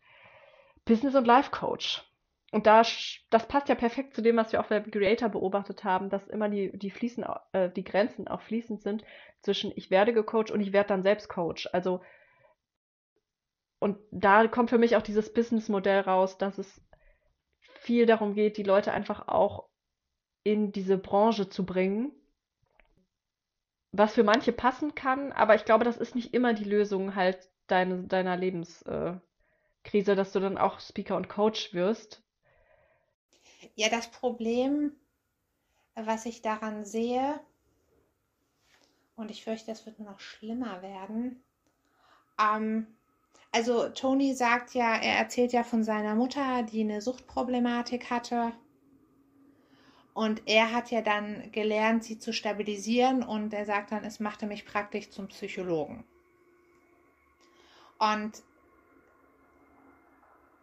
Business- und Life-Coach. Und da, das passt ja perfekt zu dem, was wir auch bei Creator beobachtet haben, dass immer die, die, fließen, äh, die Grenzen auch fließend sind zwischen ich werde gecoacht und ich werde dann selbst Coach. Also, und da kommt für mich auch dieses Business-Modell raus, dass es viel darum geht, die Leute einfach auch in diese Branche zu bringen was für manche passen kann, aber ich glaube, das ist nicht immer die Lösung halt deine, deiner Lebenskrise, äh, dass du dann auch Speaker und Coach wirst. Ja, das Problem, was ich daran sehe, und ich fürchte, das wird noch schlimmer werden. Ähm, also Tony sagt ja, er erzählt ja von seiner Mutter, die eine Suchtproblematik hatte und er hat ja dann gelernt, sie zu stabilisieren und er sagt dann, es machte mich praktisch zum Psychologen. Und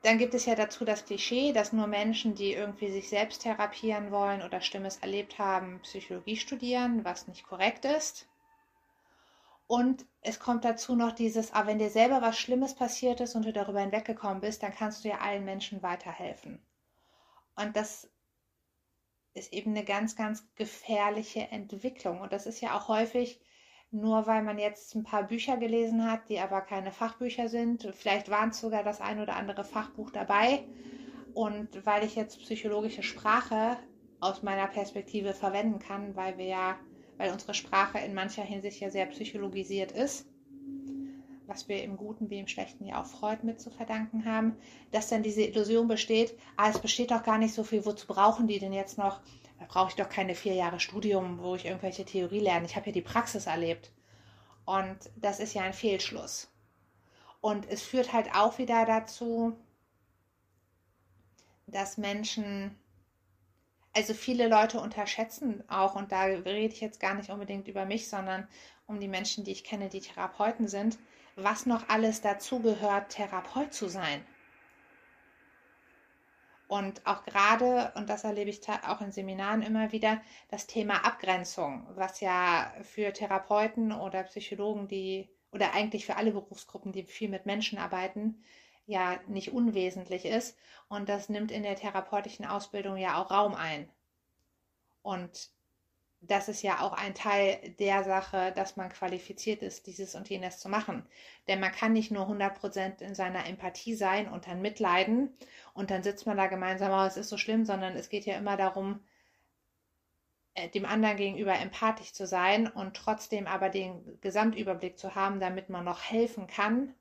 dann gibt es ja dazu das Klischee, dass nur Menschen, die irgendwie sich selbst therapieren wollen oder Stimmes erlebt haben, Psychologie studieren, was nicht korrekt ist. Und es kommt dazu noch dieses, aber ah, wenn dir selber was Schlimmes passiert ist und du darüber hinweggekommen bist, dann kannst du ja allen Menschen weiterhelfen. Und das ist eben eine ganz, ganz gefährliche Entwicklung. Und das ist ja auch häufig nur, weil man jetzt ein paar Bücher gelesen hat, die aber keine Fachbücher sind. Vielleicht waren sogar das ein oder andere Fachbuch dabei. Und weil ich jetzt psychologische Sprache aus meiner Perspektive verwenden kann, weil wir ja, weil unsere Sprache in mancher Hinsicht ja sehr psychologisiert ist, was wir im Guten wie im Schlechten ja auch Freud mit zu verdanken haben, dass dann diese Illusion besteht, ah, es besteht doch gar nicht so viel, wozu brauchen die denn jetzt noch? Da brauche ich doch keine vier Jahre Studium, wo ich irgendwelche Theorie lerne. Ich habe ja die Praxis erlebt. Und das ist ja ein Fehlschluss. Und es führt halt auch wieder dazu, dass Menschen, also viele Leute unterschätzen auch, und da rede ich jetzt gar nicht unbedingt über mich, sondern um die Menschen, die ich kenne, die Therapeuten sind, was noch alles dazugehört, Therapeut zu sein. Und auch gerade, und das erlebe ich auch in Seminaren immer wieder, das Thema Abgrenzung, was ja für Therapeuten oder Psychologen, die, oder eigentlich für alle Berufsgruppen, die viel mit Menschen arbeiten, ja nicht unwesentlich ist. Und das nimmt in der therapeutischen Ausbildung ja auch Raum ein. Und das ist ja auch ein Teil der Sache, dass man qualifiziert ist, dieses und jenes zu machen. Denn man kann nicht nur 100% in seiner Empathie sein und dann mitleiden und dann sitzt man da gemeinsam, oh, es ist so schlimm, sondern es geht ja immer darum, äh, dem anderen gegenüber empathisch zu sein und trotzdem aber den Gesamtüberblick zu haben, damit man noch helfen kann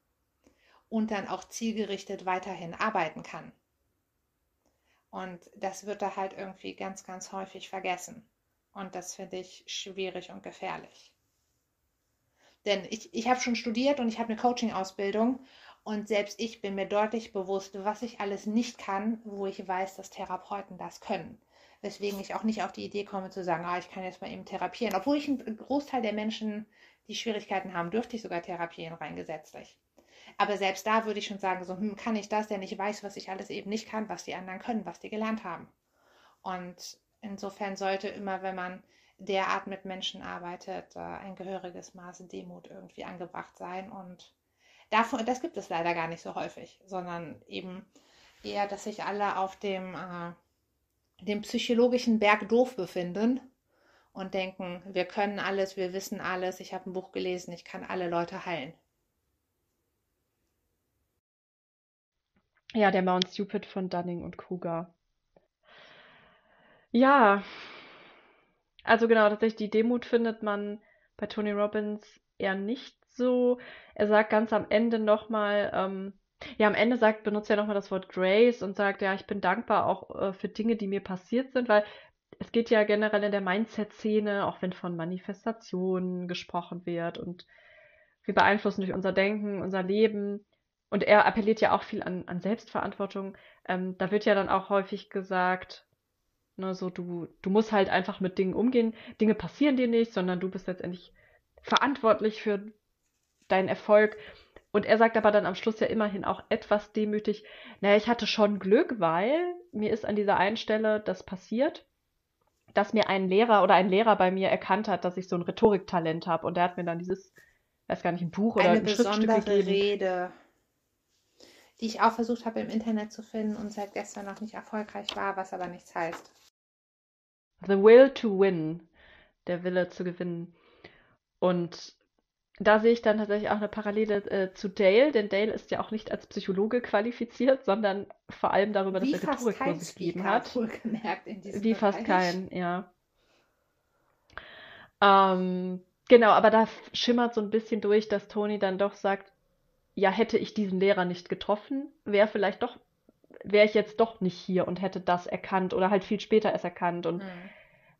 und dann auch zielgerichtet weiterhin arbeiten kann. Und das wird da halt irgendwie ganz, ganz häufig vergessen. Und das finde ich schwierig und gefährlich. Denn ich, ich habe schon studiert und ich habe eine Coaching-Ausbildung und selbst ich bin mir deutlich bewusst, was ich alles nicht kann, wo ich weiß, dass Therapeuten das können. Weswegen ich auch nicht auf die Idee komme zu sagen, ah, ich kann jetzt mal eben therapieren. Obwohl ich einen Großteil der Menschen, die Schwierigkeiten haben, dürfte ich sogar therapieren rein gesetzlich. Aber selbst da würde ich schon sagen, so, hm, kann ich das, denn ich weiß, was ich alles eben nicht kann, was die anderen können, was die gelernt haben. Und Insofern sollte immer, wenn man derart mit Menschen arbeitet, äh, ein gehöriges Maß Demut irgendwie angebracht sein. Und davon, das gibt es leider gar nicht so häufig, sondern eben eher, dass sich alle auf dem, äh, dem psychologischen Berg doof befinden und denken, wir können alles, wir wissen alles, ich habe ein Buch gelesen, ich kann alle Leute heilen. Ja, der Mount Stupid von Dunning und Kruger. Ja, also genau, tatsächlich die Demut findet man bei Tony Robbins eher nicht so. Er sagt ganz am Ende nochmal, ähm, Ja, am Ende sagt, benutzt er nochmal das Wort Grace und sagt, ja, ich bin dankbar auch äh, für Dinge, die mir passiert sind, weil es geht ja generell in der Mindset-Szene, auch wenn von Manifestationen gesprochen wird und wir beeinflussen durch unser Denken, unser Leben. Und er appelliert ja auch viel an, an Selbstverantwortung. Ähm, da wird ja dann auch häufig gesagt, ne, so du, du musst halt einfach mit Dingen umgehen. Dinge passieren dir nicht, sondern du bist letztendlich verantwortlich für deinen Erfolg. Und er sagt aber dann am Schluss ja immerhin auch etwas demütig, naja, ich hatte schon Glück, weil mir ist an dieser einen Stelle das passiert dass mir ein Lehrer oder ein Lehrer bei mir erkannt hat, dass ich so ein Rhetoriktalent habe. Und der hat mir dann dieses, weiß gar nicht, ein Buch oder Eine ein Schriftstück gegeben. Rede, die ich auch versucht habe im Internet zu finden und seit gestern noch nicht erfolgreich war, was aber nichts heißt. The Will to Win. Der Wille zu gewinnen. Und da sehe ich dann tatsächlich auch eine Parallele äh, zu Dale, denn Dale ist ja auch nicht als Psychologe qualifiziert, sondern vor allem darüber, dass Wie er fast kein Rhetorikkurse gegeben hat. wohlgemerkt in diesem Wie fast Bereich. kein, ja. Ähm, genau, aber da schimmert so ein bisschen durch, dass Toni dann doch sagt, ja, hätte ich diesen Lehrer nicht getroffen, wäre vielleicht doch, wäre ich jetzt doch nicht hier und hätte das erkannt oder halt viel später erst erkannt und Hm.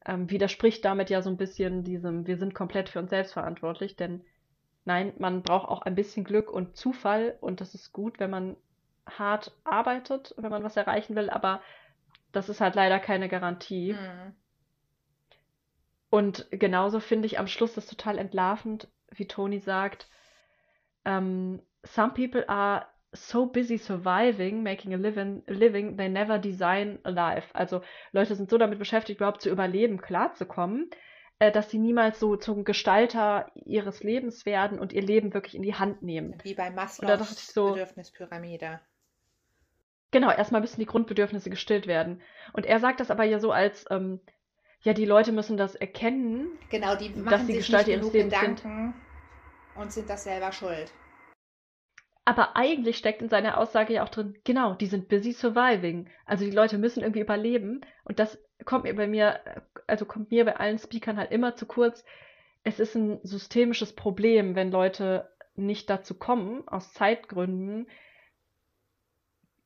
ähm, widerspricht damit ja so ein bisschen diesem, wir sind komplett für uns selbst verantwortlich, denn nein, man braucht auch ein bisschen Glück und Zufall und das ist gut, wenn man hart arbeitet, wenn man was erreichen will, aber das ist halt leider keine Garantie. Hm. Und genauso finde ich am Schluss das total entlarvend, wie Toni sagt, ähm, some people are so busy surviving, making a living, living, they never design a life. Also Leute sind so damit beschäftigt, überhaupt zu überleben, klarzukommen, äh, dass sie niemals so zum Gestalter ihres Lebens werden und ihr Leben wirklich in die Hand nehmen. Wie bei Maslows so, Bedürfnispyramide. genau, erstmal müssen die Grundbedürfnisse gestillt werden. Und er sagt das aber ja so als, ähm, ja, die Leute müssen das erkennen, Genau, die dass machen sie sich Gestalter nicht ihres Lebens sind. Gedanken und sind das selber schuld. Aber eigentlich steckt in seiner Aussage ja auch drin, genau, die sind busy surviving. Also die Leute müssen irgendwie überleben. Und das kommt mir bei mir, also kommt mir bei allen Speakern halt immer zu kurz. Es ist ein systemisches Problem, wenn Leute nicht dazu kommen, aus Zeitgründen,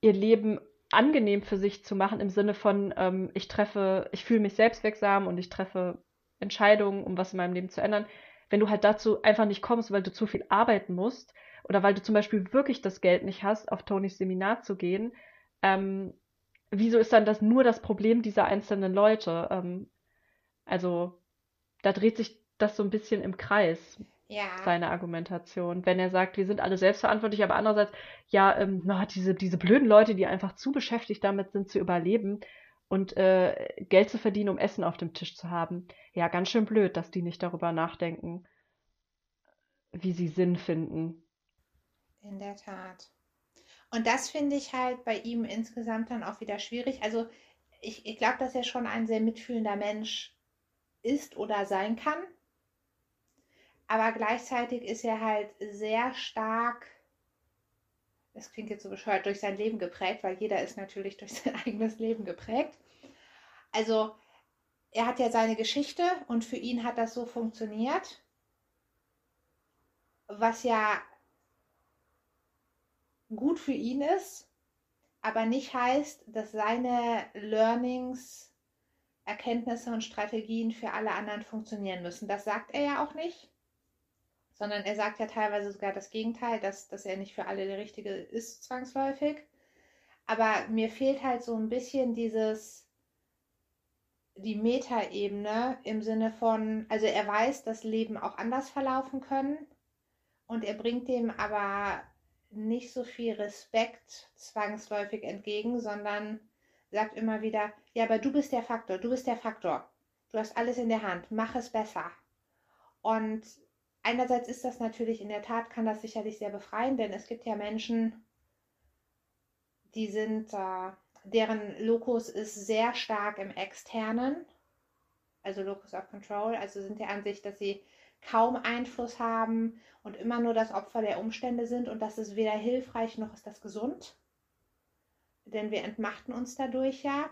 ihr Leben angenehm für sich zu machen, im Sinne von, ähm, ich treffe, ich fühle mich selbstwirksam und ich treffe Entscheidungen, um was in meinem Leben zu ändern. Wenn du halt dazu einfach nicht kommst, weil du zu viel arbeiten musst, oder weil du zum Beispiel wirklich das Geld nicht hast, auf Tonys Seminar zu gehen, ähm, wieso ist dann das nur das Problem dieser einzelnen Leute? Ähm, also da dreht sich das so ein bisschen im Kreis, Ja, seine Argumentation. Wenn er sagt, wir sind alle selbstverantwortlich, aber andererseits, ja, ähm, na, diese, diese blöden Leute, die einfach zu beschäftigt damit sind, zu überleben und äh, Geld zu verdienen, um Essen auf dem Tisch zu haben. Ja, ganz schön blöd, dass die nicht darüber nachdenken, wie sie Sinn finden. In der Tat. Und das finde ich halt bei ihm insgesamt dann auch wieder schwierig. Also ich, ich glaube, dass er schon ein sehr mitfühlender Mensch ist oder sein kann. Aber gleichzeitig ist er halt sehr stark, das klingt jetzt so bescheuert, durch sein Leben geprägt, weil jeder ist natürlich durch sein eigenes Leben geprägt. Also er hat ja seine Geschichte und für ihn hat das so funktioniert, was ja gut für ihn ist, aber nicht heißt, dass seine Learnings, Erkenntnisse und Strategien für alle anderen funktionieren müssen. Das sagt er ja auch nicht, sondern er sagt ja teilweise sogar das Gegenteil, dass, dass er nicht für alle der Richtige ist, zwangsläufig. Aber mir fehlt halt so ein bisschen dieses, die Metaebene im Sinne von, also er weiß, dass Leben auch anders verlaufen können und er bringt dem aber nicht so viel Respekt zwangsläufig entgegen, sondern sagt immer wieder, ja, aber du bist der Faktor, du bist der Faktor. Du hast alles in der Hand, mach es besser. Und einerseits ist das natürlich in der Tat, kann das sicherlich sehr befreien, denn es gibt ja Menschen, die sind, äh, deren Lokus ist sehr stark im Externen, also Locus of Control, also sind der Ansicht, dass sie kaum Einfluss haben und immer nur das Opfer der Umstände sind und das ist weder hilfreich noch ist das gesund, denn wir entmachten uns dadurch ja.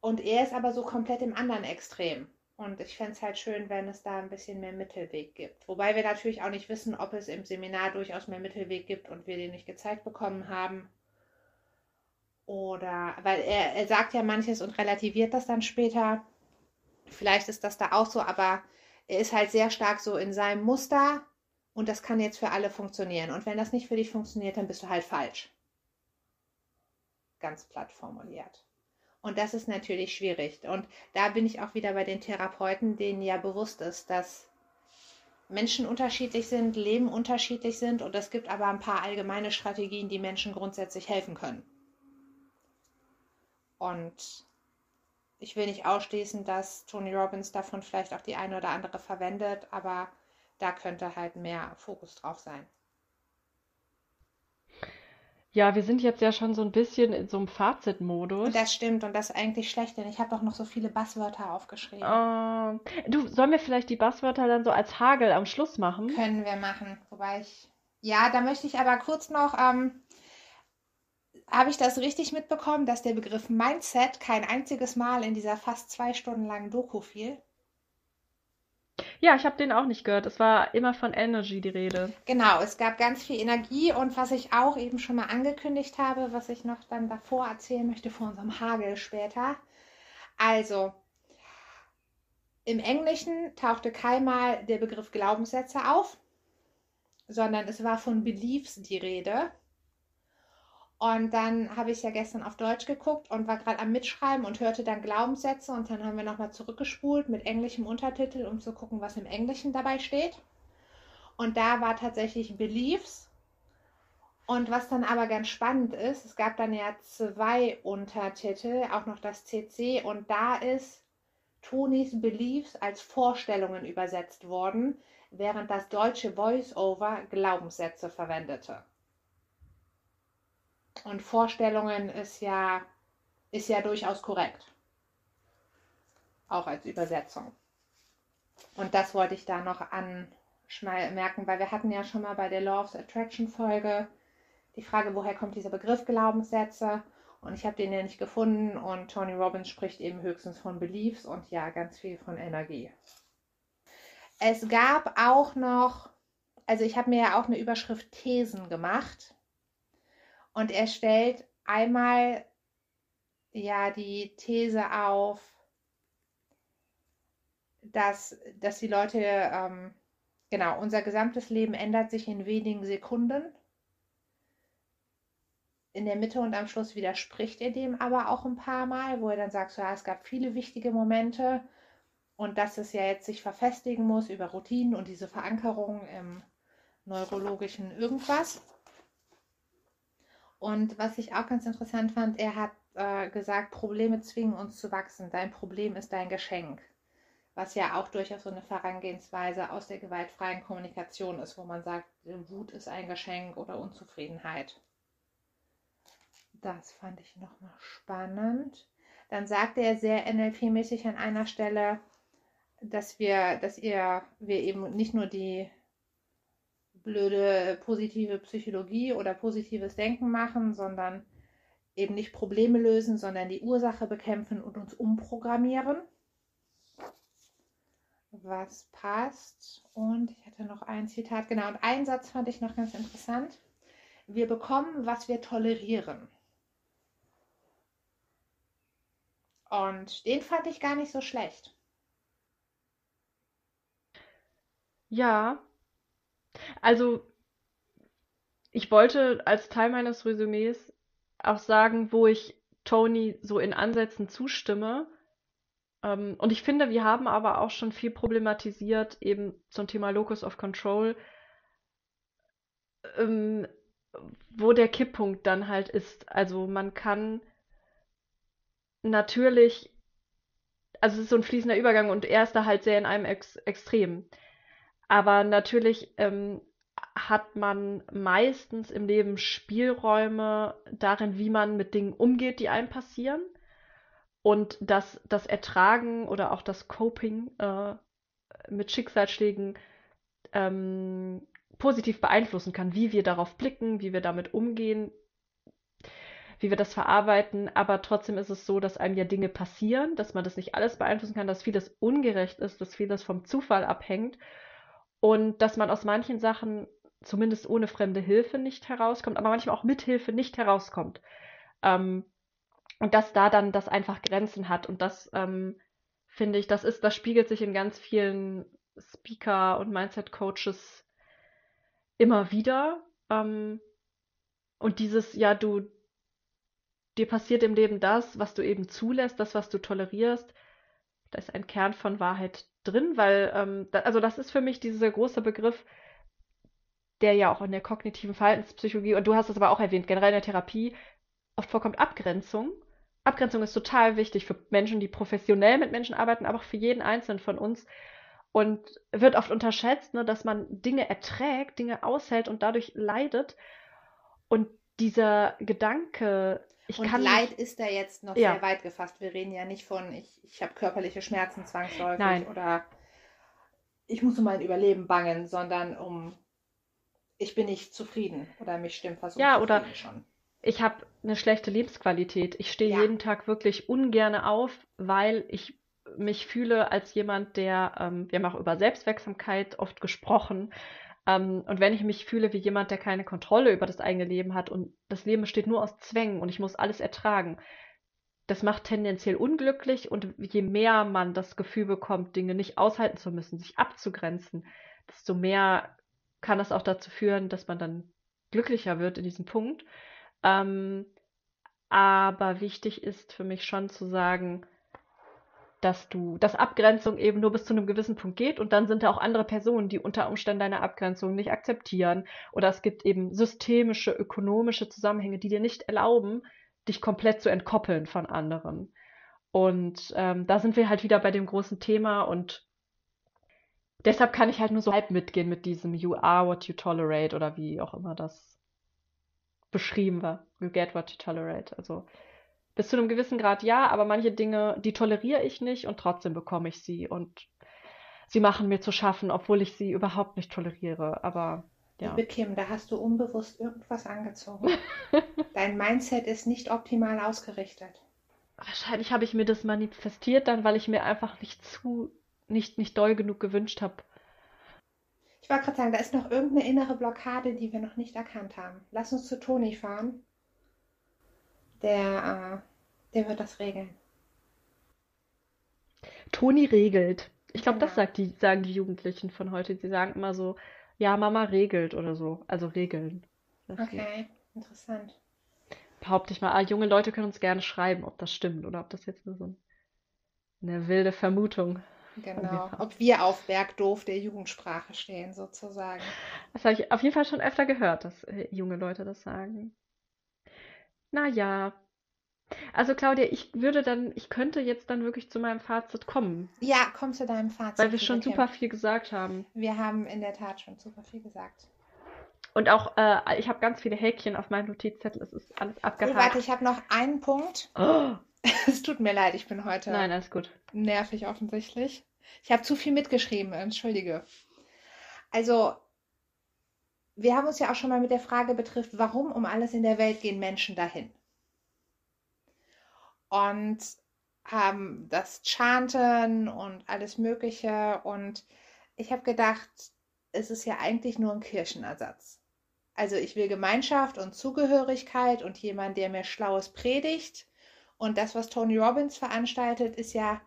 Und er ist aber so komplett im anderen Extrem. Und ich fände es halt schön, wenn es da ein bisschen mehr Mittelweg gibt. Wobei wir natürlich auch nicht wissen, ob es im Seminar durchaus mehr Mittelweg gibt und wir den nicht gezeigt bekommen haben. Oder, weil er, er sagt ja manches und relativiert das dann später. Vielleicht ist das da auch so, aber er ist halt sehr stark so in seinem Muster und das kann jetzt für alle funktionieren. Und wenn das nicht für dich funktioniert, dann bist du halt falsch. Ganz platt formuliert. Und das ist natürlich schwierig. Und da bin ich auch wieder bei den Therapeuten, denen ja bewusst ist, dass Menschen unterschiedlich sind, Leben unterschiedlich sind und es gibt aber ein paar allgemeine Strategien, die Menschen grundsätzlich helfen können. Und ich will nicht ausschließen, dass Tony Robbins davon vielleicht auch die eine oder andere verwendet, aber da könnte halt mehr Fokus drauf sein. Ja, wir sind jetzt ja schon so ein bisschen in so einem Fazitmodus. Das stimmt und das ist eigentlich schlecht, denn ich habe doch noch so viele Buzzwörter aufgeschrieben. Ähm, du, sollen wir vielleicht die Buzzwörter dann so als Hagel am Schluss machen? Können wir machen, wobei ich. Ja, da möchte ich aber kurz noch ähm, habe ich das richtig mitbekommen, dass der Begriff Mindset kein einziges Mal in dieser fast zwei Stunden langen Doku fiel? Ja, ich habe den auch nicht gehört. Es war immer von Energy die Rede. Genau, es gab ganz viel Energie und was ich auch eben schon mal angekündigt habe, was ich noch dann davor erzählen möchte vor unserem Hagel später. Also, im Englischen tauchte keinmal der Begriff Glaubenssätze auf, sondern es war von Beliefs die Rede. Und dann habe ich ja gestern auf Deutsch geguckt und war gerade am Mitschreiben und hörte dann Glaubenssätze und dann haben wir nochmal zurückgespult mit englischem Untertitel, um zu gucken, was im Englischen dabei steht. Und da war tatsächlich Beliefs. Und was dann aber ganz spannend ist, es gab dann ja zwei Untertitel, auch noch das CC, und da ist Tonis Beliefs als Vorstellungen übersetzt worden, während das deutsche Voice-Over Glaubenssätze verwendete. Und Vorstellungen ist ja, ist ja durchaus korrekt. Auch als Übersetzung. Und das wollte ich da noch anmerken, weil wir hatten ja schon mal bei der Law of Attraction Folge die Frage, woher kommt dieser Begriff Glaubenssätze? Und ich habe den ja nicht gefunden und Tony Robbins spricht eben höchstens von Beliefs und ja, ganz viel von Energie. Es gab auch noch, also ich habe mir ja auch eine Überschrift Thesen gemacht und er stellt einmal ja die These auf, dass, dass die Leute, ähm, genau, unser gesamtes Leben ändert sich in wenigen Sekunden. In der Mitte und am Schluss widerspricht er dem aber auch ein paar Mal, wo er dann sagt, so, ja, es gab viele wichtige Momente und dass es ja jetzt sich verfestigen muss über Routinen und diese Verankerung im neurologischen irgendwas. Und was ich auch ganz interessant fand, er hat äh, gesagt, Probleme zwingen uns zu wachsen. Dein Problem ist dein Geschenk. Was ja auch durchaus so eine Herangehensweise aus der gewaltfreien Kommunikation ist, wo man sagt, Wut ist ein Geschenk oder Unzufriedenheit. Das fand ich nochmal spannend. Dann sagte er sehr NLP-mäßig an einer Stelle, dass wir, dass ihr, wir eben nicht nur die blöde positive Psychologie oder positives Denken machen, sondern eben nicht Probleme lösen, sondern die Ursache bekämpfen und uns umprogrammieren. Was passt? Und ich hatte noch ein Zitat, genau, und einen Satz fand ich noch ganz interessant. Wir bekommen, was wir tolerieren. Und den fand ich gar nicht so schlecht. Ja, also, ich wollte als Teil meines Resümees auch sagen, wo ich Tony so in Ansätzen zustimme. Ähm, und ich finde, wir haben aber auch schon viel problematisiert, eben zum Thema Locus of Control, ähm, wo der Kipppunkt dann halt ist. Also man kann natürlich, also es ist so ein fließender Übergang und er ist da halt sehr in einem Ex Extrem. Aber natürlich ähm, hat man meistens im Leben Spielräume darin, wie man mit Dingen umgeht, die einem passieren. Und dass das Ertragen oder auch das Coping äh, mit Schicksalsschlägen ähm, positiv beeinflussen kann, wie wir darauf blicken, wie wir damit umgehen. wie wir das verarbeiten, aber trotzdem ist es so, dass einem ja Dinge passieren, dass man das nicht alles beeinflussen kann, dass vieles ungerecht ist, dass vieles vom Zufall abhängt und dass man aus manchen Sachen zumindest ohne fremde Hilfe nicht herauskommt, aber manchmal auch mit Hilfe nicht herauskommt. Ähm, und dass da dann das einfach Grenzen hat und das ähm, finde ich, das ist, das spiegelt sich in ganz vielen Speaker und Mindset-Coaches immer wieder. Ähm, und dieses, ja, du, dir passiert im Leben das, was du eben zulässt, das, was du tolerierst, da ist ein Kern von Wahrheit drin, weil, ähm, da, also das ist für mich dieser große Begriff, der ja auch in der kognitiven Verhaltenspsychologie, und du hast es aber auch erwähnt, generell in der Therapie, oft vorkommt Abgrenzung. Abgrenzung ist total wichtig für Menschen, die professionell mit Menschen arbeiten, aber auch für jeden Einzelnen von uns. Und wird oft unterschätzt, ne, dass man Dinge erträgt, Dinge aushält und dadurch leidet. Und dieser Gedanke, ich und kann Leid nicht, ist da jetzt noch Ja. sehr weit gefasst. Wir reden ja nicht von, ich, ich habe körperliche Schmerzen zwangsläufig Nein. oder ich muss um mein Überleben bangen, sondern um, ich bin nicht zufrieden oder mich stimmt was Ja, oder- schon. ich habe eine schlechte Lebensqualität. Ich stehe Ja. jeden Tag wirklich ungern auf, weil ich mich fühle als jemand, der, ähm, wir haben auch über Selbstwirksamkeit oft gesprochen. Ähm, und wenn ich mich fühle wie jemand, der keine Kontrolle über das eigene Leben hat und das Leben besteht nur aus Zwängen und ich muss alles ertragen, das macht tendenziell unglücklich und je mehr man das Gefühl bekommt, Dinge nicht aushalten zu müssen, sich abzugrenzen, desto mehr kann das auch dazu führen, dass man dann glücklicher wird in diesem Punkt. Ähm, aber wichtig ist für mich schon zu sagen, dass du, dass Abgrenzung eben nur bis zu einem gewissen Punkt geht und dann sind da auch andere Personen, die unter Umständen deine Abgrenzung nicht akzeptieren. Oder es gibt eben systemische, ökonomische Zusammenhänge, die dir nicht erlauben, dich komplett zu entkoppeln von anderen. Und ähm, da sind wir halt wieder bei dem großen Thema und deshalb kann ich halt nur so halb mitgehen mit diesem You are what you tolerate oder wie auch immer das beschrieben war. You get what you tolerate. Also bis zu einem gewissen Grad ja, aber manche Dinge, die toleriere ich nicht und trotzdem bekomme ich sie und sie machen mir zu schaffen, obwohl ich sie überhaupt nicht toleriere. Aber ja. Liebe Kim, da hast du unbewusst irgendwas angezogen. Dein Mindset ist nicht optimal ausgerichtet. Wahrscheinlich habe ich mir das manifestiert dann, weil ich mir einfach nicht zu, nicht, nicht doll genug gewünscht habe. Ich wollte gerade sagen, da ist noch irgendeine innere Blockade, die wir noch nicht erkannt haben. Lass uns zu Toni fahren. Der, äh, der wird das regeln. Toni regelt. Ich glaube, das Genau. sagt die, sagen die Jugendlichen von heute. Sie sagen immer so, ja, Mama regelt oder so. Also regeln. Das Okay, interessant. behaupte ich mal. Ah, junge Leute können uns gerne schreiben, ob das stimmt oder ob das jetzt nur so ein- eine wilde Vermutung. Genau. Ob wir auf Bergdoof der Jugendsprache stehen, sozusagen. Das habe ich auf jeden Fall schon öfter gehört, dass äh, junge Leute das sagen. Naja. Also Claudia, ich würde dann, ich könnte jetzt dann wirklich zu meinem Fazit kommen, Ja, komm zu deinem Fazit. weil wir schon Kim. super viel gesagt haben. Wir haben in der Tat schon super viel gesagt. Und auch, äh, ich habe ganz viele Häkchen auf meinem Notizzettel. Es ist alles Oh, abgehakt. warte, ich habe noch einen Punkt. Oh, Es tut mir leid, ich bin heute nein, alles gut. nervig offensichtlich. Ich habe zu viel mitgeschrieben, entschuldige. Also, wir haben uns ja auch schon mal mit der Frage betrifft, warum um alles in der Welt gehen Menschen dahin? Und haben das Chanten und alles Mögliche. Und ich habe gedacht, es ist ja eigentlich nur ein Kirchenersatz. Also ich will Gemeinschaft und Zugehörigkeit und jemand, der mir Schlaues predigt. Und das, was Tony Robbins veranstaltet, ist ja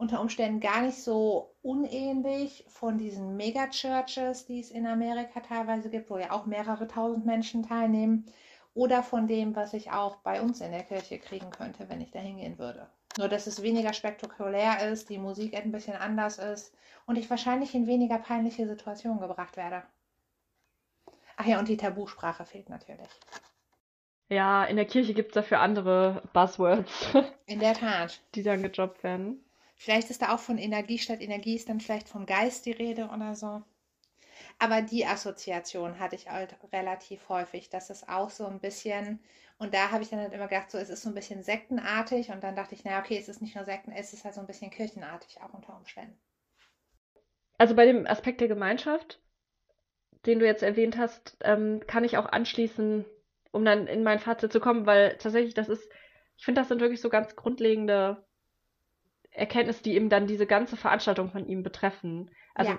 unter Umständen gar nicht so unähnlich von diesen Megachurches, die es in Amerika teilweise gibt, wo ja auch mehrere tausend Menschen teilnehmen, oder von dem, was ich auch bei uns in der Kirche kriegen könnte, wenn ich da hingehen würde. Nur, dass es weniger spektakulär ist, die Musik ein bisschen anders ist und ich wahrscheinlich in weniger peinliche Situationen gebracht werde. Ach ja, und die Tabusprache fehlt natürlich. Ja, in der Kirche gibt es dafür andere Buzzwords, In der Tat. die dann gedroppt werden. Vielleicht ist da auch von Energie statt Energie ist dann vielleicht vom Geist die Rede oder so. Aber die Assoziation hatte ich halt relativ häufig, dass es auch so ein bisschen, und da habe ich dann halt immer gedacht, so es ist so ein bisschen sektenartig und dann dachte ich, naja, okay, es ist nicht nur Sekten, es ist halt so ein bisschen kirchenartig auch unter Umständen. Also bei dem Aspekt der Gemeinschaft, den du jetzt erwähnt hast, ähm, kann ich auch anschließen, um dann in mein Fazit zu kommen, weil tatsächlich das ist, ich finde, das sind wirklich so ganz grundlegende Erkenntnisse, die eben dann diese ganze Veranstaltung von ihm betreffen. Also Ja.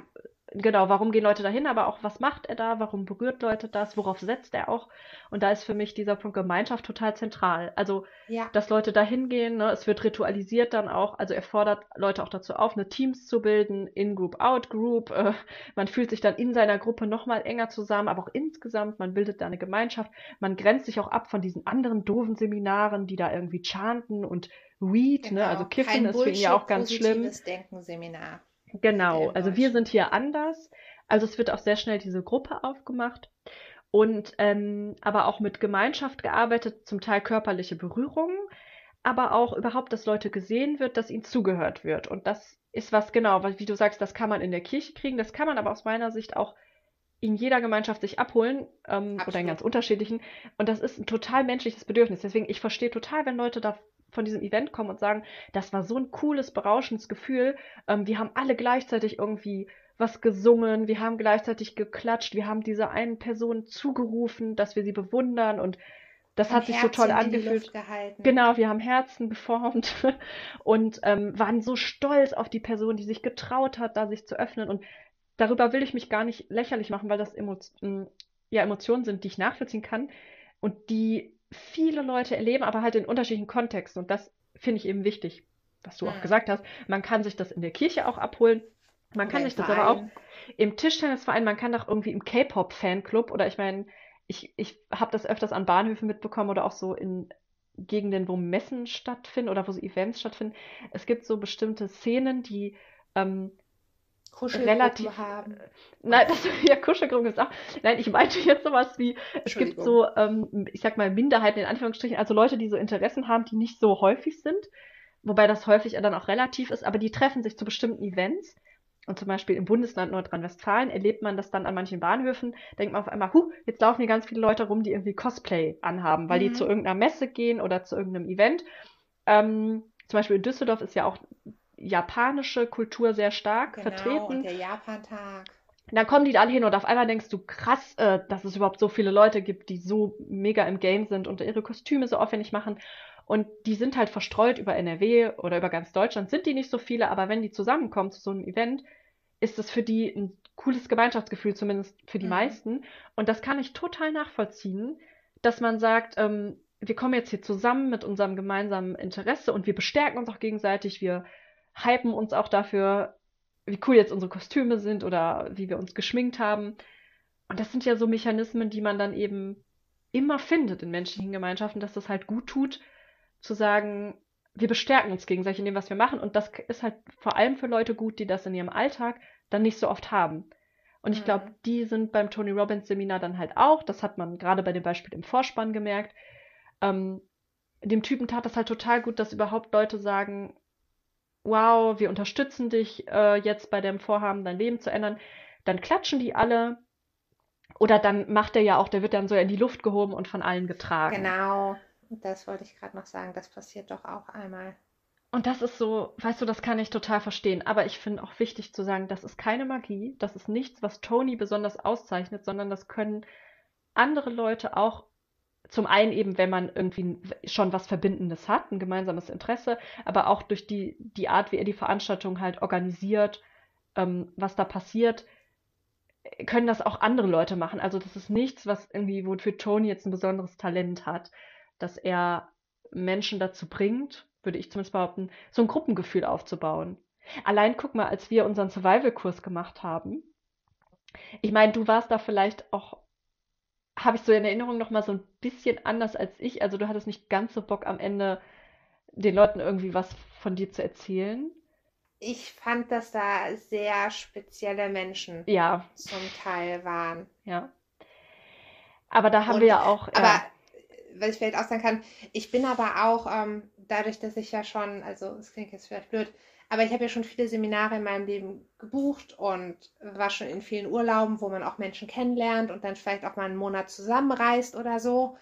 genau, warum gehen Leute dahin, aber auch was macht er da, warum berührt Leute das, worauf setzt er auch? Und da ist für mich dieser Punkt Gemeinschaft total zentral. Also Ja. dass Leute da hingehen. Ne? Es wird ritualisiert dann auch. Also er fordert Leute auch dazu auf, eine Teams zu bilden, In-Group, Out-Group. Äh, man fühlt sich dann in seiner Gruppe nochmal enger zusammen, aber auch insgesamt. Man bildet da eine Gemeinschaft. Man grenzt sich auch ab von diesen anderen doofen Seminaren, die da irgendwie chanten und Weed. Ne? Also Genau. Kiffen Kein ist für ihn ja auch ganz schlimm. Bullshit, positives Denken-Seminar. Genau, also wir sind hier anders. Also es wird auch sehr schnell diese Gruppe aufgemacht und ähm, aber auch mit Gemeinschaft gearbeitet, zum Teil körperliche Berührungen, aber auch überhaupt, dass Leute gesehen wird, dass ihnen zugehört wird. Und das ist was genau, wie du sagst, das kann man in der Kirche kriegen, das kann man aber aus meiner Sicht auch in jeder Gemeinschaft sich abholen ähm, oder in ganz unterschiedlichen. Und das ist ein total menschliches Bedürfnis. Deswegen, ich verstehe total, wenn Leute da von diesem Event kommen und sagen, das war so ein cooles, berauschendes Gefühl. Ähm, wir haben alle gleichzeitig irgendwie was gesungen, wir haben gleichzeitig geklatscht, wir haben dieser einen Person zugerufen, dass wir sie bewundern und das Haben hat sich so toll angefühlt. Genau, wir haben Herzen geformt und ähm, waren so stolz auf die Person, die sich getraut hat, da sich zu öffnen. Und darüber will ich mich gar nicht lächerlich machen, weil das Emo ja, Emotionen sind, die ich nachvollziehen kann und die viele Leute erleben, aber halt in unterschiedlichen Kontexten. Und das finde ich eben wichtig, was du auch Mhm. gesagt hast. Man kann sich das in der Kirche auch abholen. Man kann sich das aber auch im Tischtennisverein, man kann doch irgendwie im K-Pop-Fanclub oder ich meine, ich, ich habe das öfters an Bahnhöfen mitbekommen oder auch so in Gegenden, wo Messen stattfinden oder wo so Events stattfinden. Es gibt so bestimmte Szenen, die ähm, relativ. haben. Nein, das ja Kuschelgruppen ist auch. Nein, ich meinte jetzt sowas wie, es gibt so, ähm, ich sag mal, Minderheiten in Anführungsstrichen, also Leute, die so Interessen haben, die nicht so häufig sind, wobei das häufig dann auch relativ ist, aber die treffen sich zu bestimmten Events. Und zum Beispiel im Bundesland Nordrhein-Westfalen erlebt man das dann an manchen Bahnhöfen, denkt man auf einmal, huh, jetzt laufen hier ganz viele Leute rum, die irgendwie Cosplay anhaben, weil die Mhm. zu irgendeiner Messe gehen oder zu irgendeinem Event. Ähm, zum Beispiel in Düsseldorf ist ja auch japanische Kultur sehr stark Genau, vertreten. und der Japantag. Dann kommen die da alle hin und auf einmal denkst du, krass, äh, dass es überhaupt so viele Leute gibt, die so mega im Game sind und ihre Kostüme so aufwendig machen. Und die sind halt verstreut über NRW oder über ganz Deutschland, sind die nicht so viele, aber wenn die zusammenkommen zu so einem Event, ist es für die ein cooles Gemeinschaftsgefühl, zumindest für die Mhm. meisten. Und das kann ich total nachvollziehen, dass man sagt, ähm, wir kommen jetzt hier zusammen mit unserem gemeinsamen Interesse und wir bestärken uns auch gegenseitig, wir hypen uns auch dafür, wie cool jetzt unsere Kostüme sind oder wie wir uns geschminkt haben. Und das sind ja so Mechanismen, die man dann eben immer findet in menschlichen Gemeinschaften, dass das halt gut tut, zu sagen, wir bestärken uns gegenseitig in dem, was wir machen. Und das ist halt vor allem für Leute gut, die das in ihrem Alltag dann nicht so oft haben. Und ich glaube, Mhm. die sind beim Tony Robbins Seminar dann halt auch. Das hat man gerade bei dem Beispiel im Vorspann gemerkt. Ähm, dem Typen tat das halt total gut, dass überhaupt Leute sagen, wow, wir unterstützen dich äh, jetzt bei dem Vorhaben, dein Leben zu ändern. Dann klatschen die alle. Oder dann macht er ja auch, der wird dann so in die Luft gehoben und von allen getragen. Genau, das wollte ich gerade noch sagen. Das passiert doch auch einmal. Und das ist so, weißt du, das kann ich total verstehen. Aber ich finde auch wichtig zu sagen, das ist keine Magie. Das ist nichts, was Tony besonders auszeichnet, sondern das können andere Leute auch. Zum einen eben, wenn man irgendwie schon was Verbindendes hat, ein gemeinsames Interesse, aber auch durch die, die Art, wie er die Veranstaltung halt organisiert, ähm, was da passiert, können das auch andere Leute machen. Also das ist nichts, was irgendwie, wofür Tony jetzt ein besonderes Talent hat, dass er Menschen dazu bringt, würde ich zumindest behaupten, so ein Gruppengefühl aufzubauen. Allein guck mal, als wir unseren Survival-Kurs gemacht haben, ich meine, du warst da vielleicht auch, habe ich so in Erinnerung noch mal so ein bisschen anders als ich. Also du hattest nicht ganz so Bock am Ende den Leuten irgendwie was von dir zu erzählen. Ich fand, dass da sehr spezielle Menschen Ja, zum Teil waren. ja. Aber da haben Und- wir ja auch, Aber ja, was ich vielleicht auch sagen kann, ich bin aber auch, ähm, dadurch, dass ich ja schon, also es klingt jetzt vielleicht blöd, aber ich habe ja schon viele Seminare in meinem Leben gebucht und war schon in vielen Urlauben, wo man auch Menschen kennenlernt und dann vielleicht auch mal einen Monat zusammenreist oder so.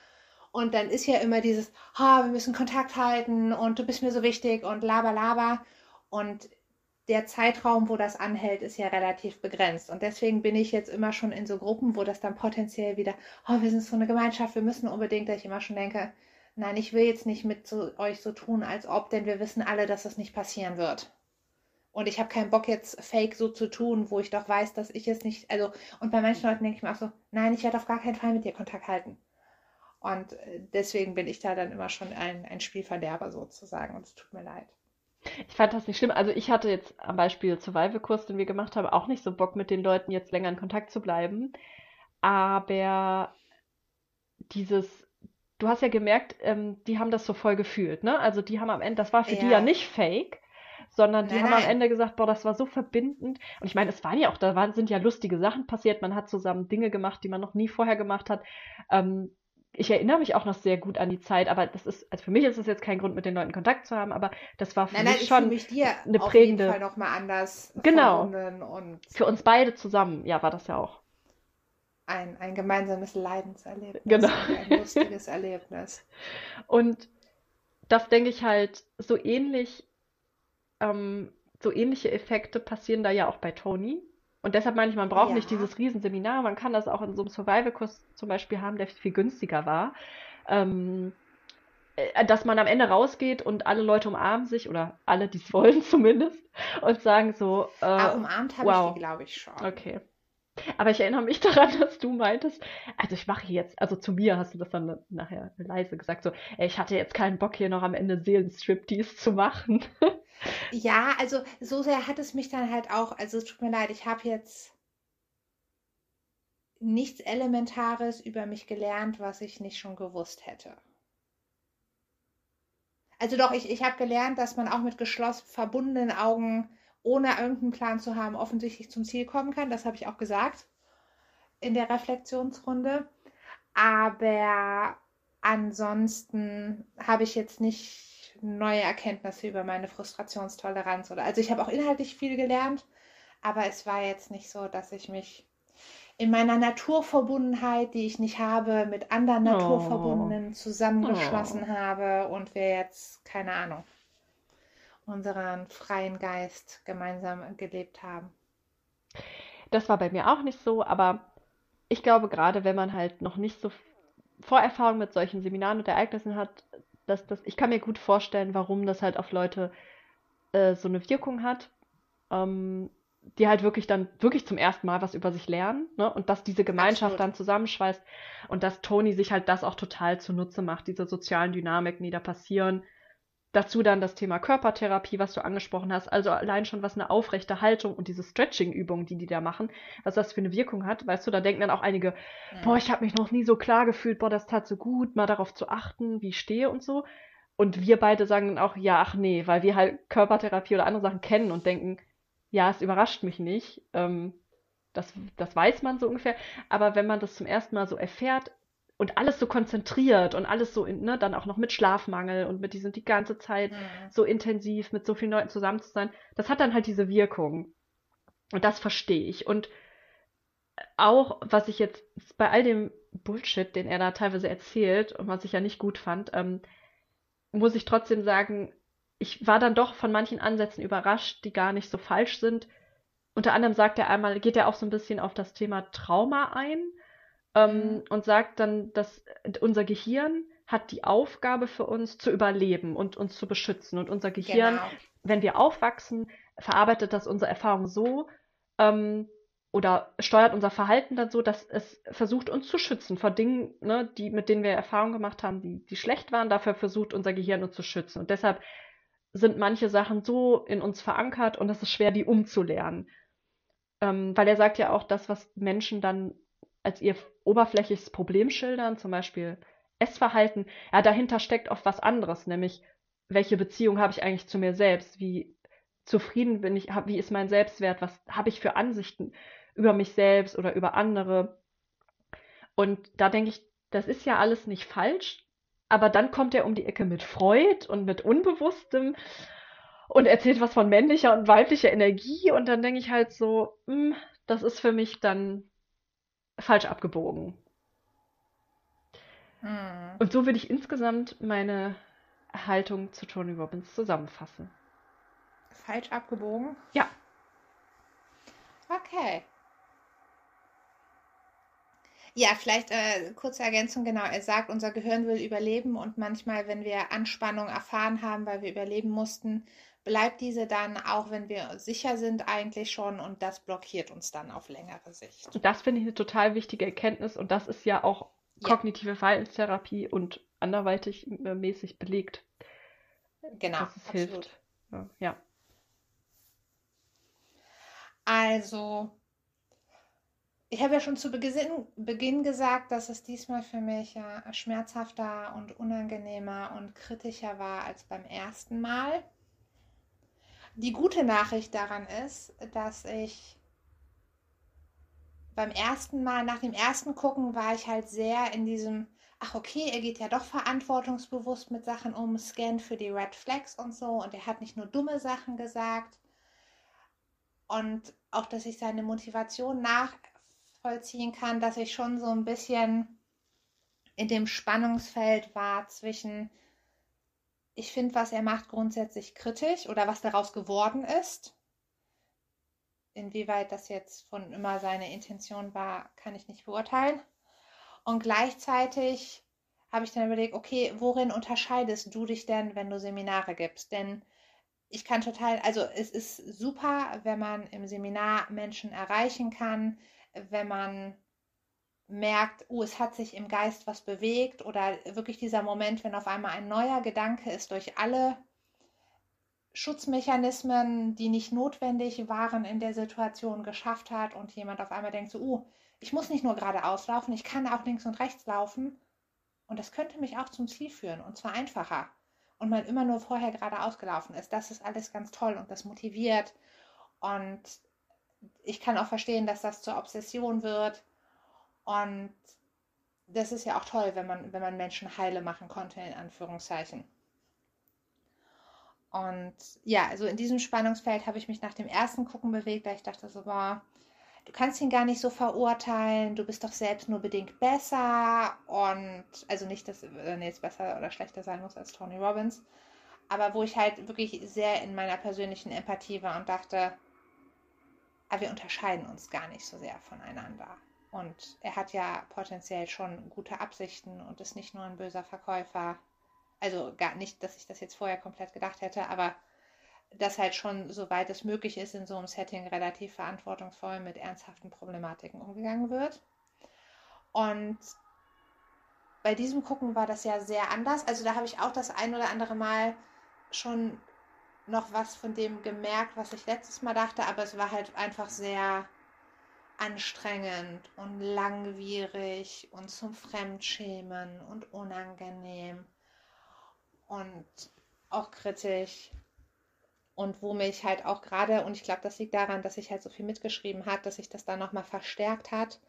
Und dann ist ja immer dieses, ha, wir müssen Kontakt halten und du bist mir so wichtig und laber, laber. Und der Zeitraum, wo das anhält, ist ja relativ begrenzt. Und deswegen bin ich jetzt immer schon in so Gruppen, wo das dann potenziell wieder, oh, wir sind so eine Gemeinschaft, wir müssen unbedingt, dass ich immer schon denke, nein, ich will jetzt nicht mit so, euch so tun, als ob, denn wir wissen alle, dass das nicht passieren wird. Und ich habe keinen Bock jetzt fake so zu tun, wo ich doch weiß, dass ich es nicht, also, und bei manchen Leuten denke ich mir auch so, nein, ich werde auf gar keinen Fall mit dir Kontakt halten. Und äh, deswegen bin ich da dann immer schon ein, ein Spielverderber sozusagen und es tut mir leid. Ich fand das nicht schlimm. Also ich hatte jetzt am Beispiel Survival-Kurs, den wir gemacht haben, auch nicht so Bock, mit den Leuten jetzt länger in Kontakt zu bleiben. Aber dieses, du hast ja gemerkt, ähm, die haben das so voll gefühlt, ne? Also die haben am Ende, das war für die ja Ja, nicht fake, sondern die nein, haben am nein. Ende gesagt, boah, das war so verbindend. Und ich meine, es waren ja auch, da waren, sind ja lustige Sachen passiert. Man hat zusammen Dinge gemacht, die man noch nie vorher gemacht hat. Ähm, ich erinnere mich auch noch sehr gut an die Zeit, aber das ist, also für mich ist es jetzt kein Grund, mit den Leuten Kontakt zu haben, aber das war für Nein, mich schon mich dir eine auf jeden prägende, Fall nochmal anders genau, für uns beide zusammen, ja, war das ja auch. ein, ein gemeinsames Leidenserlebnis Genau. ein lustiges Erlebnis. Und das denke ich halt, so ähnlich, ähm, so ähnliche Effekte passieren da ja auch bei Tony. Und deshalb meine ich, man braucht nicht Ja, dieses Riesenseminar, man kann das auch in so einem Survival-Kurs zum Beispiel haben, der viel günstiger war. Ähm, äh, dass man am Ende rausgeht und alle Leute umarmen sich, oder alle, die es wollen zumindest, und sagen so, ah, äh, umarmt habe ich die, wow, glaube ich, schon. okay. Aber ich erinnere mich daran, dass du meintest, also ich mache jetzt, also zu mir hast du das dann nachher leise gesagt, so, ey, ich hatte jetzt keinen Bock hier noch am Ende Seelenstriptease zu machen. Ja, also so sehr hat es mich dann halt auch, also es tut mir leid, ich habe jetzt nichts Elementares über mich gelernt, was ich nicht schon gewusst hätte. Also doch, ich, ich habe gelernt, dass man auch mit geschlossen verbundenen Augen, ohne irgendeinen Plan zu haben, offensichtlich zum Ziel kommen kann. Das habe ich auch gesagt in der Reflexionsrunde. Aber ansonsten habe ich jetzt nicht neue Erkenntnisse über meine Frustrationstoleranz oder also ich habe auch inhaltlich viel gelernt, aber es war jetzt nicht so, dass ich mich in meiner Naturverbundenheit, die ich nicht habe, mit anderen Oh, Naturverbundenen oh. zusammengeschlossen habe und wir jetzt, keine Ahnung, unseren freien Geist gemeinsam gelebt haben. Das war bei mir auch nicht so, aber ich glaube, gerade wenn man halt noch nicht so Vorerfahrung mit solchen Seminaren und Ereignissen hat, dass das, ich kann mir gut vorstellen, warum das halt auf Leute äh, so eine Wirkung hat, ähm, die halt wirklich dann wirklich zum ersten Mal was über sich lernen, ne? Und dass diese Gemeinschaft Absolut. dann zusammenschweißt und dass Tony sich halt das auch total zunutze macht, diese sozialen Dynamiken, die da passieren. Dazu dann das Thema Körpertherapie, was du angesprochen hast. Also allein schon, was eine aufrechte Haltung und diese Stretching-Übungen, die die da machen, was das für eine Wirkung hat. Weißt du, da denken dann auch einige, boah, Mhm. ich habe mich noch nie so klar gefühlt, boah, das tat so gut, mal darauf zu achten, wie ich stehe und so. Und wir beide sagen dann auch, ja, ach nee, weil wir halt Körpertherapie oder andere Sachen kennen und denken, ja, es überrascht mich nicht. Ähm, das, das weiß man so ungefähr. Aber wenn man das zum ersten Mal so erfährt und alles so konzentriert und alles so, ne, dann auch noch mit Schlafmangel und mit diesem die ganze Zeit Mhm. so intensiv mit so vielen Leuten zusammen zu sein, das hat dann halt diese Wirkung. Und das verstehe ich. Und auch, was ich jetzt bei all dem Bullshit, den er da teilweise erzählt und was ich ja nicht gut fand, ähm, muss ich trotzdem sagen, ich war dann doch von manchen Ansätzen überrascht, die gar nicht so falsch sind. Unter anderem sagt er einmal, geht er auch so ein bisschen auf das Thema Trauma ein ähm, Mhm. und sagt dann, dass unser Gehirn hat die Aufgabe für uns zu überleben und uns zu beschützen. Und unser Gehirn, Genau. wenn wir aufwachsen, verarbeitet das unsere Erfahrung so ähm, oder steuert unser Verhalten dann so, dass es versucht, uns zu schützen vor Dingen, ne, die, mit denen wir Erfahrungen gemacht haben, die, die schlecht waren. Dafür versucht unser Gehirn uns zu schützen. Und deshalb sind manche Sachen so in uns verankert und es ist schwer, die umzulernen. Ähm, weil er sagt ja auch, das, was Menschen dann als ihr oberflächliches Problem schildern, zum Beispiel Essverhalten, ja, dahinter steckt oft was anderes, nämlich welche Beziehung habe ich eigentlich zu mir selbst? Wie zufrieden bin ich? hab- Wie ist mein Selbstwert? Was habe ich für Ansichten über mich selbst oder über andere? Und da denke ich, das ist ja alles nicht falsch, aber dann kommt er um die Ecke mit Freud und mit Unbewusstem und erzählt was von männlicher und weiblicher Energie und dann denke ich halt so, hm, das ist für mich dann falsch abgebogen. Mhm. Und so würde ich insgesamt meine Haltung zu Tony Robbins zusammenfassen. Falsch abgebogen? Ja. Okay. Ja, vielleicht äh, kurze Ergänzung, genau. Er sagt, unser Gehirn will überleben und manchmal, wenn wir Anspannung erfahren haben, weil wir überleben mussten, bleibt diese dann, auch wenn wir sicher sind, eigentlich schon und das blockiert uns dann auf längere Sicht. Das finde ich eine total wichtige Erkenntnis und das ist ja auch Ja. kognitive Verhaltenstherapie und anderweitig äh, mäßig belegt, Genau, dass es absolut. hilft. Ja, ja. Also, ich habe ja schon zu Beginn, gesagt, dass es diesmal für mich äh, schmerzhafter und unangenehmer und kritischer war als beim ersten Mal. Die gute Nachricht daran ist, dass ich beim ersten Mal, nach dem ersten Gucken, war ich halt sehr in diesem, ach okay, er geht ja doch verantwortungsbewusst mit Sachen um, scannt für die Red Flags und so und er hat nicht nur dumme Sachen gesagt. Und auch, dass ich seine Motivation nachvollziehen kann, dass ich schon so ein bisschen in dem Spannungsfeld war zwischen, ich finde, was er macht, grundsätzlich kritisch oder was daraus geworden ist. Inwieweit das jetzt von immer seine Intention war, kann ich nicht beurteilen. Und gleichzeitig habe ich dann überlegt, okay, worin unterscheidest du dich denn, wenn du Seminare gibst? Denn ich kann total, also es ist super, wenn man im Seminar Menschen erreichen kann, wenn man merkt, oh, es hat sich im Geist was bewegt oder wirklich dieser Moment, wenn auf einmal ein neuer Gedanke ist durch alle Schutzmechanismen, die nicht notwendig waren in der Situation, geschafft hat und jemand auf einmal denkt so, oh, ich muss nicht nur geradeaus laufen, ich kann auch links und rechts laufen und das könnte mich auch zum Ziel führen und zwar einfacher und man immer nur vorher geradeaus gelaufen ist. Das ist alles ganz toll und das motiviert. Und ich kann auch verstehen, dass das zur Obsession wird. Und das ist ja auch toll, wenn man, wenn man Menschen heile machen konnte, in Anführungszeichen. Und ja, also in diesem Spannungsfeld habe ich mich nach dem ersten Gucken bewegt, da ich dachte so, boah, du kannst ihn gar nicht so verurteilen, du bist doch selbst nur bedingt besser und also nicht, dass er jetzt besser oder schlechter sein muss als Tony Robbins, aber wo ich halt wirklich sehr in meiner persönlichen Empathie war und dachte, aber wir unterscheiden uns gar nicht so sehr voneinander. Und er hat ja potenziell schon gute Absichten und ist nicht nur ein böser Verkäufer. Also gar nicht, dass ich das jetzt vorher komplett gedacht hätte, aber dass halt schon, soweit es möglich ist, in so einem Setting relativ verantwortungsvoll mit ernsthaften Problematiken umgegangen wird. Und bei diesem Gucken war das ja sehr anders. Also da habe ich auch das ein oder andere Mal schon noch was von dem gemerkt, was ich letztes Mal dachte, aber es war halt einfach sehr anstrengend und langwierig und zum Fremdschämen und unangenehm und auch kritisch. Und wo mich halt auch gerade, und ich glaube, das liegt daran, dass ich halt so viel mitgeschrieben hat, dass sich das dann nochmal verstärkt hat,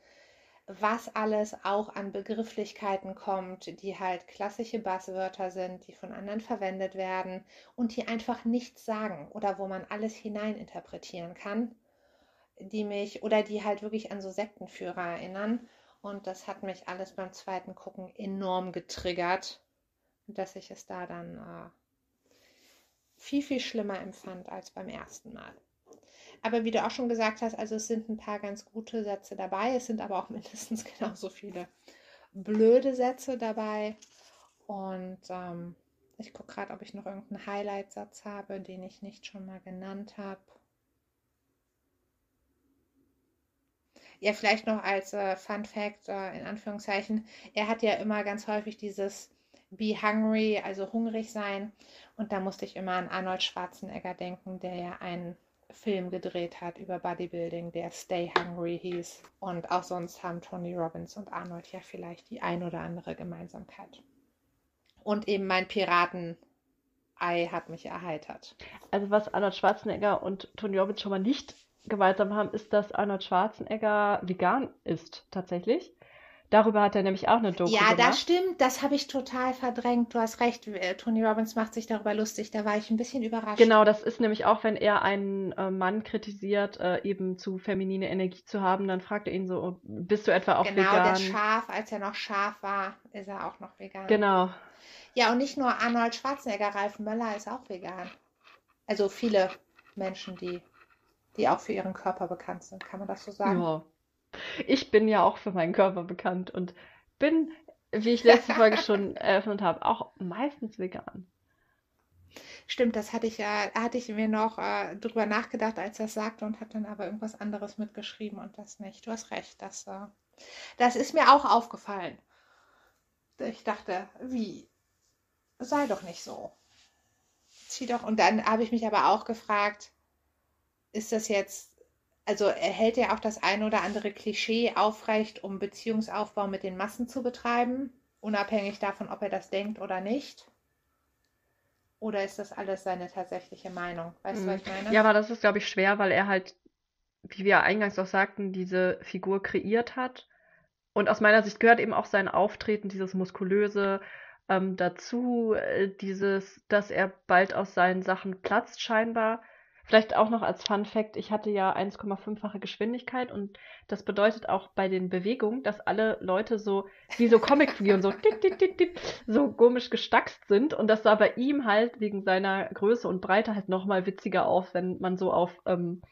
was alles auch an Begrifflichkeiten kommt, die halt klassische Basswörter sind, die von anderen verwendet werden und die einfach nichts sagen oder wo man alles hineininterpretieren kann, die mich oder die halt wirklich an so Sektenführer erinnern. Und das hat mich alles beim zweiten Gucken enorm getriggert, dass ich es da dann äh, viel, viel schlimmer empfand als beim ersten Mal. Aber wie du auch schon gesagt hast, also es sind ein paar ganz gute Sätze dabei. Es sind aber auch mindestens genauso viele blöde Sätze dabei. Und ähm, ich gucke gerade, ob ich noch irgendeinen Highlight-Satz habe, den ich nicht schon mal genannt habe. Ja, vielleicht noch als äh, Fun Fact, äh, in Anführungszeichen, er hat ja immer ganz häufig dieses Be hungry, also hungrig sein. Und da musste ich immer an Arnold Schwarzenegger denken, der ja einen Film gedreht hat über Bodybuilding, der Stay Hungry hieß. Und auch sonst haben Tony Robbins und Arnold ja vielleicht die ein oder andere Gemeinsamkeit. Und eben mein Piraten-Ei hat mich erheitert. Also was Arnold Schwarzenegger und Tony Robbins schon mal nicht gemeinsam haben, ist, dass Arnold Schwarzenegger vegan ist, tatsächlich. Darüber hat er nämlich auch eine Doku Ja, gemacht. das stimmt. Das habe ich total verdrängt. Du hast recht. äh, Tony Robbins macht sich darüber lustig. Da war ich ein bisschen überrascht. Genau, das ist nämlich auch, wenn er einen äh, Mann kritisiert, äh, eben zu feminine Energie zu haben, dann fragt er ihn so, bist du etwa auch Genau, der vegan? Schaf, als er noch scharf war, ist er auch noch vegan. Genau. Ja, und nicht nur Arnold Schwarzenegger, Ralf Möller ist auch vegan. Also viele Menschen, die, die auch für ihren Körper bekannt sind. Kann man das so sagen? Ja. Ich bin ja auch für meinen Körper bekannt und bin, wie ich letzte Folge schon eröffnet habe, auch meistens vegan. Stimmt, das hatte ich ja, hatte ich mir noch äh, drüber nachgedacht, als er es sagte und habe dann aber irgendwas anderes mitgeschrieben und das nicht. Du hast recht, das, äh, das ist mir auch aufgefallen. Ich dachte, wie? Sei doch nicht so. Zieh doch. Und dann habe ich mich aber auch gefragt, ist das jetzt, also erhält er auch das ein oder andere Klischee aufrecht, um Beziehungsaufbau mit den Massen zu betreiben, unabhängig davon, ob er das denkt oder nicht? Oder ist das alles seine tatsächliche Meinung? Weißt du, was ich meine? Mhm. Ja, aber das ist, glaube ich, schwer, weil er halt, wie wir eingangs auch sagten, diese Figur kreiert hat. Und aus meiner Sicht gehört eben auch sein Auftreten, dieses muskulöse, ähm, dazu, äh, dieses, dass er bald aus seinen Sachen platzt, scheinbar. Vielleicht auch noch als Fun Fact, ich hatte ja 1,5-fache Geschwindigkeit und das bedeutet auch bei den Bewegungen, dass alle Leute so wie so Comicfiguren so dit, dit, dit, dit, so komisch gestackst sind und das sah bei ihm halt wegen seiner Größe und Breite halt nochmal witziger auf, wenn man so auf ähm,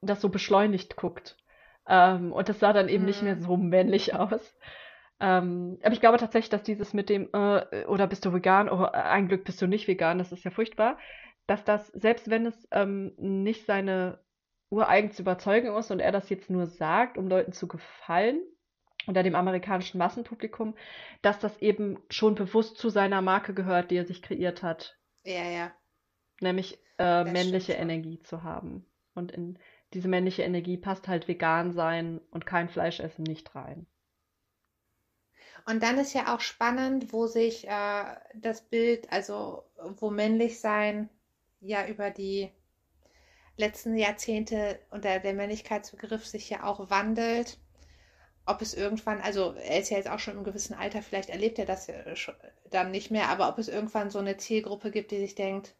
das so beschleunigt guckt. Ähm, und das sah dann eben nicht mehr Mhm. so männlich aus. Ähm, aber ich glaube tatsächlich, dass dieses mit dem, äh, oder bist du vegan, oh, ein Glück bist du nicht vegan, das ist ja furchtbar, dass das, selbst wenn es ähm, nicht seine ureigenste Überzeugung ist und er das jetzt nur sagt, um Leuten zu gefallen, oder dem amerikanischen Massenpublikum, dass das eben schon bewusst zu seiner Marke gehört, die er sich kreiert hat, Ja, ja. nämlich äh, männliche stimmt. Energie zu haben. Und in diese männliche Energie passt halt vegan sein und kein Fleisch essen nicht rein. Und dann ist ja auch spannend, wo sich äh, das Bild, also wo männlich sein ja über die letzten Jahrzehnte unter der Männlichkeitsbegriff sich ja auch wandelt. Ob es irgendwann, also er ist ja jetzt auch schon im gewissen Alter, vielleicht erlebt er das dann nicht mehr, aber ob es irgendwann so eine Zielgruppe gibt, die sich denkt,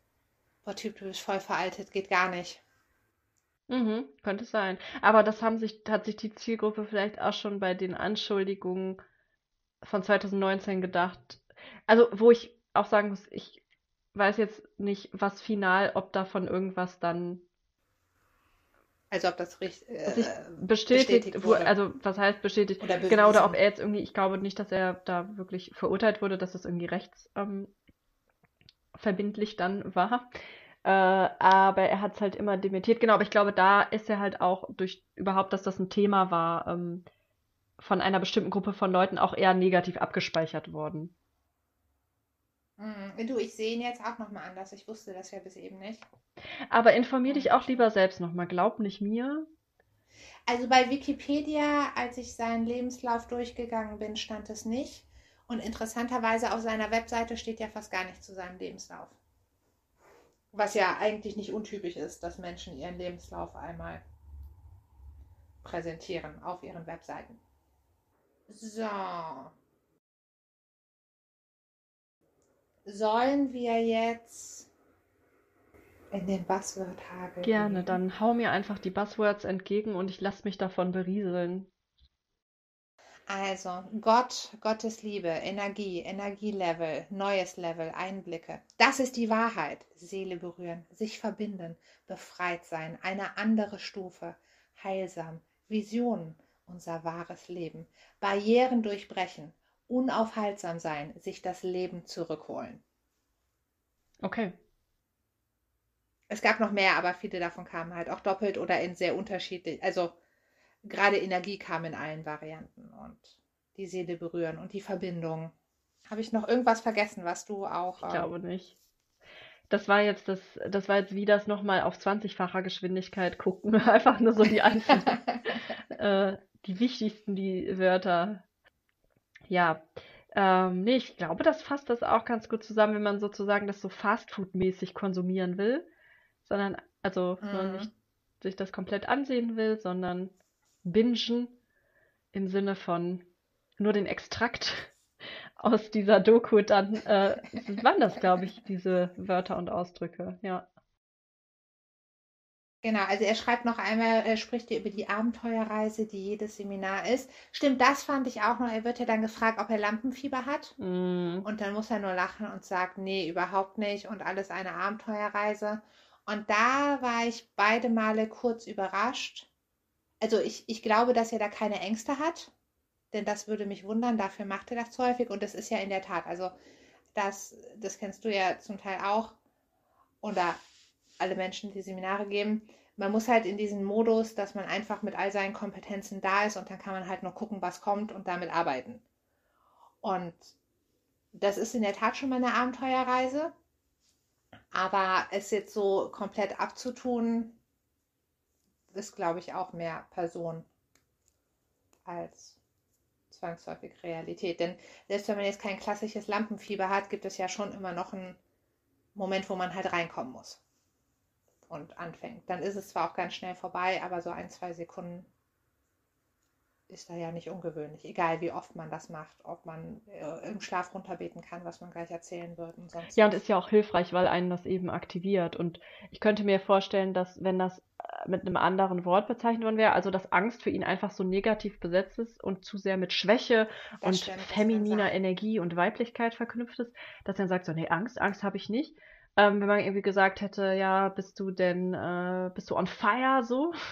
boah Typ, du bist voll veraltet, geht gar nicht. Mhm, könnte sein. Aber das haben sich, hat sich die Zielgruppe vielleicht auch schon bei den Anschuldigungen von 2019 gedacht. Also, wo ich auch sagen muss, ich weiß jetzt nicht, was final, ob davon irgendwas dann Also ob das richtig sich äh, bestätigt, bestätigt wo, wurde. also was heißt bestätigt? oder Genau, oder ob er jetzt irgendwie, ich glaube nicht, dass er da wirklich verurteilt wurde, dass das irgendwie rechts ähm, dann war. Äh, aber er hat es halt immer dementiert. Genau, aber ich glaube, da ist er halt auch durch überhaupt, dass das ein Thema war, ähm, von einer bestimmten Gruppe von Leuten auch eher negativ abgespeichert worden. Mhm. Du, ich sehe ihn jetzt auch nochmal anders. Ich wusste das ja bis eben nicht. Aber informier dich auch lieber selbst nochmal. Glaub nicht mir. Also bei Wikipedia, als ich seinen Lebenslauf durchgegangen bin, stand es nicht. Und interessanterweise auf seiner Webseite steht ja fast gar nichts zu seinem Lebenslauf. Was ja eigentlich nicht untypisch ist, dass Menschen ihren Lebenslauf einmal präsentieren auf ihren Webseiten. So. Sollen wir jetzt in den Buzzword-Hagel Gerne, gehen? dann hau mir einfach die Buzzwords entgegen und ich lass mich davon berieseln. Also, Gott, Gottes Liebe, Energie, Energielevel, neues Level, Einblicke. Das ist die Wahrheit. Seele berühren, sich verbinden, befreit sein, eine andere Stufe, heilsam, Visionen, unser wahres Leben, Barrieren durchbrechen, unaufhaltsam sein, sich das Leben zurückholen. Okay. Es gab noch mehr, aber viele davon kamen halt auch doppelt oder in sehr unterschiedlich. Also gerade Energie kam in allen Varianten und die Seele berühren und die Verbindung. Habe ich noch irgendwas vergessen, was du auch. Ich ähm, glaube nicht. Das war jetzt das, das war jetzt wie das nochmal auf 20-facher Geschwindigkeit gucken. Einfach nur so die einzelnen, äh, die wichtigsten, die Wörter. Ja. Ähm, nee, ich glaube, das fasst das auch ganz gut zusammen, wenn man sozusagen das so Fastfood-mäßig konsumieren will. Sondern, also, wenn man Mhm. nicht sich das komplett ansehen will, sondern bingen im Sinne von nur den Extrakt aus dieser Doku, dann äh, waren das, glaube ich, diese Wörter und Ausdrücke. Ja. Genau, also er schreibt noch einmal, er spricht über die Abenteuerreise, die jedes Seminar ist. Stimmt, das fand ich auch noch. Er wird ja dann gefragt, ob er Lampenfieber hat. Mm, Und dann muss er nur lachen und sagt, nee, überhaupt nicht und alles eine Abenteuerreise. Und da war ich beide Male kurz überrascht. Also ich, ich glaube, dass er da keine Ängste hat, denn das würde mich wundern, dafür macht er das zu häufig und das ist ja in der Tat, also das, das kennst du ja zum Teil auch oder alle Menschen, die Seminare geben. Man muss halt in diesen Modus, dass man einfach mit all seinen Kompetenzen da ist und dann kann man halt nur gucken, was kommt und damit arbeiten. Und das ist in der Tat schon mal eine Abenteuerreise. Aber es jetzt so komplett abzutun, ist, glaube ich, auch mehr Person als zwangsläufig Realität. Denn selbst wenn man jetzt kein klassisches Lampenfieber hat, gibt es ja schon immer noch einen Moment, wo man halt reinkommen muss und anfängt. Dann ist es zwar auch ganz schnell vorbei, aber so ein, zwei Sekunden ist da ja nicht ungewöhnlich, egal wie oft man das macht, ob man äh, im Schlaf runterbeten kann, was man gleich erzählen wird und sonst. Ja, und ist ja auch hilfreich, weil einen das eben aktiviert. Und ich könnte mir vorstellen, dass wenn das äh, mit einem anderen Wort bezeichnet worden wäre, also dass Angst für ihn einfach so negativ besetzt ist und zu sehr mit Schwäche das und stimmt, femininer Energie und Weiblichkeit verknüpft ist, dass er sagt so, nee, Angst, Angst habe ich nicht. Ähm, wenn man irgendwie gesagt hätte, ja, bist du denn, äh, bist du on fire so?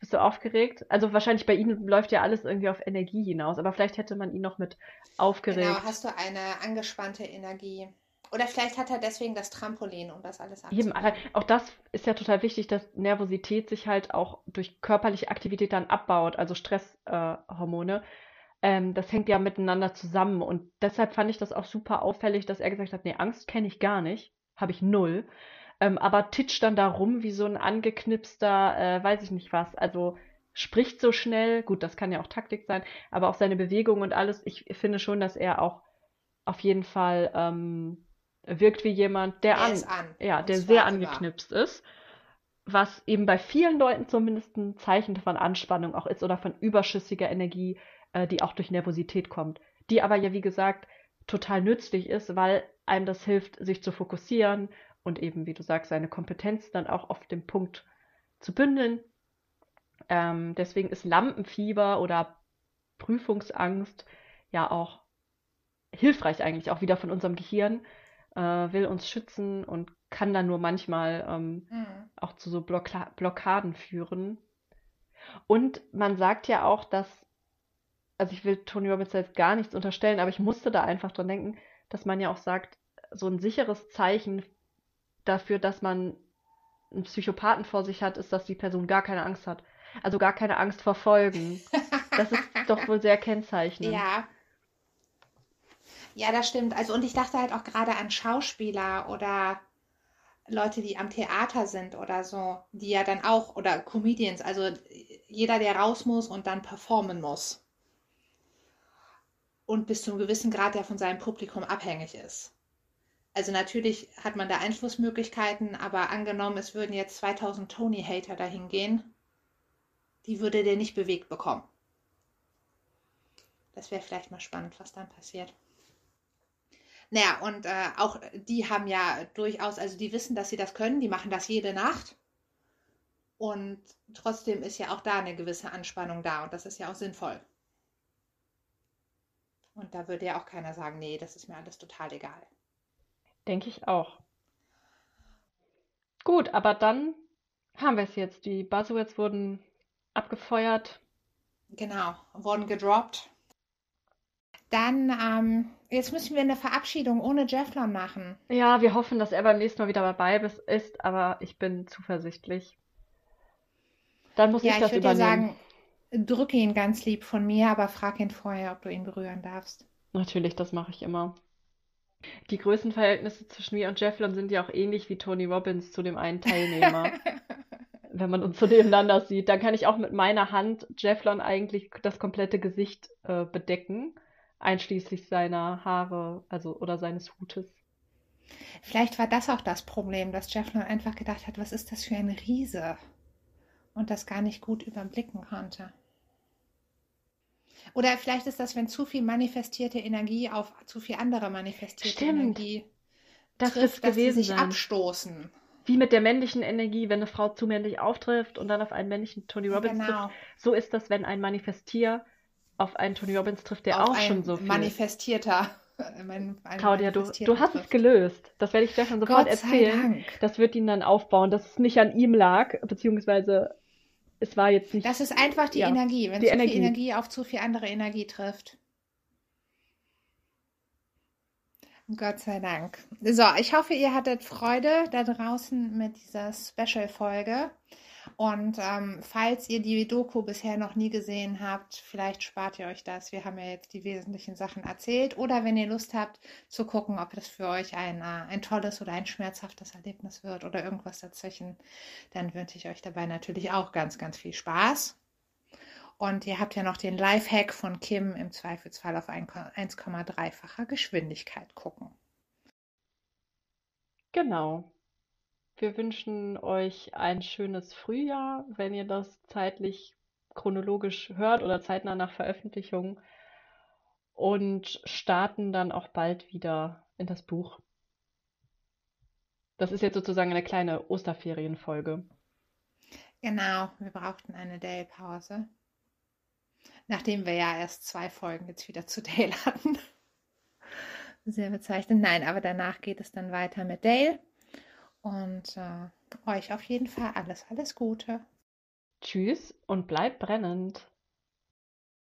Bist du aufgeregt? Also wahrscheinlich bei Ihnen läuft ja alles irgendwie auf Energie hinaus, aber vielleicht hätte man ihn noch mit aufgeregt. Genau, hast du eine angespannte Energie. Oder vielleicht hat er deswegen das Trampolin, um das alles Eben, auch das ist ja total wichtig, dass Nervosität sich halt auch durch körperliche Aktivität dann abbaut, also Stresshormone. Äh, ähm, das hängt ja miteinander zusammen und deshalb fand ich das auch super auffällig, dass er gesagt hat, nee, Angst kenne ich gar nicht, habe ich null ähm, aber titscht dann da rum wie so ein angeknipster, äh, weiß ich nicht was. Also spricht so schnell, gut, das kann ja auch Taktik sein, aber auch seine Bewegung und alles. Ich finde schon, dass er auch auf jeden Fall ähm, wirkt wie jemand, der, an, an, ja, der sehr angeknipst war. ist. Was eben bei vielen Leuten zumindest ein Zeichen von Anspannung auch ist oder von überschüssiger Energie, äh, die auch durch Nervosität kommt. Die aber ja, wie gesagt, total nützlich ist, weil einem das hilft, sich zu fokussieren und eben, wie du sagst, seine Kompetenz dann auch auf dem Punkt zu bündeln. Ähm, deswegen ist Lampenfieber oder Prüfungsangst ja auch hilfreich eigentlich, auch wieder von unserem Gehirn, äh, will uns schützen und kann dann nur manchmal ähm, mhm. auch zu so Blocka Blockaden führen. Und man sagt ja auch, dass, also ich will Tony Robbins jetzt gar nichts unterstellen, aber ich musste da einfach dran denken, dass man ja auch sagt, so ein sicheres Zeichen dafür, dass man einen Psychopathen vor sich hat, ist, dass die Person gar keine Angst hat. Also gar keine Angst vor Folgen. Das ist doch wohl sehr kennzeichnend. Ja. Ja, das stimmt. Also und ich dachte halt auch gerade an Schauspieler oder Leute, die am Theater sind oder so, die ja dann auch, oder Comedians, also jeder, der raus muss und dann performen muss. Und bis zu einem gewissen Grad der von seinem Publikum abhängig ist. Also natürlich hat man da Einflussmöglichkeiten, aber angenommen, es würden jetzt 2000 Tony-Hater dahin gehen, die würde der nicht bewegt bekommen. Das wäre vielleicht mal spannend, was dann passiert. Naja, und äh, auch die haben ja durchaus, also die wissen, dass sie das können, die machen das jede Nacht. Und trotzdem ist ja auch da eine gewisse Anspannung da und das ist ja auch sinnvoll. Und da würde ja auch keiner sagen, nee, das ist mir alles total egal. Denke ich auch. Gut, aber dann haben wir es jetzt. Die Buzzwords wurden abgefeuert. Genau, wurden gedroppt. Dann, ähm, jetzt müssen wir eine Verabschiedung ohne Jefflon machen. Ja, wir hoffen, dass er beim nächsten Mal wieder dabei ist, aber ich bin zuversichtlich. Dann muss ja, ich das ich übernehmen. Sagen, drücke ihn ganz lieb von mir, aber frag ihn vorher, ob du ihn berühren darfst. Natürlich, das mache ich immer. Die Größenverhältnisse zwischen mir und Jefflon sind ja auch ähnlich wie Tony Robbins zu dem einen Teilnehmer. Wenn man uns so nebeneinander sieht, dann kann ich auch mit meiner Hand Jefflon eigentlich das komplette Gesicht äh, bedecken, einschließlich seiner Haare, also oder seines Hutes. Vielleicht war das auch das Problem, dass Jefflon einfach gedacht hat, was ist das für ein Riese? Und das gar nicht gut überblicken konnte. Oder vielleicht ist das, wenn zu viel manifestierte Energie auf zu viel andere manifestierte Stimmt. Energie das trifft, dass sie sich sein. abstoßen. Wie mit der männlichen Energie, wenn eine Frau zu männlich auftrifft und dann auf einen männlichen Tony Robbins genau. trifft. So ist das, wenn ein Manifestier auf einen Tony Robbins trifft, der auf auch schon so viel. Manifestierter. mein, ein Claudia, du, du hast es gelöst. Das werde ich Stefan sofort erzählen. Dank. Das wird ihn dann aufbauen, dass es nicht an ihm lag, beziehungsweise es war jetzt nicht. Das ist einfach die Ja, Energie, wenn die zu Energie. viel Energie auf zu viel andere Energie trifft. Gott sei Dank. So, ich hoffe, ihr hattet Freude da draußen mit dieser Special-Folge. Und ähm, falls ihr die Doku bisher noch nie gesehen habt, vielleicht spart ihr euch das. Wir haben ja jetzt die wesentlichen Sachen erzählt. Oder wenn ihr Lust habt zu gucken, ob das für euch ein, äh, ein tolles oder ein schmerzhaftes Erlebnis wird oder irgendwas dazwischen, dann wünsche ich euch dabei natürlich auch ganz, ganz viel Spaß. Und ihr habt ja noch den Lifehack von Kim im Zweifelsfall auf 1,3-facher Geschwindigkeit gucken. Genau. Wir wünschen euch ein schönes Frühjahr, wenn ihr das zeitlich chronologisch hört oder zeitnah nach Veröffentlichung und starten dann auch bald wieder in das Buch. Das ist jetzt sozusagen eine kleine Osterferienfolge. Genau, wir brauchten eine Dale-Pause. Nachdem wir ja erst zwei Folgen jetzt wieder zu Dale hatten. Sehr bezeichnend. Nein, aber danach geht es dann weiter mit Dale. Und äh, euch auf jeden Fall alles, alles Gute. Tschüss und bleibt brennend.